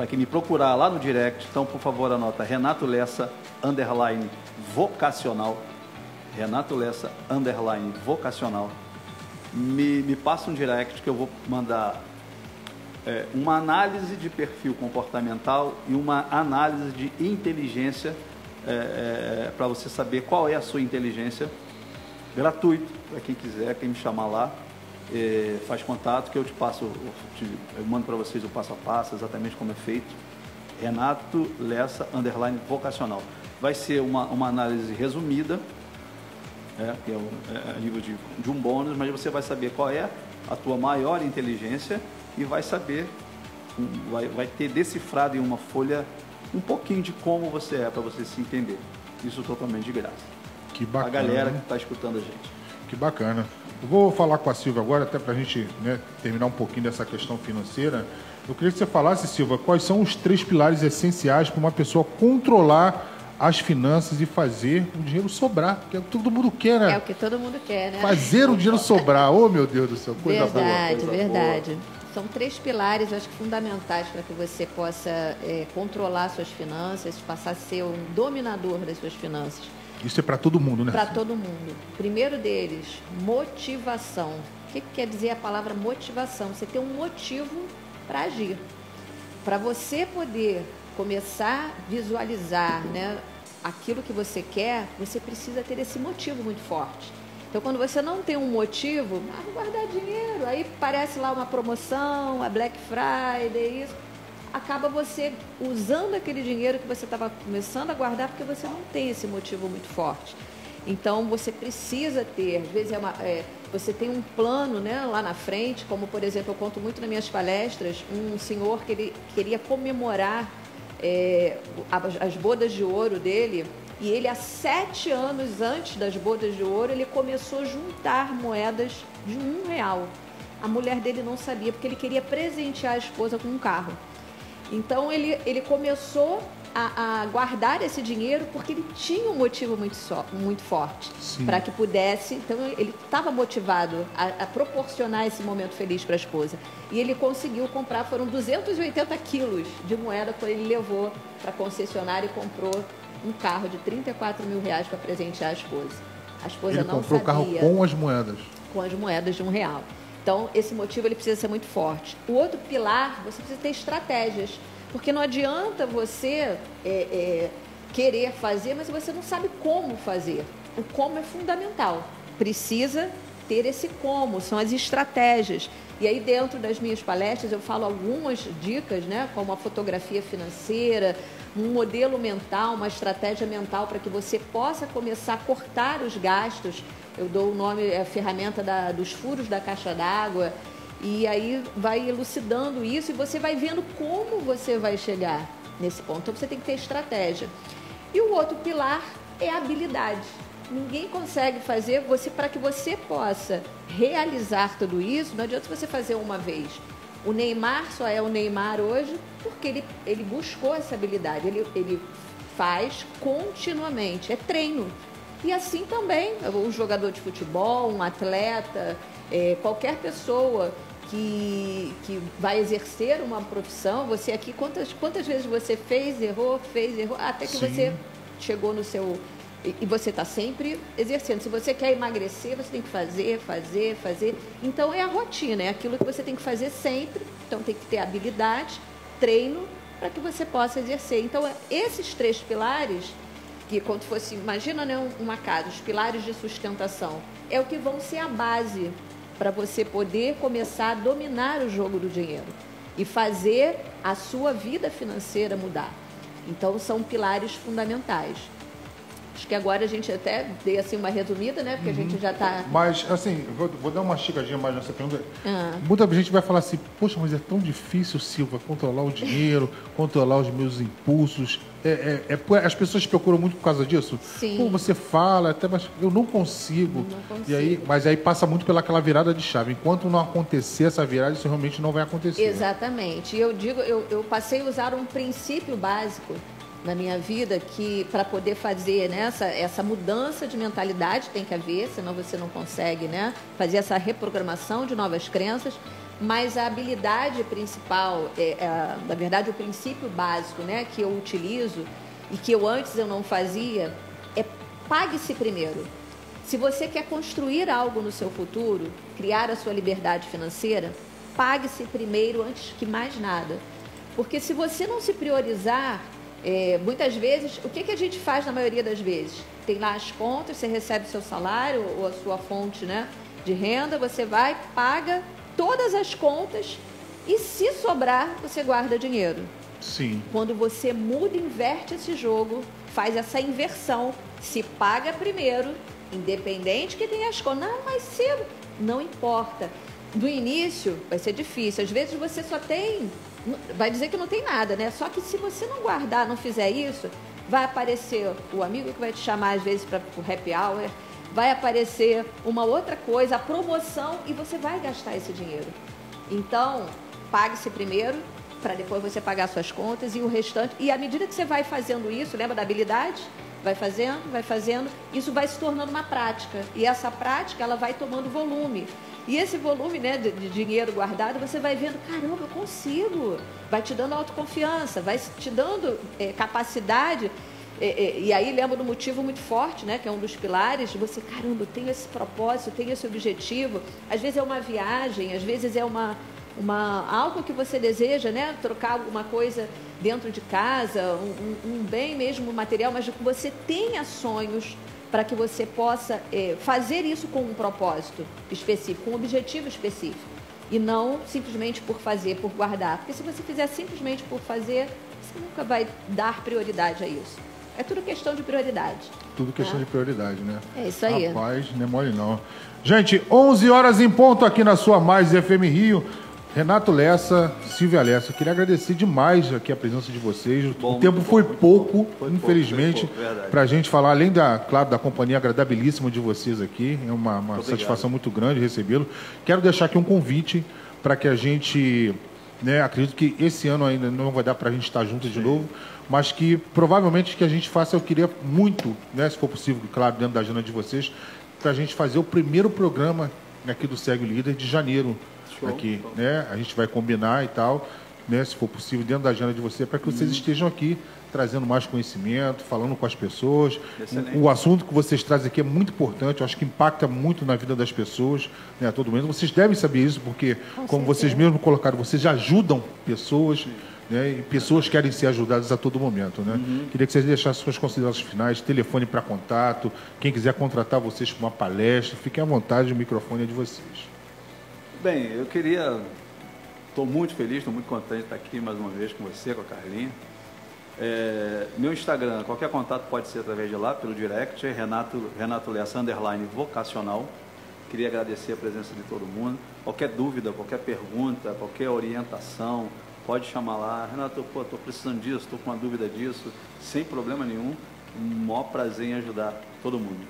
Para quem me procurar lá no direct, então por favor anota Renato Lessa underline vocacional. Renato Lessa underline vocacional. Me, me passa um direct que eu vou mandar é, uma análise de perfil comportamental e uma análise de inteligência para você saber qual é a sua inteligência gratuito para quem quiser, quem me chamar lá, eh, faz contato que eu te passo, eu, te- eu mando para vocês o passo a passo, exatamente como é feito. Renato Lessa, underline vocacional. Vai ser uma, uma análise resumida, é, que é, o, é a nível de, de um bônus, mas você vai saber qual é a tua maior inteligência e vai saber, um, vai, vai ter decifrado em uma folha um pouquinho de como você é, para você se entender. Isso totalmente de graça. Que bacana. A galera que está escutando a gente. Que bacana. Eu vou falar com a Silvia agora, até para a gente né, terminar um pouquinho dessa questão financeira. Eu queria que você falasse, Silva, quais são os três pilares essenciais para uma pessoa controlar as finanças e fazer o dinheiro sobrar, que é o que todo mundo quer, né? É o que todo mundo quer, né? Fazer o dinheiro sobrar. Oh, meu Deus do céu, coisa verdade, boa. Coisa verdade. São três pilares, acho que fundamentais para que você possa é, controlar suas finanças, passar a ser um dominador das suas finanças. Isso é para todo mundo, né? Para todo mundo. Primeiro deles, motivação. O que, que quer dizer a palavra motivação? Você ter um motivo para agir. Para você poder começar a visualizar né, aquilo que você quer, você precisa ter esse motivo muito forte. Então, quando você não tem um motivo, ah, guardar dinheiro, aí parece lá uma promoção, a Black Friday, isso acaba você usando aquele dinheiro que você estava começando a guardar porque você não tem esse motivo muito forte. Então você precisa ter, às vezes é uma, é, você tem um plano né, lá na frente, como por exemplo, eu conto muito nas minhas palestras, um senhor que ele queria comemorar é, as, as bodas de ouro dele, e ele há sete anos antes das bodas de ouro, ele começou a juntar moedas de um real. A mulher dele não sabia, porque ele queria presentear a esposa com um carro. Então ele, ele começou a, a guardar esse dinheiro porque ele tinha um motivo muito, só, muito forte para que pudesse. Então ele estava motivado a, a, proporcionar esse momento feliz para a esposa. E ele conseguiu comprar, foram 280 quilos de moeda que ele levou para a concessionária e comprou um carro de 34 mil reais para presentear a esposa. A esposa Ele não comprou o carro sabia com as moedas. com as moedas de um real. Então, esse motivo ele precisa ser muito forte. O outro pilar, você precisa ter estratégias. Porque não adianta você é, é, querer fazer, mas você não sabe como fazer. O como é fundamental. Precisa ter esse como, são as estratégias. E aí, dentro das minhas palestras, eu falo algumas dicas, né, como a fotografia financeira, um modelo mental, uma estratégia mental para que você possa começar a cortar os gastos. Eu dou o nome, é a ferramenta da, dos furos da caixa d'água. E aí vai elucidando isso e você vai vendo como você vai chegar nesse ponto. Então você tem que ter estratégia. E o outro pilar é a habilidade. Ninguém consegue fazer você para que você possa realizar tudo isso. Não adianta você fazer uma vez. O Neymar só é o Neymar hoje porque ele, ele buscou essa habilidade. Ele, ele faz continuamente. É treino. E assim também, um jogador de futebol, um atleta, é, qualquer pessoa que, que vai exercer uma profissão, você aqui, quantas, quantas vezes você fez, errou, fez, errou, até que Sim. você chegou no seu. E e você está sempre exercendo. Se você quer emagrecer, você tem que fazer, fazer, fazer. Então é a rotina, é aquilo que você tem que fazer sempre. Então tem que ter habilidade, treino, para que você possa exercer. Então, é- esses três pilares, que quando fosse, imagina né, um- uma casa, os pilares de sustentação, é o que vão ser a base para você poder começar a dominar o jogo do dinheiro e fazer a sua vida financeira mudar. Então, são pilares fundamentais. Acho que agora a gente até dei assim uma resumida, né? Porque a gente já está. Mas, assim, vou, vou dar uma chegadinha mais nessa pergunta. Ah. Muita gente vai falar assim, poxa, mas é tão difícil, Silva, controlar o dinheiro, controlar os meus impulsos. É, é- é as pessoas procuram muito por causa disso? Sim. Pô, você fala, até, mas eu não consigo. Não consigo. E aí, mas aí passa muito pelaquela virada de chave. Enquanto não acontecer essa virada, isso realmente não vai acontecer. Exatamente. E eu digo, eu, eu passei a usar um princípio básico na minha vida que para poder fazer né, essa, essa mudança de mentalidade tem que haver, senão você não consegue né, fazer essa reprogramação de novas crenças. Mas a habilidade principal, é, é, na verdade, o princípio básico né, que eu utilizo e que eu antes eu não fazia é pague-se primeiro. Se você quer construir algo no seu futuro, criar a sua liberdade financeira, pague-se primeiro antes que mais nada. Porque se você não se priorizar, é, muitas vezes, o que, que a gente faz na maioria das vezes? Tem lá as contas, você recebe seu salário ou a sua fonte né, de renda, você vai, paga todas as contas e se sobrar, você guarda dinheiro. Sim. Quando você muda, inverte esse jogo, faz essa inversão, se paga primeiro, independente que tenha as contas. Não, mas se não importa. Do início vai ser difícil. Às vezes você só tem. Vai dizer que não tem nada, né? Só que se você não guardar, não fizer isso, vai aparecer o amigo que vai te chamar às vezes para o happy hour, vai aparecer uma outra coisa, a promoção, e você vai gastar esse dinheiro. Então, pague-se primeiro, para depois você pagar suas contas e o restante. E à medida que você vai fazendo isso, lembra da habilidade? Vai fazendo, vai fazendo, isso vai se tornando uma prática. E essa prática, ela vai tomando volume. E esse volume né, de, de dinheiro guardado, você vai vendo, caramba, eu consigo. Vai te dando autoconfiança, vai te dando eh, capacidade. Eh, eh, e aí lembra do motivo muito forte, né? Que é um dos pilares, de você, caramba, eu tenho esse propósito, eu tenho esse objetivo. Às vezes é uma viagem, às vezes é uma, uma, algo que você deseja, né? Trocar alguma coisa dentro de casa, um, um- um bem mesmo material, mas você tenha sonhos para que você possa eh, fazer isso com um propósito específico, com um objetivo específico. E não simplesmente por fazer, por guardar. Porque se você fizer simplesmente por fazer, você nunca vai dar prioridade a isso. É tudo questão de prioridade. Tudo questão tá? de prioridade, né? É isso aí. Rapaz, não é mole não. Gente, 11 horas em ponto aqui na sua Mais FM Rio. Renato Lessa, Silvia Lessa, queria agradecer demais aqui a presença de vocês. o tempo foi pouco, infelizmente, foi verdade. para a gente falar, além da, claro, da companhia agradabilíssima de vocês aqui. É uma, uma obrigado. satisfação muito grande recebê-lo. Quero deixar aqui um convite para que a gente, né, acredito que esse ano ainda não vai dar para a gente estar junto de novo, mas que provavelmente que a gente faça, eu queria muito, né, se for possível, claro, dentro da agenda de vocês, para a gente fazer o primeiro programa aqui do Segue o Líder de janeiro Show, aqui, show. né? A gente vai combinar e tal, né, se for possível, dentro da agenda de você, para que vocês estejam aqui trazendo mais conhecimento, falando com as pessoas. Excelente. O, assunto que vocês trazem aqui é muito importante, eu acho que impacta muito na vida das pessoas, né, a todo momento. Vocês devem saber isso, porque, como vocês mesmos colocaram, vocês ajudam pessoas. Né, e pessoas querem ser ajudadas a todo momento. Né? Queria que vocês deixassem suas considerações finais, telefone para contato, quem quiser contratar vocês para uma palestra, fiquem à vontade, o microfone é de vocês. Bem, eu queria. Estou muito feliz, estou muito contente de estar aqui mais uma vez com você, com a Carlinha. É, meu Instagram, qualquer contato pode ser através de lá, pelo direct, é Renato, Renato Lessa, underline vocacional. Queria agradecer a presença de todo mundo. Qualquer dúvida, qualquer pergunta, qualquer orientação, pode chamar lá. Renato, pô, estou precisando disso, estou com uma dúvida disso, sem problema nenhum. Um maior prazer em ajudar todo mundo.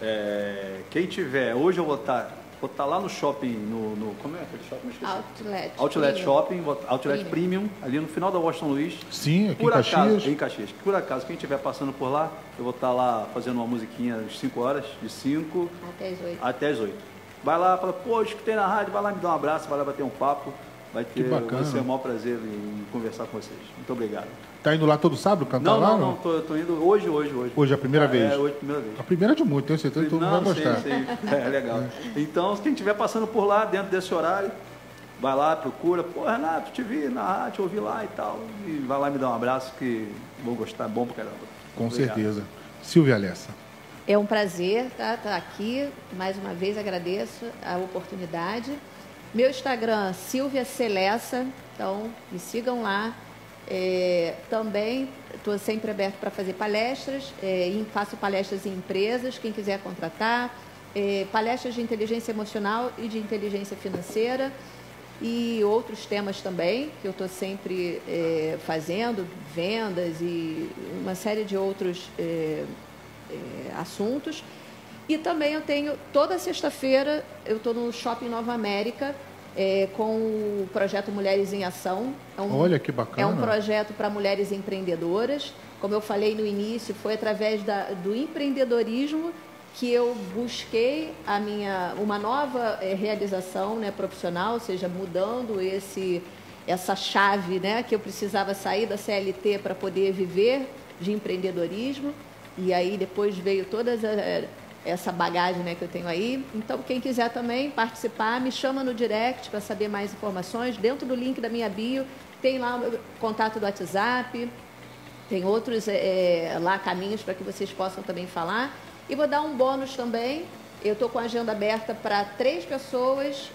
É, quem tiver, hoje eu vou estar, vou estar lá no shopping, no, no- como é aquele shopping? Outlet. Outlet Premium. Shopping, Outlet Premium, ali no final da Washington Luiz. Sim, aqui por em acaso, Caxias. em Caxias. Por acaso, quem estiver passando por lá, eu vou estar lá fazendo uma musiquinha às 5 horas, de 5 Até as oito. até as 8. Vai lá, fala, pô, escutei na rádio, vai lá me dar um abraço, vai lá bater um papo. Vai ter, bacana. vai ser o maior prazer em conversar com vocês. Muito obrigado. Tá indo lá todo sábado cantar Não, lá? não, não, tô, tô indo hoje, hoje, hoje. Hoje é a primeira É, vez? É, hoje é a primeira vez. A primeira de muito, tenho certeza que todo mundo vai Não, gostar. sei, sei. É legal. Então, quem estiver passando por lá, dentro desse horário, vai lá, procura. Pô, Renato, te vi na rádio, te ouvi lá e tal. E vai lá me dar um abraço que vou gostar, é bom pra caramba. Com Obrigado. certeza. Silvia Alessa. É um prazer estar aqui. Mais uma vez agradeço a oportunidade. Meu Instagram, Silvia Celessa. Então, me sigam lá. É, também estou sempre aberto para fazer palestras. É, faço palestras em empresas, quem quiser contratar. É, palestras de inteligência emocional e de inteligência financeira. E outros temas também, que eu estou sempre é, fazendo, vendas e uma série de outros é, é, assuntos. E também eu tenho, toda sexta-feira, eu estou no Shopping Nova América é, com o projeto Mulheres em Ação. É um, Olha que bacana. É um projeto para mulheres empreendedoras. Como eu falei no início, foi através da, do empreendedorismo que eu busquei a minha uma nova eh, realização né, profissional, ou seja, mudando esse essa chave né, que eu precisava sair da CLT para poder viver de empreendedorismo. E aí depois veio toda essa, essa bagagem né, que eu tenho aí. Então, quem quiser também participar, me chama no direct para saber mais informações. Dentro do link da minha bio, tem lá o contato do WhatsApp, tem outros eh, lá caminhos para que vocês possam também falar. E vou dar um bônus também. Eu estou com a agenda aberta para três pessoas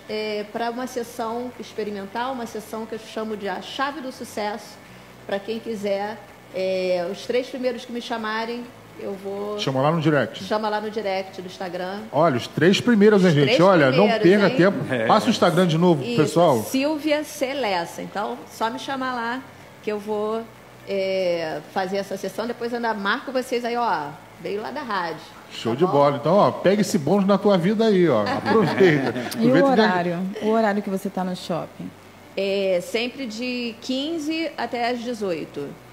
para uma sessão experimental, uma sessão que eu chamo de a chave do sucesso, para quem quiser. É, os três primeiros que me chamarem, eu vou. Chama lá no direct. Chama lá no direct do Instagram. Olha, os três primeiros, hein, gente? três Olha, não perca hein? tempo. É. Passa o Instagram de novo, Isso, pessoal. Silvia Celessa. Então, só me chamar lá que eu vou é, fazer essa sessão. Depois ainda marco vocês aí, ó. Veio lá da rádio. Show de bola. Então, ó, pega esse bônus na tua vida aí, ó. *laughs* Aproveita. E o horário? O horário que você está no shopping? É, sempre de 15 até as 18.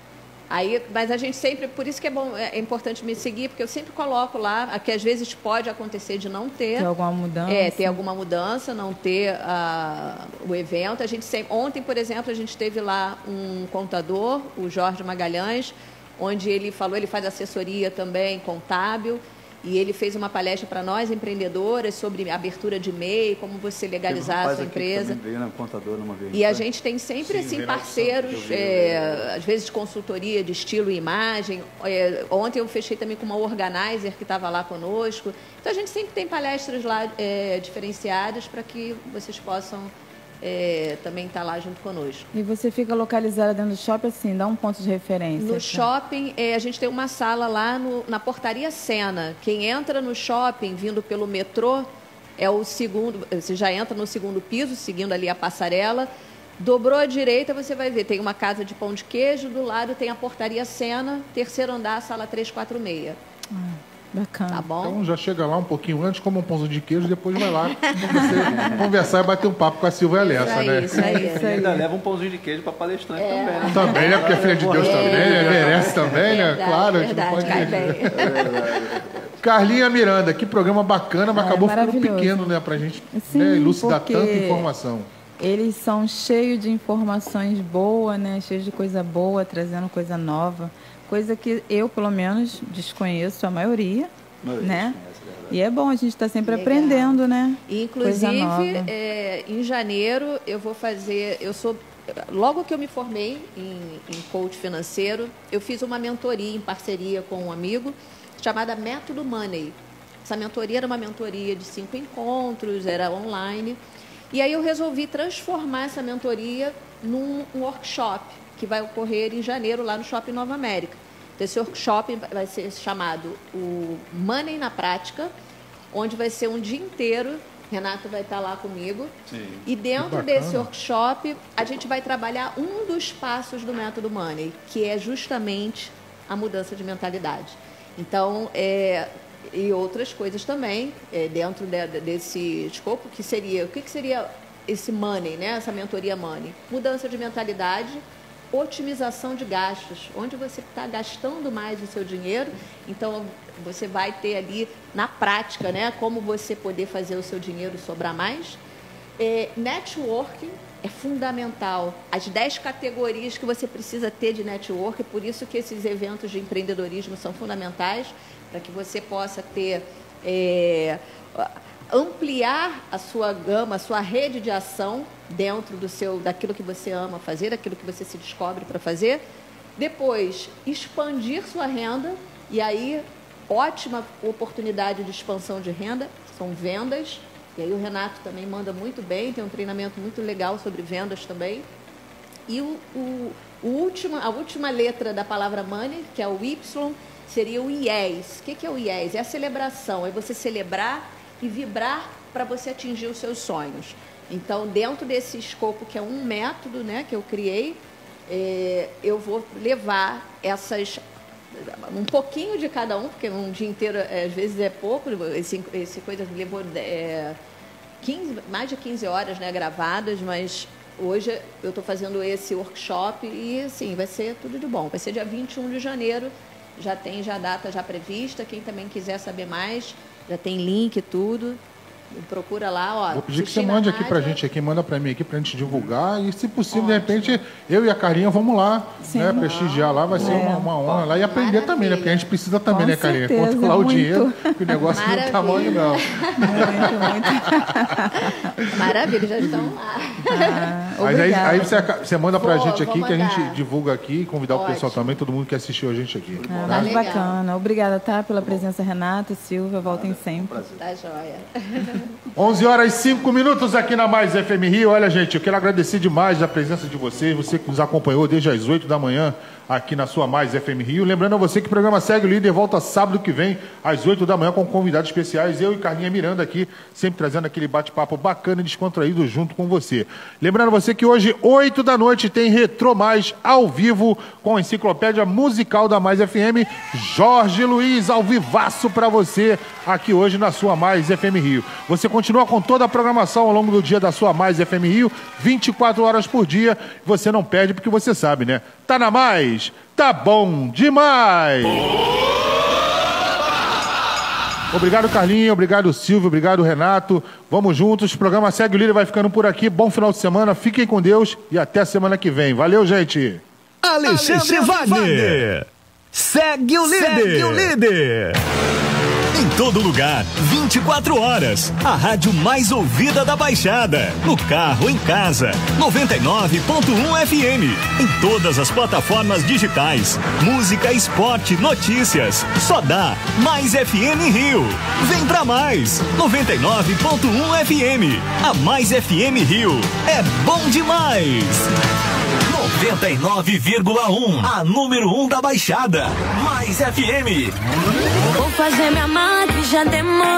Aí, mas a gente sempre, por isso que é bom, é importante me seguir, porque eu sempre coloco lá, que às vezes pode acontecer de não ter. Tem alguma mudança? É, ter alguma mudança, não ter ah, o evento. A gente sempre, ontem, por exemplo, a gente teve lá um contador, o Jorge Magalhães, onde ele falou, ele faz assessoria também contábil. E ele fez uma palestra para nós, empreendedoras, sobre abertura de MEI, como você legalizar a Rapaz sua empresa. também Veio na contadora uma vez. E a foi? gente tem sempre Sim, assim parceiros, vi, é, às vezes de consultoria de estilo e imagem. É, ontem eu fechei também com uma organizer que estava lá conosco. Então a gente sempre tem palestras lá é, diferenciadas para que vocês possam é, também estar lá junto conosco. E você fica localizada dentro do shopping, assim, dá um ponto de referência. No assim. shopping, é, a gente tem uma sala lá no- na Portaria Sena. Quem entra no shopping vindo pelo metrô é o segundo. Você já entra no segundo piso, seguindo ali a passarela. Dobrou à direita, você vai ver, tem uma casa de pão de queijo, do lado tem a Portaria Sena, terceiro andar, sala 346. Bacana. Tá bom? Então já chega lá um pouquinho antes, come um pãozinho de queijo, depois vai lá *laughs* conversar, e bater um papo com a Silvia Lessa, né? E ainda leva um pãozinho de queijo para palestrante É. também. né? Também, né? Porque é filha de Deus também, né? Merece também, né? Verdade, Claro, a gente verdade, não pode... cai. *laughs* Carlinha Miranda, que programa bacana, mas Ah, acabou ficando pequeno, né? Pra gente Sim, né, elucidar tanta informação. Eles são cheios de informações boas, né? Cheios de coisa boa, trazendo coisa nova. Coisa que eu, pelo menos, desconheço a maioria, Maioria né? E é bom, a gente está sempre Legal. aprendendo, né? Coisa Inclusive, nova. é, em janeiro eu vou fazer. Eu sou. Logo que eu me formei em, em coach financeiro, eu fiz uma mentoria em parceria com um amigo chamada Método Money. Essa mentoria era uma mentoria de cinco encontros, era online. E aí eu resolvi transformar essa mentoria num um workshop que vai ocorrer em janeiro lá no Shopping Nova América. Então, esse workshop vai ser chamado o Money na Prática, onde vai ser um dia inteiro. Renato vai estar lá comigo. Sim. E dentro desse workshop, a gente vai trabalhar um dos passos do método Money, que é justamente a mudança de mentalidade. Então, é, e outras coisas também, é, dentro de- de- desse escopo, que seria, o que, que seria esse Money, né? essa mentoria Money? Mudança de mentalidade, otimização de gastos, onde você está gastando mais o seu dinheiro, então você vai ter ali na prática, né, como você poder fazer o seu dinheiro sobrar mais. É, networking é fundamental. As 10 categorias que você precisa ter de network, por isso que esses eventos de empreendedorismo são fundamentais, para que você possa ter é, ampliar a sua gama, a sua rede de ação dentro do seu, daquilo que você ama fazer, daquilo que você se descobre para fazer. Depois, expandir sua renda e aí ótima oportunidade de expansão de renda são vendas. E aí o Renato também manda muito bem, tem um treinamento muito legal sobre vendas também. E o, o, o último, a última letra da palavra money, que é o Y, seria o IES. O que, é o IES? É a celebração, é você celebrar e vibrar para você atingir os seus sonhos. Então, dentro desse escopo, que é um método né, que eu criei, é, eu vou levar essas um pouquinho de cada um, porque um dia inteiro é, às vezes é pouco, esse, esse coisa levou é, 15, mais de 15 horas né, gravadas, mas hoje eu estou fazendo esse workshop e assim, vai ser tudo de bom. Vai ser dia 21 de janeiro, já tem já a data já prevista, quem também quiser saber mais, já tem link e tudo. Procura lá, ó. Vou pedir que você a mande aqui rádio. pra gente, aqui, manda pra mim aqui pra gente divulgar. E se possível, de repente, eu e a Carinha vamos lá, né? Prestigiar lá, vai ser É. uma, uma honra lá e aprender também, né? Porque a gente precisa também, Com né, Carinha? certeza, Quanto lá o muito. dinheiro, que o negócio não tá mole, não. *laughs* Maravilha, já estão lá. Mas aí, Obrigada. aí você, você manda pra Vou, gente aqui que a gente divulga aqui e convidar o pessoal Ótimo. também, todo mundo que assistiu a gente aqui. Ah, tá? muito bacana. Obrigada, tá? Pela presença, Renata, Silvia. Voltem sempre. Tá joia. *laughs* 11 horas e 5 minutos aqui na Mais FM Rio. Olha, gente, eu quero agradecer demais a presença de vocês, você que nos acompanhou desde as 8 da manhã aqui na sua Mais FM Rio. Lembrando a você que o programa Segue o Líder volta sábado que vem, às 8 da manhã, com convidados especiais. Eu e Carlinha Miranda aqui, sempre trazendo aquele bate-papo bacana e descontraído junto com você. Lembrando a você que hoje, 8 da noite, tem Retro Mais ao vivo com a enciclopédia musical da Mais FM. Jorge Luiz, ao vivaço para você, aqui hoje na sua Mais FM Rio. Você continua com toda a programação ao longo do dia da sua Mais FM Rio, 24 horas por dia. Você não perde porque você sabe, né? Tá na mais, tá bom demais! Obrigado, Carlinhos. Obrigado, Silvio. Obrigado, Renato. Vamos juntos. O programa Segue o Líder vai ficando por aqui. Bom final de semana. Fiquem com Deus e até semana que vem. Valeu, gente. Alexandre Wagner. Segue o líder. Segue o líder. Em todo lugar, 24 horas. A rádio mais ouvida da Baixada. No carro, em casa. 99.1 FM. Em todas as plataformas digitais. Música, esporte, notícias. Só dá Mais FM Rio. Vem pra mais. 99.1 FM. A Mais FM Rio. É bom demais. 99,1. A número 1 da Baixada. Mais FM. Vou fazer minha madre, já demorou.